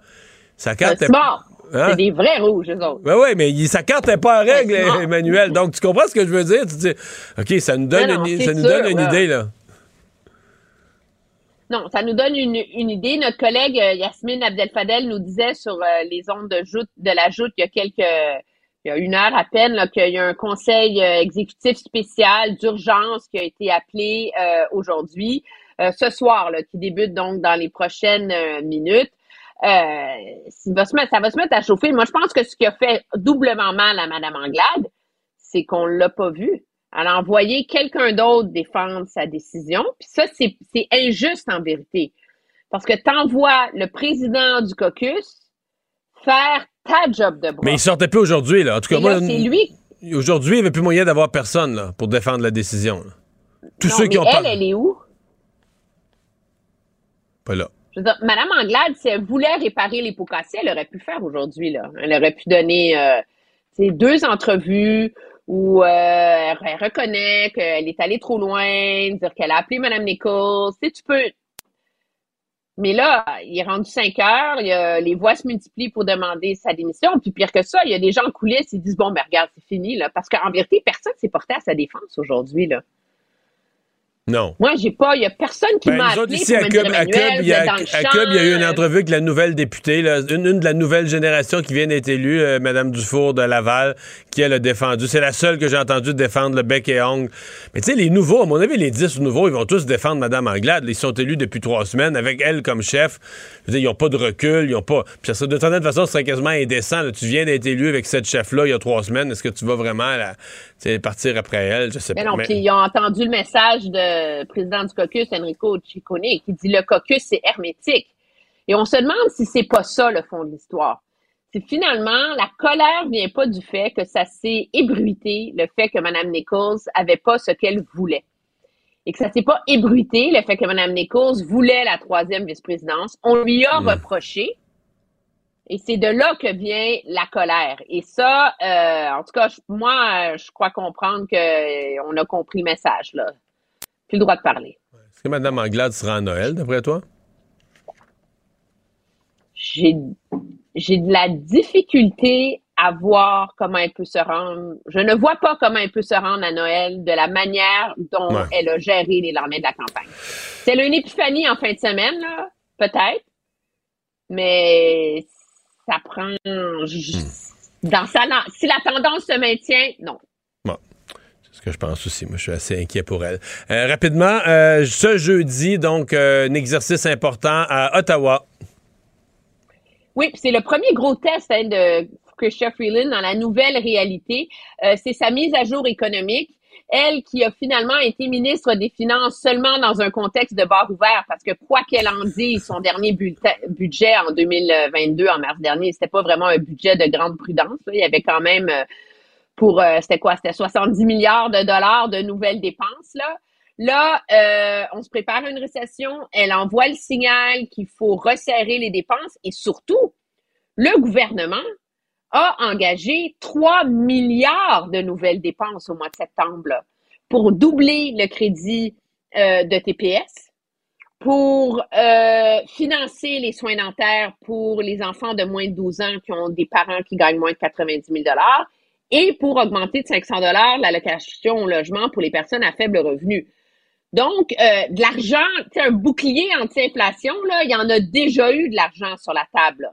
Sa carte est... Hein? C'est des vrais rouges, eux autres. Ben oui, mais sa carte n'est pas en règle, Emmanuel. Donc, tu comprends ce que je veux dire? Tu dis, OK, ça nous donne, une, ça nous donne une idée, là. Non, ça nous donne une, une idée. Notre collègue euh, Yasmine Abdel-Fadel nous disait sur euh, les ondes de, joute, de la joute il y a quelques il y a une heure à peine qu'il y a un conseil euh, exécutif spécial d'urgence qui a été appelé aujourd'hui, ce soir, là, qui débute donc dans les prochaines minutes. Euh, ça va, se mettre, ça va se mettre à chauffer. Moi, je pense que ce qui a fait doublement mal à Mme Anglade, c'est qu'on l'a pas vu. Elle a envoyé quelqu'un d'autre défendre sa décision. Puis ça, c'est injuste en vérité. Parce que t'envoies le président du caucus faire ta job de bras. Mais il sortait plus aujourd'hui, là. En tout cas, moi, lui. aujourd'hui, il n'y avait plus moyen d'avoir personne là, pour défendre la décision. là. Tous Non, ceux qui mais ont elle, elle est où? Pas là. Je veux dire, Madame Anglade, si elle voulait réparer les pots cassés, elle aurait pu faire aujourd'hui. Là. Elle aurait pu donner euh, deux entrevues où euh, elle reconnaît qu'elle est allée trop loin, dire qu'elle a appelé Madame Nichols. Sais, tu peux. Mais là, il est rendu 5 heures, les voix se multiplient pour demander sa démission. Puis pire que ça, il y a des gens en coulisses, ils disent bon, ben regarde, c'est fini là, parce qu'en vérité, personne s'est porté à sa défense aujourd'hui. Non. Moi, j'ai pas, il y a personne qui Ben, m'a appelé ici, pour à me Cube, dire à Cube, il y a, eu une entrevue avec la nouvelle députée, là, une, une de la nouvelle génération qui vient d'être élue, euh, Mme Dufour de Laval, qui elle a défendu. C'est la seule que j'ai entendu défendre le bec et ongle. Mais tu sais, les nouveaux, à mon avis, les 10 nouveaux, ils vont tous défendre Mme Anglade. Ils sont élus depuis trois semaines avec elle comme chef. Je veux dire, ils n'ont pas de recul, ils n'ont pas. Puis ça, de toute façon, ce serait quasiment indécent. là. Tu viens d'être élu avec cette chef-là il y a trois semaines. Est-ce que tu vas vraiment partir après elle? Je sais Mais pas. non, Mais- puis ils ont entendu le message du président du caucus, Enrico Ciccone, qui dit le caucus, c'est hermétique. Et on se demande si c'est pas ça le fond de l'histoire. C'est finalement, la colère vient pas du fait que ça s'est ébruité, le fait que Mme Nichols avait pas ce qu'elle voulait. Et que ça s'est pas ébruité, le fait que Mme Nichols voulait la troisième vice-présidence. On lui a reproché. Et c'est de là que vient la colère. Et ça, euh, en tout cas, moi, euh, je crois comprendre qu'on a compris le message. Là. Plus le droit de parler. Est-ce que Mme Anglade sera à Noël, d'après toi? J'ai de la difficulté à voir comment elle peut se rendre. Je ne vois pas comment elle peut se rendre à Noël de la manière dont Ouais. elle a géré les lendemains de la campagne. C'est une épiphanie en fin de semaine, peut-être, mais ça prend. j- Dans sa, si la tendance se maintient, non. Que je pense aussi. Moi, je suis assez inquiet pour elle. Euh, rapidement, euh, ce jeudi, donc, euh, un exercice important à Ottawa. Oui, c'est le premier gros test hein, de Chrystia Freeland dans la nouvelle réalité. C'est sa mise à jour économique. Elle qui a finalement été ministre des Finances seulement dans un contexte de bar ouvert, parce que quoi qu'elle en dise, son dernier budget en 2022, en mars dernier, c'était pas vraiment un budget de grande prudence. Il y avait quand même pour, euh, c'était quoi? C'était 70 milliards de dollars de nouvelles dépenses, là. Là, euh, on se prépare à une récession. Elle envoie le signal qu'il faut resserrer les dépenses et surtout, le gouvernement a engagé 3 milliards de nouvelles dépenses au mois de septembre là, pour doubler le crédit euh, de TPS, pour financer les soins dentaires pour les enfants de moins de 12 ans qui ont des parents qui gagnent moins de 90 000 et pour augmenter de 500 l'allocation au logement pour les personnes à faible revenu. Donc, euh, de l'argent, sais, un bouclier anti-inflation, là, il y en a déjà eu de l'argent sur la table.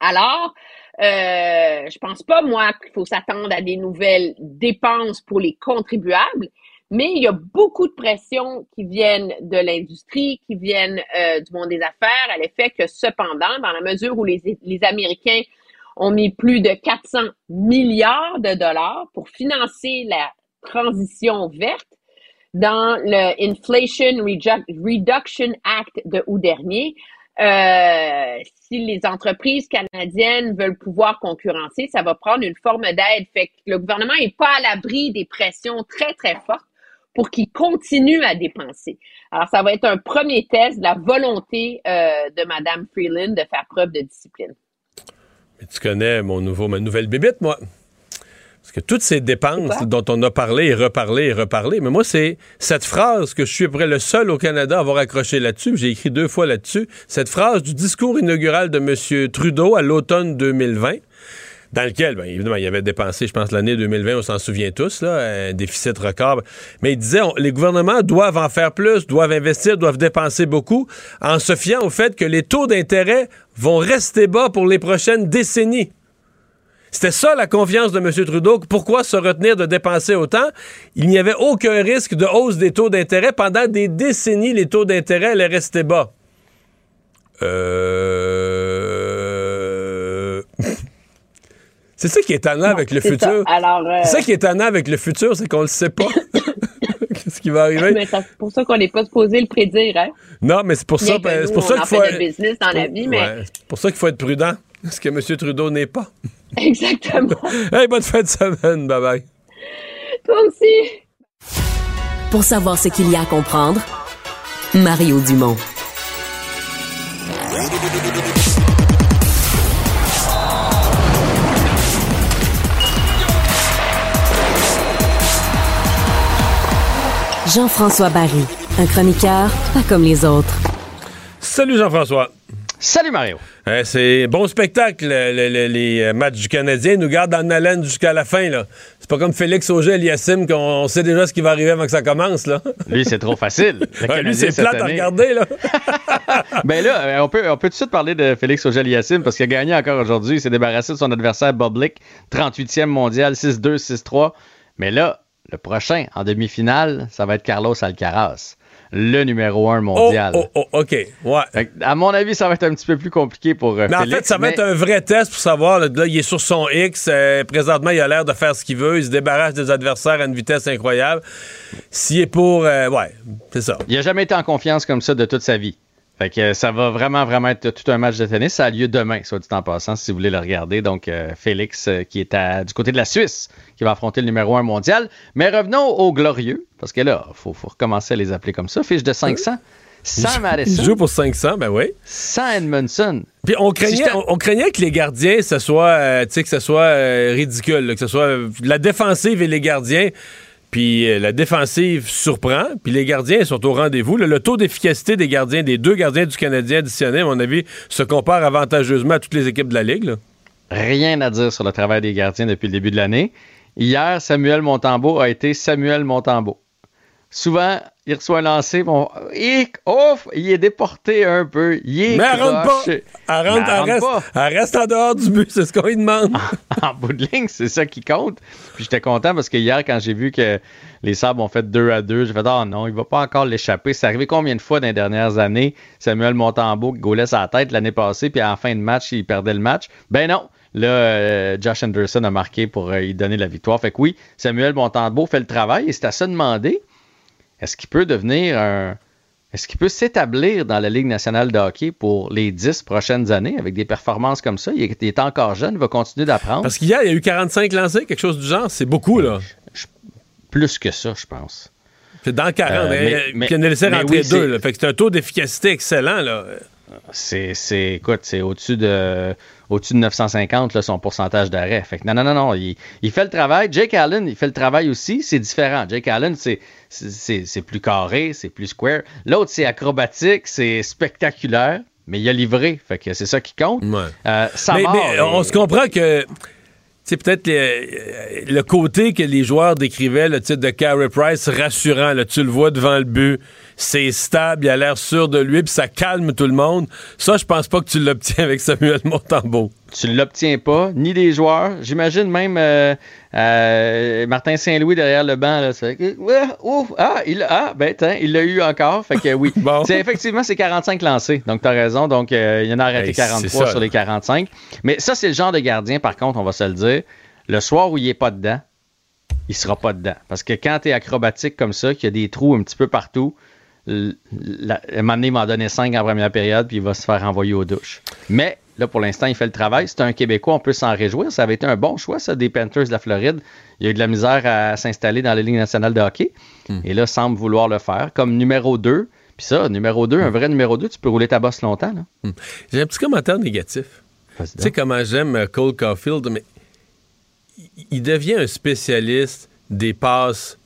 Alors, euh, je pense pas, moi, qu'il faut s'attendre à des nouvelles dépenses pour les contribuables, mais il y a beaucoup de pressions qui viennent de l'industrie, qui viennent euh, du monde des affaires, à l'effet que cependant, dans la mesure où les Américains ont mis plus de 400 milliards de dollars pour financer la transition verte, dans le Inflation Reduction Act de août dernier, euh, si les entreprises canadiennes veulent pouvoir concurrencer, ça va prendre une forme d'aide. Fait que le gouvernement n'est pas à l'abri des pressions très, très fortes pour qu'il continue à dépenser. Alors, ça va être un premier test de la volonté euh, de Mme Freeland de faire preuve de discipline. Tu connais mon nouveau, ma nouvelle bébite, moi. Parce que toutes ces dépenses dont on a parlé et reparlé et reparlé, mais moi, c'est cette phrase que je suis à peu près le seul au Canada à avoir accroché là-dessus. J'ai écrit deux fois là-dessus. Cette phrase du discours inaugural de M. Trudeau à l'automne 2020 dans lequel, bien, évidemment, il avait dépensé, je pense, l'année 2020, on s'en souvient tous, là, un déficit record. Mais il disait, on- les gouvernements doivent en faire plus, doivent investir, doivent dépenser beaucoup, en se fiant au fait que les taux d'intérêt vont rester bas pour les prochaines décennies. C'était ça la confiance de M. Trudeau. Pourquoi se retenir de dépenser autant? Il n'y avait aucun risque de hausse des taux d'intérêt. Pendant des décennies, les taux d'intérêt allaient rester bas. Euh... c'est ça qui est étonnant avec le futur. euh, C'est ça qui est étonnant avec le futur, c'est qu'on le sait pas. Qu'est-ce qui va arriver. Mais c'est pour ça qu'on n'est pas supposé le prédire, hein? Non, mais c'est pour ça, Bien que c'est nous, pour on ça en qu'il faut. fait notre business dans la vie, mais- Ouais, c'est pour ça qu'il faut être prudent. Ce que M. Trudeau n'est pas. Exactement. hey, bonne fin de semaine. Bye bye. Toi aussi. Pour savoir ce qu'il y a à comprendre, Mario Dumont. Jean-François Barry, un chroniqueur pas comme les autres. Salut Jean-François. Salut Mario. Euh, c'est bon spectacle, le- le- le- les euh, matchs du Canadien. Ils nous gardent en haleine jusqu'à la fin. là. C'est pas comme Félix Auger-Aliassime qu'on on sait déjà ce qui va arriver avant que ça commence. Là. Lui, c'est trop facile. Ouais, lui, c'est plate à regarder. Là. Ben là, euh, on peut, on peut tout de suite parler de Félix Auger-Aliassime parce qu'il a gagné encore aujourd'hui. Il s'est débarrassé de son adversaire Boblick, 38e mondial, 6-2, 6-3. Mais là, le prochain, en demi-finale, ça va être Carlos Alcaraz, le numéro 1 mondial. Oh, oh, oh, OK. Ouais. À mon avis, ça va être un petit peu plus compliqué pour euh, Mais en fait, ça va être un vrai test pour savoir. Là, là, il est sur son X. euh, présentement, il a l'air de faire ce qu'il veut. Il se débarrasse des adversaires à une vitesse incroyable. S'il est pour. euh, ouais, c'est ça. Il n'a jamais été en confiance comme ça de toute sa vie. Fait que euh, ça va vraiment, vraiment être tout un match de tennis. Ça a lieu demain, soit dit en passant, si vous voulez le regarder. Donc, euh, Félix, euh, qui est à- du côté de la Suisse, qui va affronter le numéro 1 mondial. Mais revenons aux glorieux, parce que là, il faut, faut recommencer à les appeler comme ça. Fiche de 500. Sans Il Madison. joue pour 500, ben oui. Sans Edmondson. Puis on craignait, on, on craignait que les gardiens, ce soit, euh, que ce soit ridicule, là, que ce soit la défensive et les gardiens. Puis euh, la défensive surprend, puis les gardiens sont au rendez-vous. Le, taux d'efficacité des gardiens, des deux gardiens du Canadien additionnés, à mon avis, se compare avantageusement à toutes les équipes de la Ligue. Rien à dire sur le travail des gardiens depuis le début de l'année. Hier, Samuel Montembeau a été Samuel Montembeau. Souvent, il reçoit un lancer, bon, il est déporté un peu, il est Mais elle rentre pas. Elle, rentre, elle reste, pas. elle reste en dehors du but, c'est ce qu'on lui demande. en bout de ligne, c'est ça qui compte. Puis j'étais content parce que hier, quand j'ai vu que les Sabres ont fait 2 à 2, j'ai fait Ah non, il va pas encore l'échapper. C'est arrivé combien de fois dans les dernières années? Samuel Montembeau qui gaulait sa tête l'année passée, puis en fin de match, il perdait le match. Ben non. Là, euh, Josh Anderson a marqué pour euh, lui donner la victoire. Fait que oui, Samuel Montembeau fait le travail et c'est à se demander est-ce qu'il peut devenir un. Est-ce qu'il peut s'établir dans la Ligue nationale de hockey pour les 10 prochaines années avec des performances comme ça? Il est, il est encore jeune, il va continuer d'apprendre. Parce qu'hier, il y a eu 45 lancés, quelque chose du genre. C'est beaucoup, là. Plus que ça, je pense. C'est dans 40. Euh, mais, mais- euh, mais- puis il en a laissé mais rentrer oui, deux. c'est- là. Fait que c'est un taux d'efficacité excellent, là. C'est, c'est, écoute, c'est au-dessus de, au-dessus de 950, là, son pourcentage d'arrêt. Fait que non, non, non, non, il, il fait le travail. Jake Allen, il fait le travail aussi. C'est différent. Jake Allen, c'est, c'est, c'est- c'est plus carré, c'est plus square. L'autre, c'est acrobatique, c'est spectaculaire, mais il a livré. Fait que c'est ça qui compte. Euh, ça mais, va, mais on se comprend que c'est peut-être le, le côté que les joueurs décrivaient, le titre de Carey Price, rassurant. Là, tu le vois devant le but, c'est stable, il a l'air sûr de lui, puis ça calme tout le monde. Ça, je pense pas que tu l'obtiens avec Samuel Montembeau. Tu ne l'obtiens pas, ni des joueurs. J'imagine même euh, euh, Martin Saint-Louis derrière le banc. Là, ça ouf, ah, il, ah, ben, il l'a eu encore. Fait que oui. C'est, effectivement, c'est 45 lancés. Donc, tu as raison. Donc, euh, il y en a arrêté Hey, c'est 43 ça, sur les 45. Mais ça, c'est le genre de gardien, par contre, on va se le dire. Le soir où il n'est pas dedans, il sera pas dedans. Parce que quand tu es acrobatique comme ça, qu'il y a des trous un petit peu partout, il m'en donnait 5 en première période, puis il va se faire envoyer aux douches. Mais là, pour l'instant, il fait le travail. C'est un Québécois, on peut s'en réjouir. Ça avait été un bon choix, ça, des Panthers de la Floride. Il a eu de la misère à s'installer dans la Ligue nationale de hockey. Et là, semble vouloir le faire comme numéro 2. Puis ça, numéro 2, un vrai numéro 2, tu peux rouler ta bosse longtemps. Là. J'ai un petit commentaire négatif. Tu sais comment j'aime euh, Cole Caulfield, mais il devient un spécialiste des passes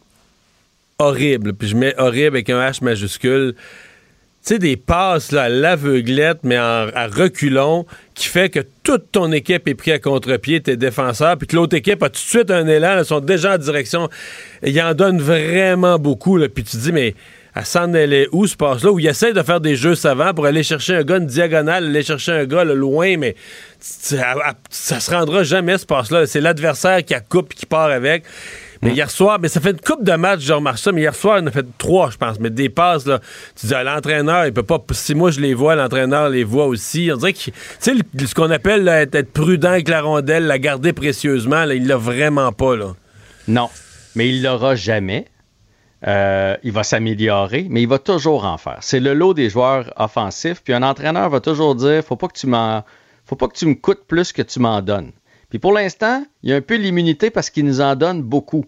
horribles. Puis je mets horrible avec un H majuscule. Tu sais, des passes là, à l'aveuglette, mais en- à reculons, qui fait que toute ton équipe est prise à contre-pied, tes défenseurs, puis que l'autre équipe a tout de suite un élan, ils sont déjà en direction. Il en donne vraiment beaucoup. Là, puis tu te dis, mais à s'en aller où ce passe-là, où il essaie de faire des jeux savants pour aller chercher un gars, une diagonale, aller chercher un gars loin, mais ça se rendra jamais ce passe-là. C'est l'adversaire qui a coupe qui part avec. Mais hier soir, mais ça fait une coupe de matchs, je remarque ça, mais hier soir, il en a fait trois, je pense. Mais des passes, là, tu dis, l'entraîneur, il peut pas. Si moi je les vois, l'entraîneur les voit aussi. On dirait que, tu sais, ce qu'on appelle là, être prudent avec la rondelle, la garder précieusement, là, il l'a vraiment pas, là. Non, mais il l'aura jamais. euh, il va s'améliorer, mais il va toujours en faire. C'est le lot des joueurs offensifs. Puis un entraîneur va toujours dire faut pas que tu m'en, faut pas que tu me coûtes plus que tu m'en donnes. Puis pour l'instant, il y a un peu l'immunité parce qu'il nous en donne beaucoup.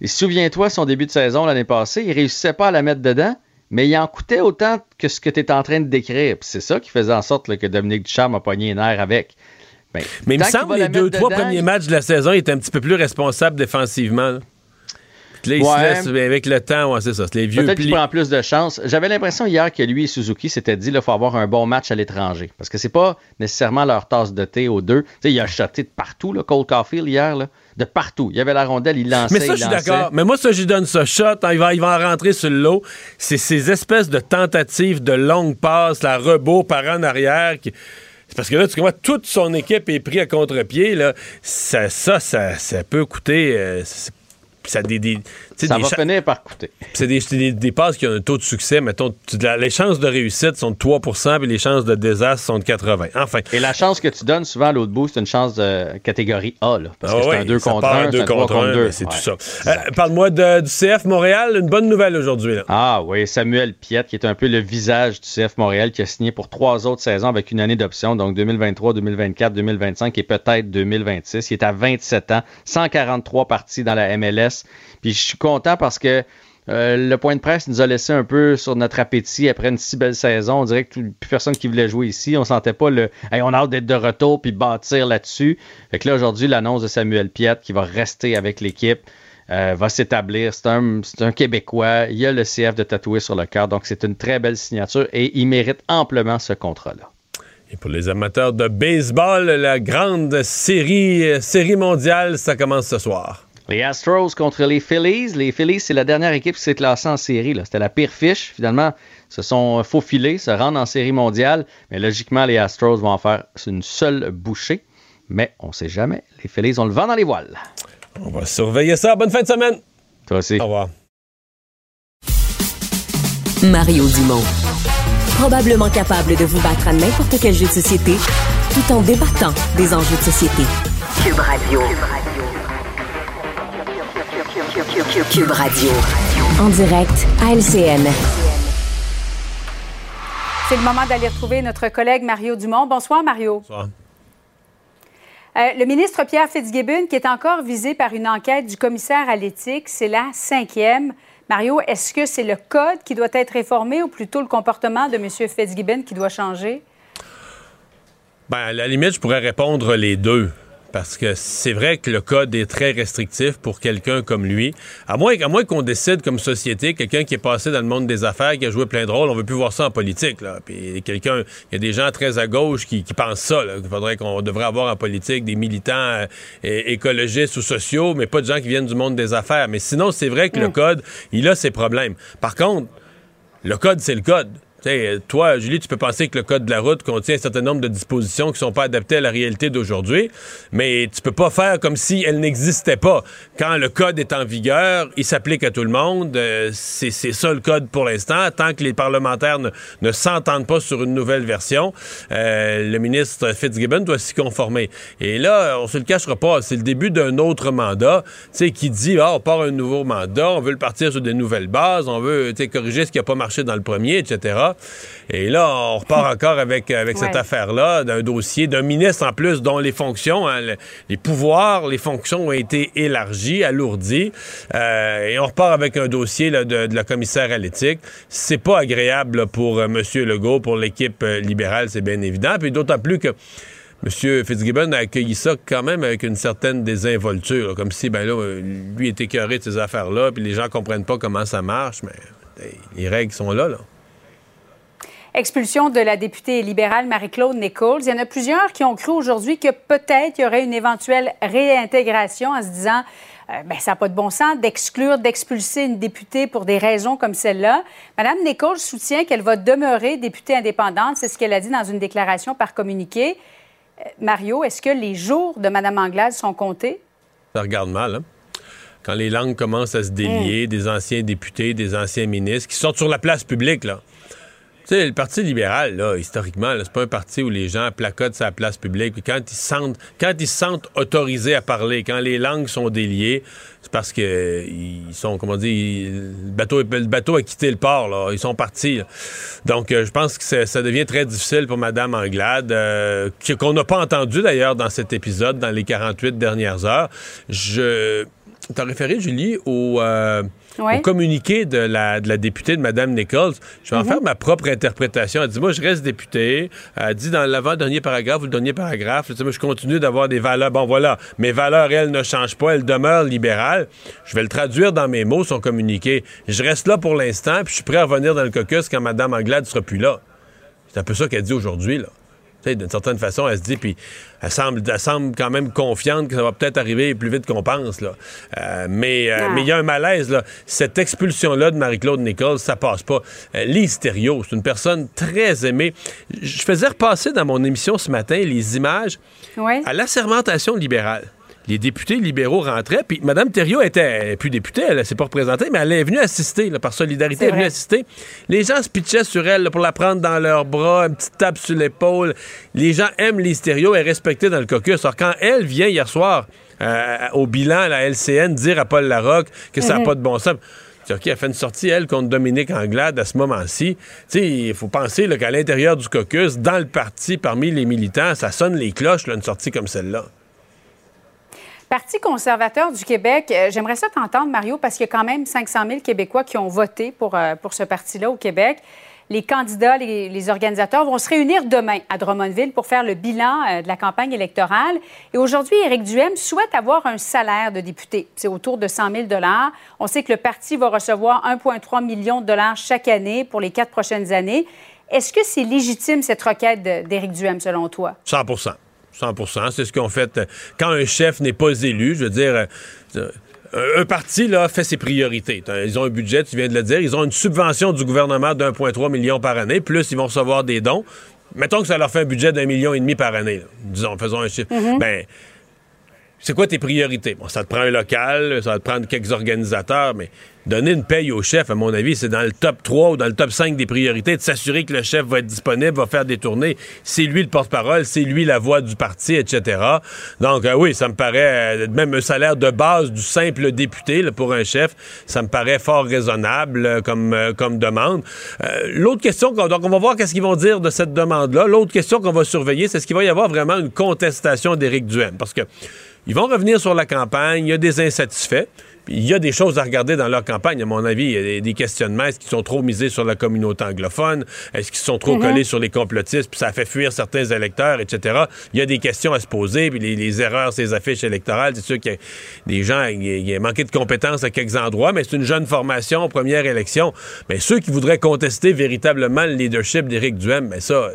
Et souviens-toi, son début de saison l'année passée, il réussissait pas à la mettre dedans, mais il en coûtait autant que ce que tu es en train de décrire. c'est ça qui faisait en sorte que Dominique Ducharme a pogné les nerfs avec. Ben, mais il me semble que les deux, trois premiers matchs de la saison, il était un petit peu plus responsable défensivement. Là, il avec le temps, ouais, c'est ça. Les vieux Peut-être qu'il prend plus de chance. J'avais l'impression hier que lui et Suzuki s'étaient dit qu'il faut avoir un bon match à l'étranger. Parce que c'est pas nécessairement leur tasse de thé aux deux. Il a shoté de partout, là, Cole Caulfield, hier. Là de partout. Il y avait la rondelle, il lançait. Mais ça, je suis d'accord. Mais moi, ça, je lui donne ce shot. Hein, il, va, il va en rentrer sur le lot. C'est ces espèces de tentatives de longue passe, la rebot par en arrière. Qui... Parce que là, tu vois, toute son équipe est prise à contre-pied. Là. Ça, ça, ça, peut coûter. Euh, ça, des, des, ça va finir par coûter. C'est des, des, passes qui ont un taux de succès. Mettons, les chances de réussite sont de 3% puis les chances de désastre sont de 80 Enfin. Et la chance que tu donnes souvent à l'autre bout, c'est une chance de catégorie A. Là, parce que ah c'est un 2 contre 1, c'est un 2 contre 2. C'est tout ça. Euh, parle-moi du CF Montréal. Une bonne nouvelle aujourd'hui. Ah oui, Samuel Piette, qui est un peu le visage du CF Montréal, qui a signé pour trois autres saisons avec une année d'option, donc 2023, 2024, 2025 et peut-être 2026. Il est à 27 ans, 143 parties dans la MLS. Puis je suis content parce que euh, le point de presse nous a laissé un peu sur notre appétit après une si belle saison. On dirait que plus personne qui voulait jouer ici. On sentait pas le on a hâte d'être de retour puis bâtir là-dessus. Fait que là, aujourd'hui, l'annonce de Samuel Piette qui va rester avec l'équipe. Euh, va s'établir. C'est un, un, Québécois. Il a le CF de tatoué sur le cœur. Donc, c'est une très belle signature et il mérite amplement ce contrat-là. Et pour les amateurs de baseball, la grande série, série mondiale, ça commence ce soir. Les Astros contre les Phillies. Les Phillies, c'est la dernière équipe qui s'est classée en série. C'était la pire fiche. Finalement, se sont faufilés, se rendent en série mondiale. Mais logiquement, les Astros vont en faire une seule bouchée. Mais on ne sait jamais. Les Phillies ont le vent dans les voiles. On va surveiller ça. Bonne fin de semaine. Toi aussi. Au revoir. Mario Dumont. Probablement capable de vous battre à n'importe quel jeu de société tout en débattant des enjeux de société. Cube Radio. Cube Radio. En direct à LCN. C'est le moment d'aller retrouver notre collègue Mario Dumont. Bonsoir, Mario. Bonsoir. Euh, le ministre Pierre Fitzgibbon, qui est encore visé par une enquête du commissaire à l'éthique, c'est la cinquième. Mario, est-ce que c'est le code qui doit être réformé ou plutôt le comportement de M. Fitzgibbon qui doit changer? Bien, à la limite, je pourrais répondre les deux parce que c'est vrai que le code est très restrictif pour quelqu'un comme lui. À moins, à moins qu'on décide comme société, quelqu'un qui est passé dans le monde des affaires, qui a joué plein de rôles, on veut plus voir ça en politique. Là. Puis quelqu'un, il y a des gens très à gauche qui, pensent ça. Il faudrait qu'on devrait avoir en politique des militants euh, écologistes ou sociaux, mais pas de gens qui viennent du monde des affaires. Mais sinon, c'est vrai que le mm. code, il a ses problèmes. Par contre, le code, c'est le code toi, Julie, tu peux penser que le code de la route contient un certain nombre de dispositions qui ne sont pas adaptées à la réalité d'aujourd'hui, mais tu peux pas faire comme si elles n'existaient pas. Quand le code est en vigueur, il s'applique à tout le monde. Euh, c'est ça le code pour l'instant. Tant que les parlementaires ne, s'entendent pas sur une nouvelle version, euh, le ministre Fitzgibbon doit s'y conformer. Et là, on se le cachera pas, c'est le début d'un autre mandat, tu qui dit, ah, on part un nouveau mandat, on veut le partir sur des nouvelles bases, on veut corriger ce qui n'a pas marché dans le premier, etc. Et là, on repart encore avec, avec cette affaire-là, d'un dossier d'un ministre en plus dont les fonctions, hein, les pouvoirs, les fonctions ont été élargies, alourdies. Euh, et on repart avec un dossier de, la commissaire à l'éthique. C'est pas agréable pour euh, M. Legault, pour l'équipe euh, libérale, c'est bien évident. Puis d'autant plus que M. Fitzgibbon a accueilli ça quand même avec une certaine désinvolture, comme si, ben là, lui était écœuré de ces affaires-là, puis les gens comprennent pas comment ça marche, mais les règles sont là, là expulsion de la députée libérale Marie-Claude Nichols. Il y en a plusieurs qui ont cru aujourd'hui que peut-être il y aurait une éventuelle réintégration en se disant euh, ben, ça n'a pas de bon sens d'exclure, d'expulser une députée pour des raisons comme celle-là. Madame Nichols soutient qu'elle va demeurer députée indépendante. C'est ce qu'elle a dit dans une déclaration par communiqué. Euh, Mario, est-ce que les jours de Madame Anglade sont comptés? Ça regarde mal, hein? Quand les langues commencent à se délier, des anciens députés, des anciens ministres qui sortent sur la place publique, là sais, le Parti libéral, là, historiquement, c'est pas un parti où les gens placotent sa place publique. Puis quand ils sentent, quand ils se sentent autorisés à parler, quand les langues sont déliées, c'est parce que ils sont, comment dire, le bateau, le bateau a quitté le port, là. Ils sont partis. Donc, euh, je pense que ça devient très difficile pour Mme Anglade, euh, qu'on n'a pas entendu d'ailleurs dans cet épisode, dans les 48 dernières heures. Je. T'as référé, Julie, au. Au communiqué de la, de la députée de Mme Nichols. Je vais en mhm. faire ma propre interprétation. Elle dit Moi, je reste députée. Elle dit dans l'avant-dernier paragraphe ou le dernier paragraphe, moi, je continue d'avoir des valeurs. Bon, voilà, mes valeurs, elles, ne changent pas. Elles demeurent libérales. Je vais le traduire dans mes mots, son communiqué. Je reste là pour l'instant, puis je suis prêt à revenir dans le caucus quand Mme Anglade sera plus là. C'est un peu ça qu'elle dit aujourd'hui, là d'une certaine façon, elle se dit, puis elle semble, semble quand même confiante que ça va peut-être arriver plus vite qu'on pense. Là. Euh, mais euh, mais il y a un malaise. Là. Cette expulsion-là de Marie-Claude Nichols, ça passe pas. Euh, Lise c'est une personne très aimée. Je faisais repasser dans mon émission ce matin les images à l'assermentation libérale les députés libéraux rentraient, puis Mme Thériault était plus députée, elle ne s'est pas représentée, mais elle est venue assister, par solidarité, elle est venue assister. Les gens se pitchaient sur elle pour la prendre dans leurs bras, une petite tape sur l'épaule. Les gens aiment les stéréos et respectée dans le caucus. Alors, quand elle vient hier soir euh, au bilan à la LCN dire à Paul Larocque que ça n'a mhm. pas de bon sens, qui a fait une sortie, elle, contre Dominique Anglade à ce moment-ci. Il faut penser qu'à l'intérieur du caucus, dans le parti, parmi les militants, ça sonne les cloches, là, une sortie comme celle-là. Parti conservateur du Québec, euh, j'aimerais ça t'entendre, Mario, parce qu'il y a quand même 500 000 Québécois qui ont voté pour, euh, pour ce parti-là au Québec. Les candidats, les, organisateurs vont se réunir demain à Drummondville pour faire le bilan euh, de la campagne électorale. Et aujourd'hui, Éric Duhem souhaite avoir un salaire de député. C'est autour de 100 000 On sait que le parti va recevoir 1,3 million de dollars chaque année pour les quatre prochaines années. Est-ce que c'est légitime, cette requête d'Éric Duhem, selon toi? 100 100% C'est ce qu'on fait euh, quand un chef n'est pas élu. Je veux dire, euh, un parti là, fait ses priorités. Ils ont un budget, tu viens de le dire. Ils ont une subvention du gouvernement d'1,3 million par année, plus ils vont recevoir des dons. Mettons que ça leur fait un budget d'un million et demi par année. Disons, faisons un chiffre. Mm-hmm. Ben, c'est quoi tes priorités? Bon, ça te prend un local, ça va te prendre quelques organisateurs, mais donner une paye au chef, à mon avis, c'est dans le top 3 ou dans le top 5 des priorités, de s'assurer que le chef va être disponible, va faire des tournées. C'est lui le porte-parole, c'est lui la voix du parti, etc. Donc, euh, oui, ça me paraît, euh, même un salaire de base du simple député pour un chef, ça me paraît fort raisonnable euh, comme, comme demande. L'autre question, donc on va voir qu'est-ce qu'ils vont dire de cette demande-là. L'autre question qu'on va surveiller, c'est est-ce qu'il va y avoir vraiment une contestation d'Éric Duhem? Parce que ils vont revenir sur la campagne, il y a des insatisfaits. Il y a des choses à regarder dans leur campagne, à mon avis. Il y a des questionnements. Est-ce qu'ils sont trop misés sur la communauté anglophone? Est-ce qu'ils sont trop mhm. collés sur les complotistes? Puis ça fait fuir certains électeurs, etc. Il y a des questions à se poser. Puis les, erreurs, ces affiches électorales, c'est sûr qu'il y a des gens, il y a manqué de compétences à quelques endroits, mais c'est une jeune formation, première élection. Mais ceux qui voudraient contester véritablement le leadership d'Éric Duhem, mais ça,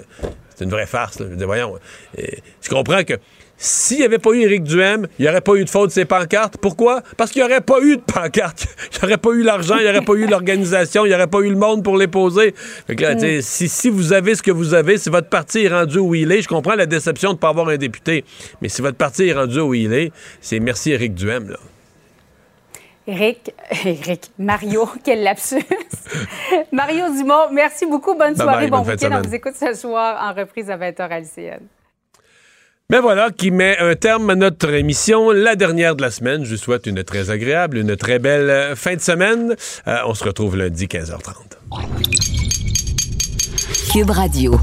c'est une vraie farce. Là. Je dis, voyons, euh, je comprends que s'il n'y avait pas eu Éric Duhem, il n'y aurait pas eu de faute de ces pancartes. Pourquoi? Parce qu'il n'y aurait pas eu de pancartes. Il n'y aurait pas eu l'argent, il n'y aurait pas eu l'organisation, il n'y aurait pas eu le monde pour les poser. Fait que là, mm. si, si vous avez ce que vous avez, si votre parti est rendu où il est, je comprends la déception de ne pas avoir un député, mais si votre parti est rendu où il est, c'est merci Éric Duhem, là. Éric, Éric, Mario, quel lapsus. Mario Dumont, merci beaucoup. Bonne soirée, bon week-end. On vous écoute ce soir en reprise à 20h à l'ICN. Mais ben voilà qui met un terme à notre émission, la dernière de la semaine. Je vous souhaite une très agréable, une très belle euh, fin de semaine. Euh, on se retrouve lundi 15h30. Cube Radio.